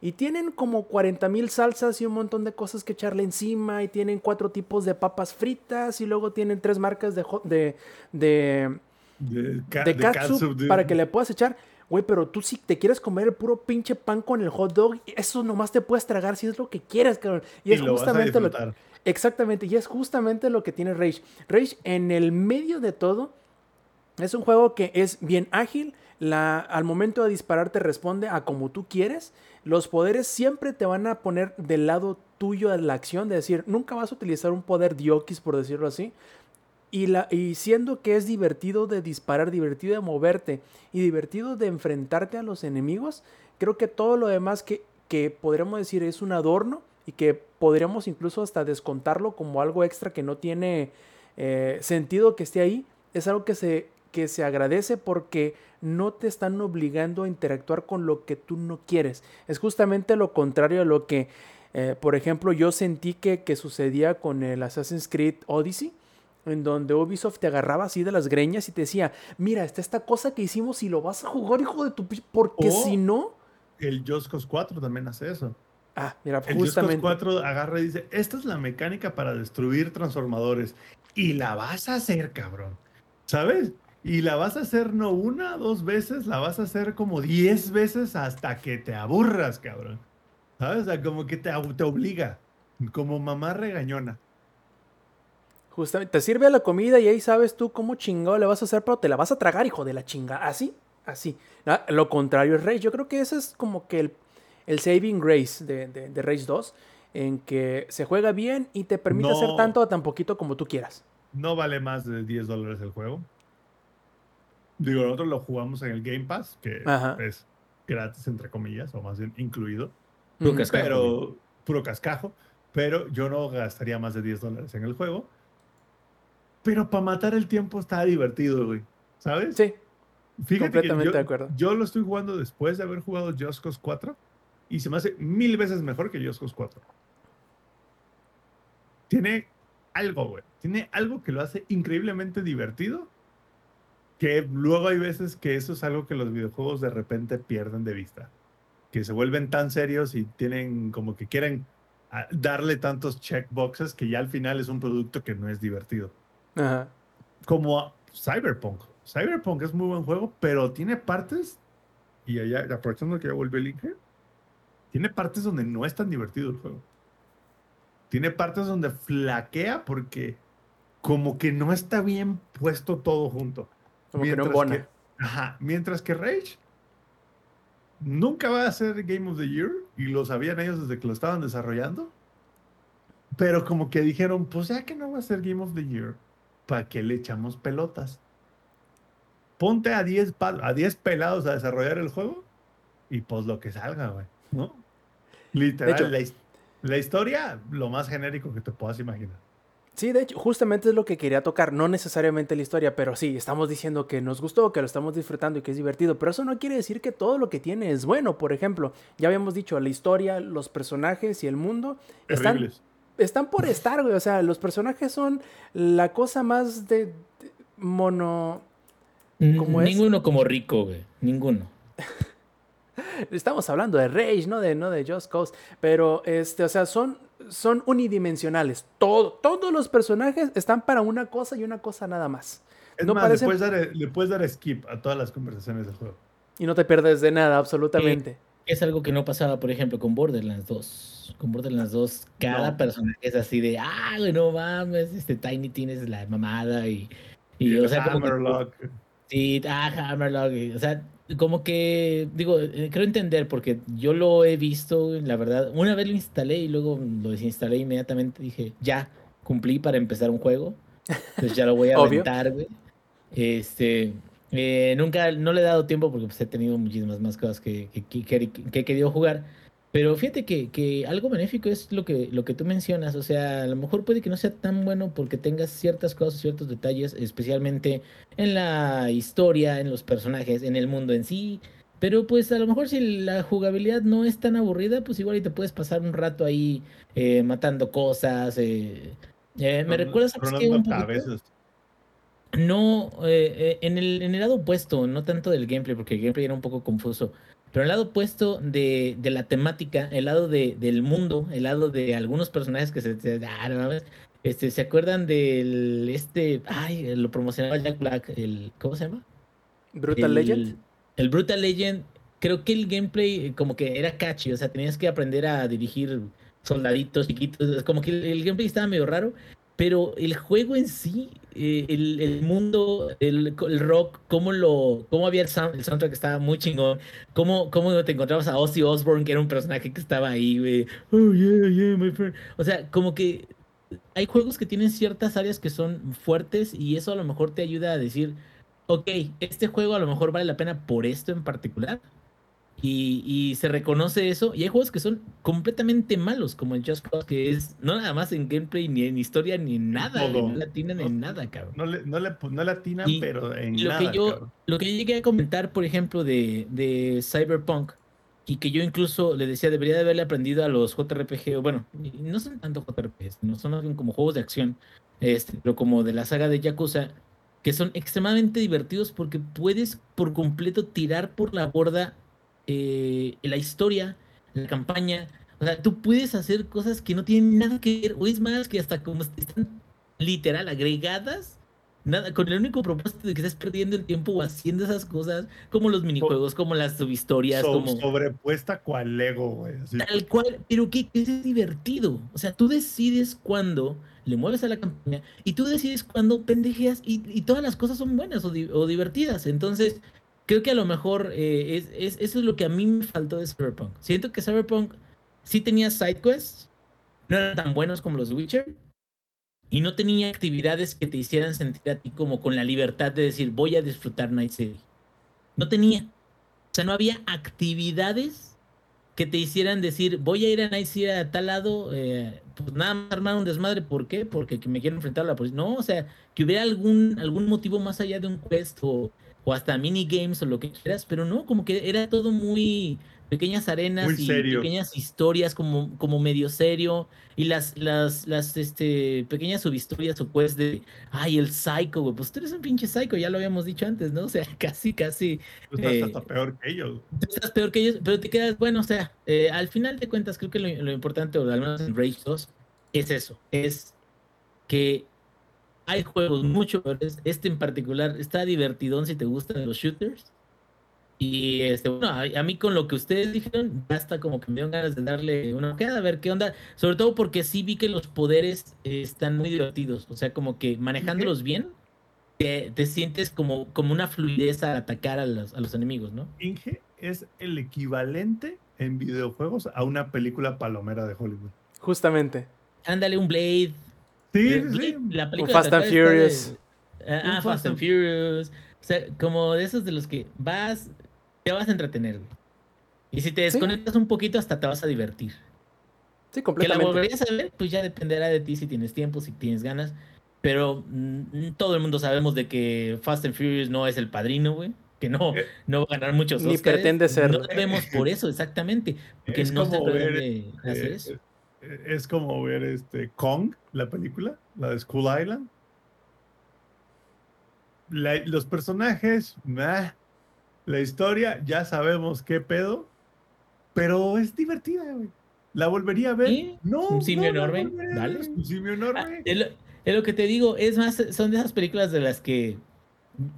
Y tienen como 40 mil salsas y un montón de cosas que echarle encima. Y tienen cuatro tipos de papas fritas. Y luego tienen tres marcas de, hot- de, de, De, de de catsup catsup, para que le puedas echar. Güey, pero tú si te quieres comer el puro pinche pan con el hot dog, eso nomás te puedes tragar si es lo que quieres, cabrón. Y, Y es lo vas a justamente lo. Exactamente, y es justamente lo que tiene Rage. Rage, en el medio de todo, es un juego que es bien ágil. La, al momento de disparar te responde a como tú quieres. Los poderes siempre te van a poner del lado tuyo de la acción, de decir, nunca vas a utilizar un poder diokis, por decirlo así. Y, la, y siendo que es divertido de disparar, divertido de moverte y divertido de enfrentarte a los enemigos, creo que todo lo demás que, que podríamos decir es un adorno y que podríamos incluso hasta descontarlo como algo extra que no tiene eh, sentido que esté ahí, es algo que se, que se agradece porque no te están obligando a interactuar con lo que tú no quieres. Es justamente lo contrario a lo que, eh, por ejemplo, yo sentí que, que sucedía con el Assassin's Creed Odyssey en donde Ubisoft te agarraba así de las greñas y te decía, mira, está esta cosa que hicimos y lo vas a jugar, hijo de tu... Porque si no... El Just Cause 4 también hace eso. Ah, mira, El Just Cause justamente... 4 agarra y dice, esta es la mecánica para destruir transformadores. Y la vas a hacer, cabrón. ¿Sabes? Y la vas a hacer no una, dos veces, la vas a hacer como diez veces hasta que te aburras, cabrón. ¿Sabes? O sea, como que te, te obliga. Como mamá regañona. Justamente, te sirve la comida y ahí sabes tú cómo chingado le vas a hacer, pero te la vas a tragar, hijo de la chinga. Así, así. Ah, Lo contrario es Rage. Yo creo que ese es como que el, el saving grace de, de, de Rage 2, en que se juega bien y te permite hacer tanto o tan poquito como tú quieras. No vale más de 10 dólares el juego. Digo, nosotros lo jugamos en el Game Pass, que Ajá. es gratis, entre comillas, o más bien incluido. Puro cascajo, pero puro cascajo. Pero yo no gastaría más de 10 dólares en el juego. Pero para matar el tiempo está divertido, güey. ¿Sabes? Sí, Fíjate que completamente yo, de acuerdo. Yo lo estoy jugando después de haber jugado Just Cause 4 y se me hace mil veces mejor que Just Cause 4. Tiene algo, güey. Tiene algo que lo hace increíblemente divertido. Que luego hay veces que eso es algo que los videojuegos de repente pierden de vista. Que se vuelven tan serios y tienen como que quieren ah, darle tantos checkboxes que ya al final es un producto que no es divertido Ajá. como a Cyberpunk. Cyberpunk es muy buen juego, pero tiene partes, y allá, aprovechando que ya volvió el Inge, tiene partes donde no es tan divertido el juego. Tiene partes donde flaquea porque como que no está bien puesto todo junto. Como que no Mientras embona. Ajá, mientras que Rage nunca va a ser Game of the Year, y lo sabían ellos desde que lo estaban desarrollando. Pero como que dijeron, pues ya que no va a ser Game of the Year, ¿para qué le echamos pelotas? Ponte a 10 pa- a 10 pelados a desarrollar el juego y pues lo que salga, güey, ¿no? Literal, hecho- la, his- la historia, lo más genérico que te puedas imaginar. Sí, de hecho, justamente es lo que quería tocar, no necesariamente la historia, pero sí, estamos diciendo que nos gustó, que lo estamos disfrutando y que es divertido, pero eso no quiere decir que todo lo que tiene es bueno. Por ejemplo, ya habíamos dicho, la historia, los personajes y el mundo están, Terribles. Están por estar, güey. O sea, los personajes son la cosa más de, de mono. ¿Cómo es? Ninguno como rico, güey. Ninguno. Estamos hablando de Rage, no de, no de Just Cause. Pero, este, o sea, son, son unidimensionales. Todo, todos los personajes están para una cosa y una cosa nada más. Es no más, parecen- le, puedes dar, le puedes dar skip a todas las conversaciones del juego. Y no te pierdes de nada, absolutamente. Es algo que no pasaba, por ejemplo, con Borderlands 2. Con Borderlands 2, cada No. personaje es así de, ah, güey, no mames, este Tiny tienes la mamada y, y, o sea, como que- Hammerlock. Sí, ah, Hammerlock, y, o sea, como que, digo, eh, creo entender, porque yo lo he visto, la verdad, una vez lo instalé y luego lo desinstalé inmediatamente, dije, ya, cumplí para empezar un juego, entonces ya lo voy a aventar, güey. Este, Eh, nunca, no le he dado tiempo porque pues, he tenido muchísimas más cosas que, que, que- que- que he querido jugar. Pero fíjate que, que algo benéfico es lo que, lo que tú mencionas. O sea, a lo mejor puede que no sea tan bueno porque tengas ciertas cosas, ciertos detalles, especialmente en la historia, en los personajes, en el mundo en sí. Pero pues a lo mejor si la jugabilidad no es tan aburrida, pues igual y te puedes pasar un rato ahí eh, matando cosas. eh. Eh, me recuerda, ¿sabes qué? Tronando Un poquito? No, eh, eh, en el, en el lado opuesto, no tanto del gameplay, porque el gameplay era un poco confuso, pero el lado opuesto de, de la temática, el lado de, del mundo, el lado de algunos personajes que se, se- ah, este, ¿se acuerdan del este, ay, lo promocionaba Jack Black, el, ¿cómo se llama? Brutal el, Legend. El Brutal Legend, creo que el gameplay eh, como que era catchy, o sea, tenías que aprender a dirigir soldaditos chiquitos, como que el, el gameplay estaba medio raro, pero el juego en sí, el, el mundo, el, el rock, cómo lo, cómo había el, el soundtrack estaba muy chingón, cómo, cómo te encontrabas a Ozzy Osbourne, que era un personaje que estaba ahí, oh yeah, yeah, my friend, o sea, como que hay juegos que tienen ciertas áreas que son fuertes y eso a lo mejor te ayuda a decir, ok, este juego a lo mejor vale la pena por esto en particular. Y, y se reconoce eso. Y hay juegos que son completamente malos, como el Just Cause, que es no nada más en gameplay, ni en historia, ni en nada. No la tienen No. en nada, cabrón. No le, no le, no le atinan, Y pero en lo nada, que yo cabrón. lo que yo llegué a comentar por ejemplo de, de Cyberpunk y que yo incluso le decía debería de haberle aprendido a los JRPG o bueno no son tanto JRPGs no son más bien como juegos de acción este pero como de la saga de Yakuza que son extremadamente divertidos porque puedes por completo tirar por la borda eh, la historia la campaña o sea tú puedes hacer cosas que no tienen nada que ver o es más que hasta como están literal agregadas Nada, con el único propósito de que estés perdiendo el tiempo o haciendo esas cosas, como los minijuegos, como las subhistorias, So- como Sobrepuesta cual Lego, güey. así. tal cual, pero que, que es divertido. O sea, tú decides cuándo le mueves a la campaña y tú decides cuándo pendejeas y, y todas las cosas son buenas o, di- o divertidas. Entonces, creo que a lo mejor eh, es, es- eso es lo que a mí me faltó de Cyberpunk. Siento que Cyberpunk sí tenía side quests, no eran tan buenos como los Witcher, y no tenía actividades que te hicieran sentir a ti como con la libertad de decir voy a disfrutar Night City. No tenía. O sea, no había actividades que te hicieran decir voy a ir a Night City a tal lado, eh, pues nada más armar un desmadre. ¿Por qué? Porque que me quiero enfrentar a la policía. No, o sea, que hubiera algún, algún motivo más allá de un quest o, o hasta minigames o lo que quieras, pero no, como que era todo muy pequeñas arenas Muy y serio. pequeñas historias como, como medio serio y las, las, las este, pequeñas subhistorias o quests de, ay, el psycho, güey, pues tú eres un pinche psycho, ya lo habíamos dicho antes, ¿no? O sea, casi, casi Tú estás eh, hasta peor que ellos. tú estás peor que ellos, pero te quedas, bueno, o sea, eh, al final de cuentas creo que lo, lo importante, o al menos en Rage 2, es eso, es que hay juegos mucho peores, este en particular está divertidón si te gustan los shooters, y este, bueno, a, a mí con lo que ustedes dijeron, basta como que me dieron ganas de darle una ojeada, a ver qué onda, sobre todo porque sí vi que los poderes eh, están muy divertidos, o sea, como que manejándolos bien, te, te sientes como, como una fluidez al atacar a los, a los enemigos, ¿no? Inge es el equivalente en videojuegos a una película palomera de Hollywood. Justamente. Ándale, un Blade. Sí, Eh, sí. La película Fast and de- Furious. Ah, Fast Fast and Furious. O sea, como de esos de los que vas, te vas a entretener, güey. Y si te desconectas un poquito, hasta te vas a divertir. Sí, Que la completamente. volverías a ver, pues ya dependerá de ti si tienes tiempo, si tienes ganas. Pero mm, todo el mundo sabemos de que Fast and Furious no es el padrino, güey. Que no, Eh, no va a ganar muchos Ni Óscares. pretende serlo. No vemos por eso, exactamente. Porque Es no se pretende hacer Eh, eso. Eh, es como ver este Kong, la película, la de School Island. La- los personajes, meh. la historia, ya sabemos qué pedo, pero es divertida, güey. ¿La volvería a ver? Sí, No. un simio no enorme, dale. Es un simio Ah, enorme. es, lo, es lo que te digo, es más, son de esas películas de las que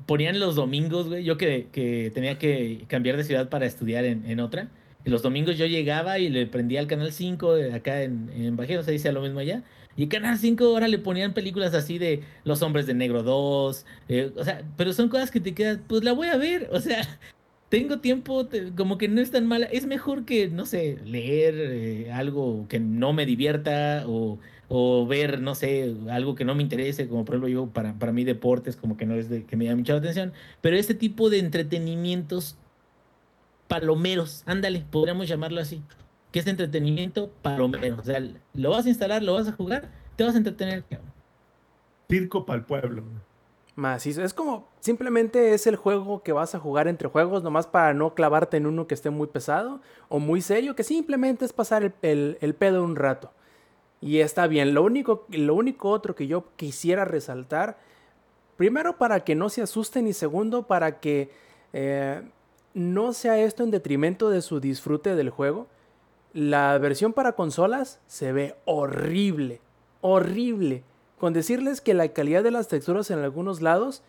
ponían los domingos, güey. Yo que, que tenía que cambiar de ciudad para estudiar en, en otra. Y los domingos yo llegaba y le prendía al Canal 5 de acá en, en Bajío, se dice lo mismo allá. Y Canal 5 ahora le ponían películas así de Los Hombres de Negro 2. eh, o sea, pero son cosas que te quedas, pues la voy a ver. O sea, tengo tiempo, como que no es tan mala. Es mejor que, no sé, leer eh, algo que no me divierta o o ver, no sé, algo que no me interese, como por ejemplo yo, para, para mí deportes, como que no es de que me llama mucho la atención, pero este tipo de entretenimientos palomeros, ándale, podríamos llamarlo así, que es entretenimiento palomero, o sea, lo vas a instalar, lo vas a jugar, te vas a entretener. Circo para el pueblo. Macizo. Es como, simplemente es el juego que vas a jugar entre juegos, nomás para no clavarte en uno que esté muy pesado o muy serio, que simplemente es pasar el, el- el pedo un rato. Y está bien. Lo único, lo único otro que yo quisiera resaltar, primero para que no se asusten y segundo para que eh, no sea esto en detrimento de su disfrute del juego. La versión para consolas se ve horrible, horrible. Con decirles que la calidad de las texturas en algunos lados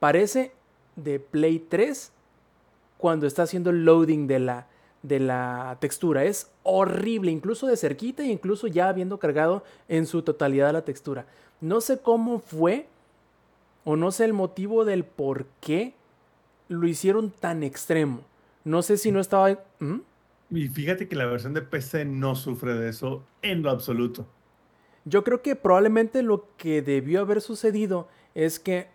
parece de Play 3 cuando está haciendo el loading de la, de la textura. Es horrible, incluso de cerquita e incluso ya habiendo cargado en su totalidad la textura. No sé cómo fue o no sé el motivo del por qué lo hicieron tan extremo. No sé si no estaba... ¿Mm? Y fíjate que la versión de PC no sufre de eso en lo absoluto. Yo creo que probablemente lo que debió haber sucedido es que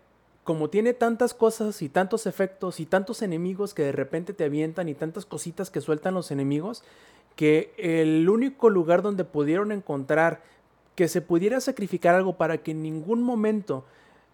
como tiene tantas cosas y tantos efectos y tantos enemigos que de repente te avientan y tantas cositas que sueltan los enemigos, que el único lugar donde pudieron encontrar que se pudiera sacrificar algo para que en ningún momento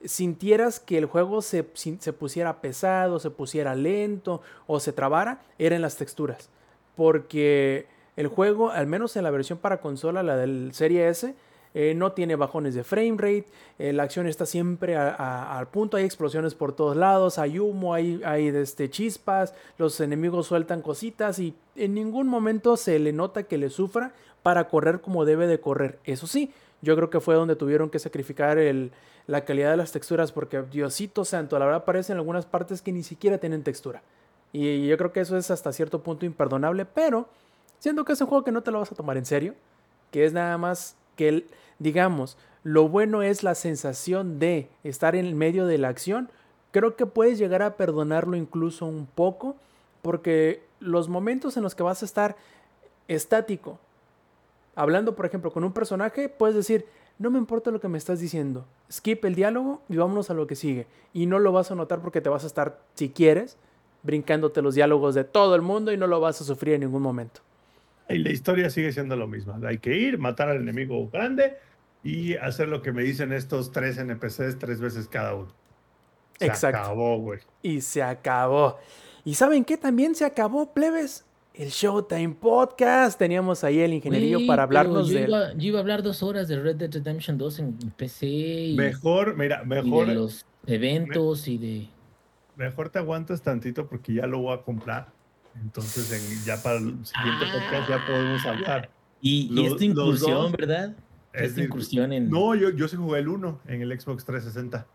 sintieras que el juego se, se pusiera pesado, se pusiera lento o se trabara, era en las texturas. Porque el juego, al menos en la versión para consola, la del Serie S, eh, no tiene bajones de frame rate, eh, la acción está siempre al punto, hay explosiones por todos lados, hay humo, hay, hay este, chispas, los enemigos sueltan cositas y en ningún momento se le nota que le sufra para correr como debe de correr. Eso sí, yo creo que fue donde tuvieron que sacrificar el- la calidad de las texturas porque Diosito santo, la verdad parecen algunas partes que ni siquiera tienen textura. Y yo creo que eso es hasta cierto punto imperdonable, pero siendo que es un juego que no te lo vas a tomar en serio, que es nada más que, el- digamos, lo bueno es la sensación de estar en el medio de la acción, creo que puedes llegar a perdonarlo incluso un poco, porque los momentos en los que vas a estar estático, hablando por ejemplo con un personaje, puedes decir, no me importa lo que me estás diciendo, skip el diálogo y vámonos a lo que sigue. Y no lo vas a notar porque te vas a estar, si quieres, brincándote los diálogos de todo el mundo y no lo vas a sufrir en ningún momento. Y la historia sigue siendo lo mismo. Hay que ir, matar al enemigo grande y hacer lo que me dicen estos tres NPCs tres veces cada uno. Se Exacto. acabó, güey. Y se acabó. ¿Y saben qué? También se acabó, plebes. El Showtime Podcast. Teníamos ahí el ingenierillo para hablarnos yo de... Iba, yo iba a hablar dos horas de Red Dead Redemption 2 en PC y, Mejor, mira, y mejor, de los eventos y de... mejor te aguantas tantito porque ya lo voy a comprar. Entonces, en- ya para el siguiente Ah. podcast ya podemos hablar. Y, y esta incursión, dos, ¿verdad? Es Esta incursión en... No, yo, yo sí jugué el 1 en el Xbox 360.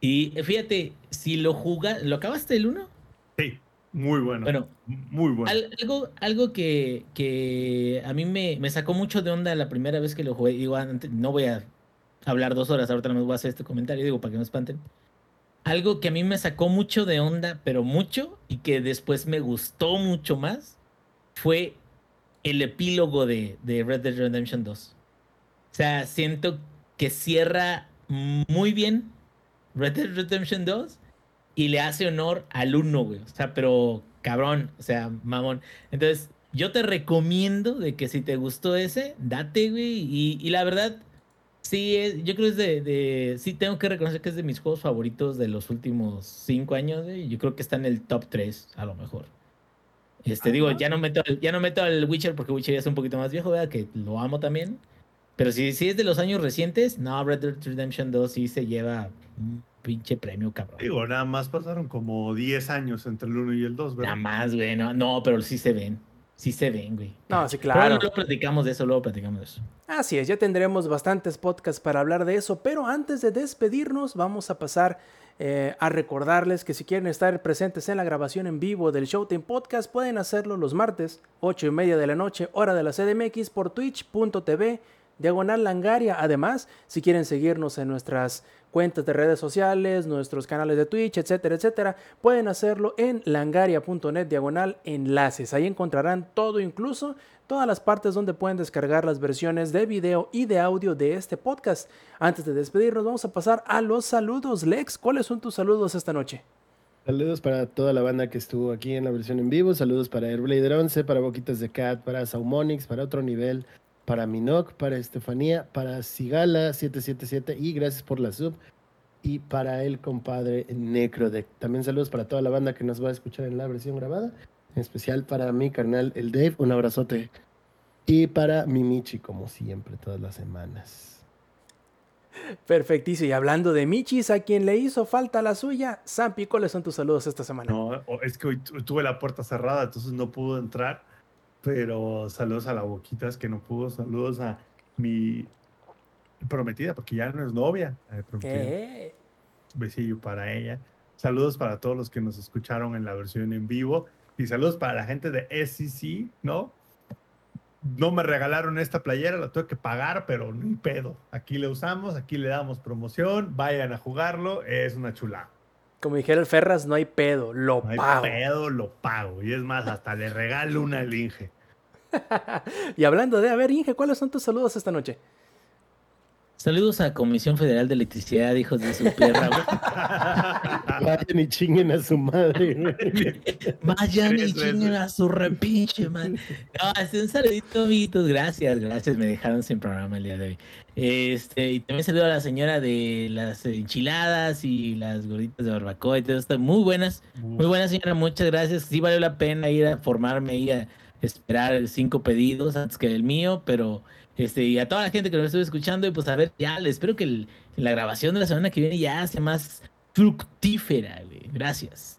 Y eh, fíjate, si lo jugas... ¿Lo acabaste el 1? Sí, muy bueno. Bueno, muy bueno. Al- algo, algo que, que a mí me, me sacó mucho de onda la primera vez que lo jugué. Digo, antes- no voy a hablar dos horas, ahorita no me voy a hacer este comentario, digo, para que no espanten. Algo que a mí me sacó mucho de onda, pero mucho, y que después me gustó mucho más, fue el epílogo de, de Red Dead Redemption 2. O sea, siento que cierra muy bien Red Dead Redemption 2 y le hace honor al 1, güey. O sea, pero cabrón, o sea, mamón. Entonces, yo te recomiendo de que si te gustó ese, date, güey. Y, y la verdad, sí, es, yo creo que es de, de- Sí, tengo que reconocer que es de mis juegos favoritos de los últimos cinco años, güey. Yo creo que está en el top 3, a lo mejor. Este, digo, ya no meto, ya no meto al Witcher porque Witcher ya es un poquito más viejo, ¿verdad? Que lo amo también. Pero si, si es de los años recientes, no, Red Dead Redemption 2 sí se lleva pinche premio, cabrón. Digo, nada más pasaron como 10 años entre el 1 y el 2, ¿verdad? Nada más, güey. No, no, pero sí se ven. Sí se ven, güey. No, sí, Pero claro. luego platicamos de eso, luego platicamos de eso. Así es, ya tendremos bastantes podcasts para hablar de eso, pero antes de despedirnos vamos a pasar eh, a recordarles que si quieren estar presentes en la grabación en vivo del Showtime Podcast pueden hacerlo los martes, 8 y media de la noche, hora de la CDMX, por twitch.tv diagonal langaria. Además, si quieren seguirnos en nuestras cuentas de redes sociales, nuestros canales de Twitch, etcétera, etcétera, pueden hacerlo en langaria.net diagonal enlaces. Ahí encontrarán todo, incluso todas las partes donde pueden descargar las versiones de video y de audio de este podcast. Antes de despedirnos, vamos a pasar a los saludos. Lex, ¿cuáles son tus saludos esta noche? Saludos para toda la banda que estuvo aquí en la versión en vivo. Saludos para Airblader 11, para Boquitas de Cat, para Saumonix, para otro nivel, para Minoc, para Estefanía, para Sigala 777 y gracias por la sub. Y para el compadre Necrodeck. También saludos para toda la banda que nos va a escuchar en la versión grabada. En especial para mi carnal, el Dave. Un abrazote. Y para Mimichi, como siempre, todas las semanas. Perfectísimo. Y hablando de Michis, a quien le hizo falta la suya, Sampi, ¿cuáles son tus saludos esta semana? No, es que hoy tuve la puerta cerrada, entonces no pudo entrar. Pero saludos a la Boquitas que no pudo. Saludos a mi prometida, porque ya no es novia. Eh, Besillo para ella. Saludos para todos los que nos escucharon en la versión en vivo. Y saludos para la gente de SEC, ¿no? no me regalaron esta playera, la tuve que pagar, pero ni pedo. Aquí le usamos, aquí le damos promoción, vayan a jugarlo, es una chula. Como dijera el Ferras, no hay pedo, lo no hay pago. pedo, lo pago. Y es más, hasta le regalo una al Inge. y hablando de, a ver, Inge, ¿cuáles son tus saludos esta noche? Saludos a Comisión Federal de Electricidad, hijos de su perra, Vayan y chinguen a su madre, Vayan y chinguen a su repinche, man. No, este, un saludito, amiguitos. Gracias, gracias. Me dejaron sin programa el día de hoy. Este, y también saludo a la señora de las enchiladas y las gorditas de barbacoa y todo esto. Muy buenas, muy buenas, señora. Muchas gracias. Sí valió la pena ir a formarme y a esperar cinco pedidos antes que el mío, pero este, y a toda la gente que nos estuvo escuchando, y pues a ver, ya, espero que la grabación de la semana que viene ya sea más fructífera, Gracias.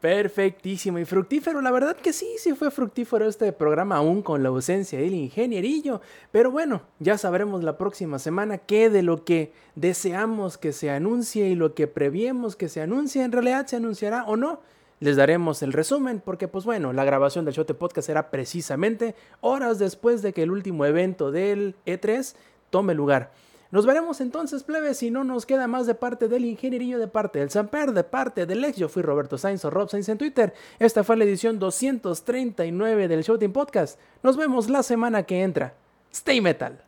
Perfectísimo y fructífero. La verdad que sí, sí fue fructífero este programa, aún con la ausencia del ingenierillo. Pero bueno, ya sabremos la próxima semana qué de lo que deseamos que se anuncie y lo que previemos que se anuncie en realidad se anunciará o no les daremos el resumen porque pues bueno, la grabación del Shote Podcast será precisamente horas después de que el último evento del E3 tome lugar. Nos veremos entonces, plebes, si no nos queda más de parte del ingenierillo, de parte del Samper, de parte del ex. Yo fui Roberto Sainz o Rob Sainz en Twitter. Esta fue la edición 239 del Showtime Podcast. Nos vemos la semana que entra. Stay Metal.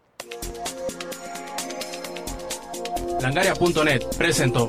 Langaria.net presentó.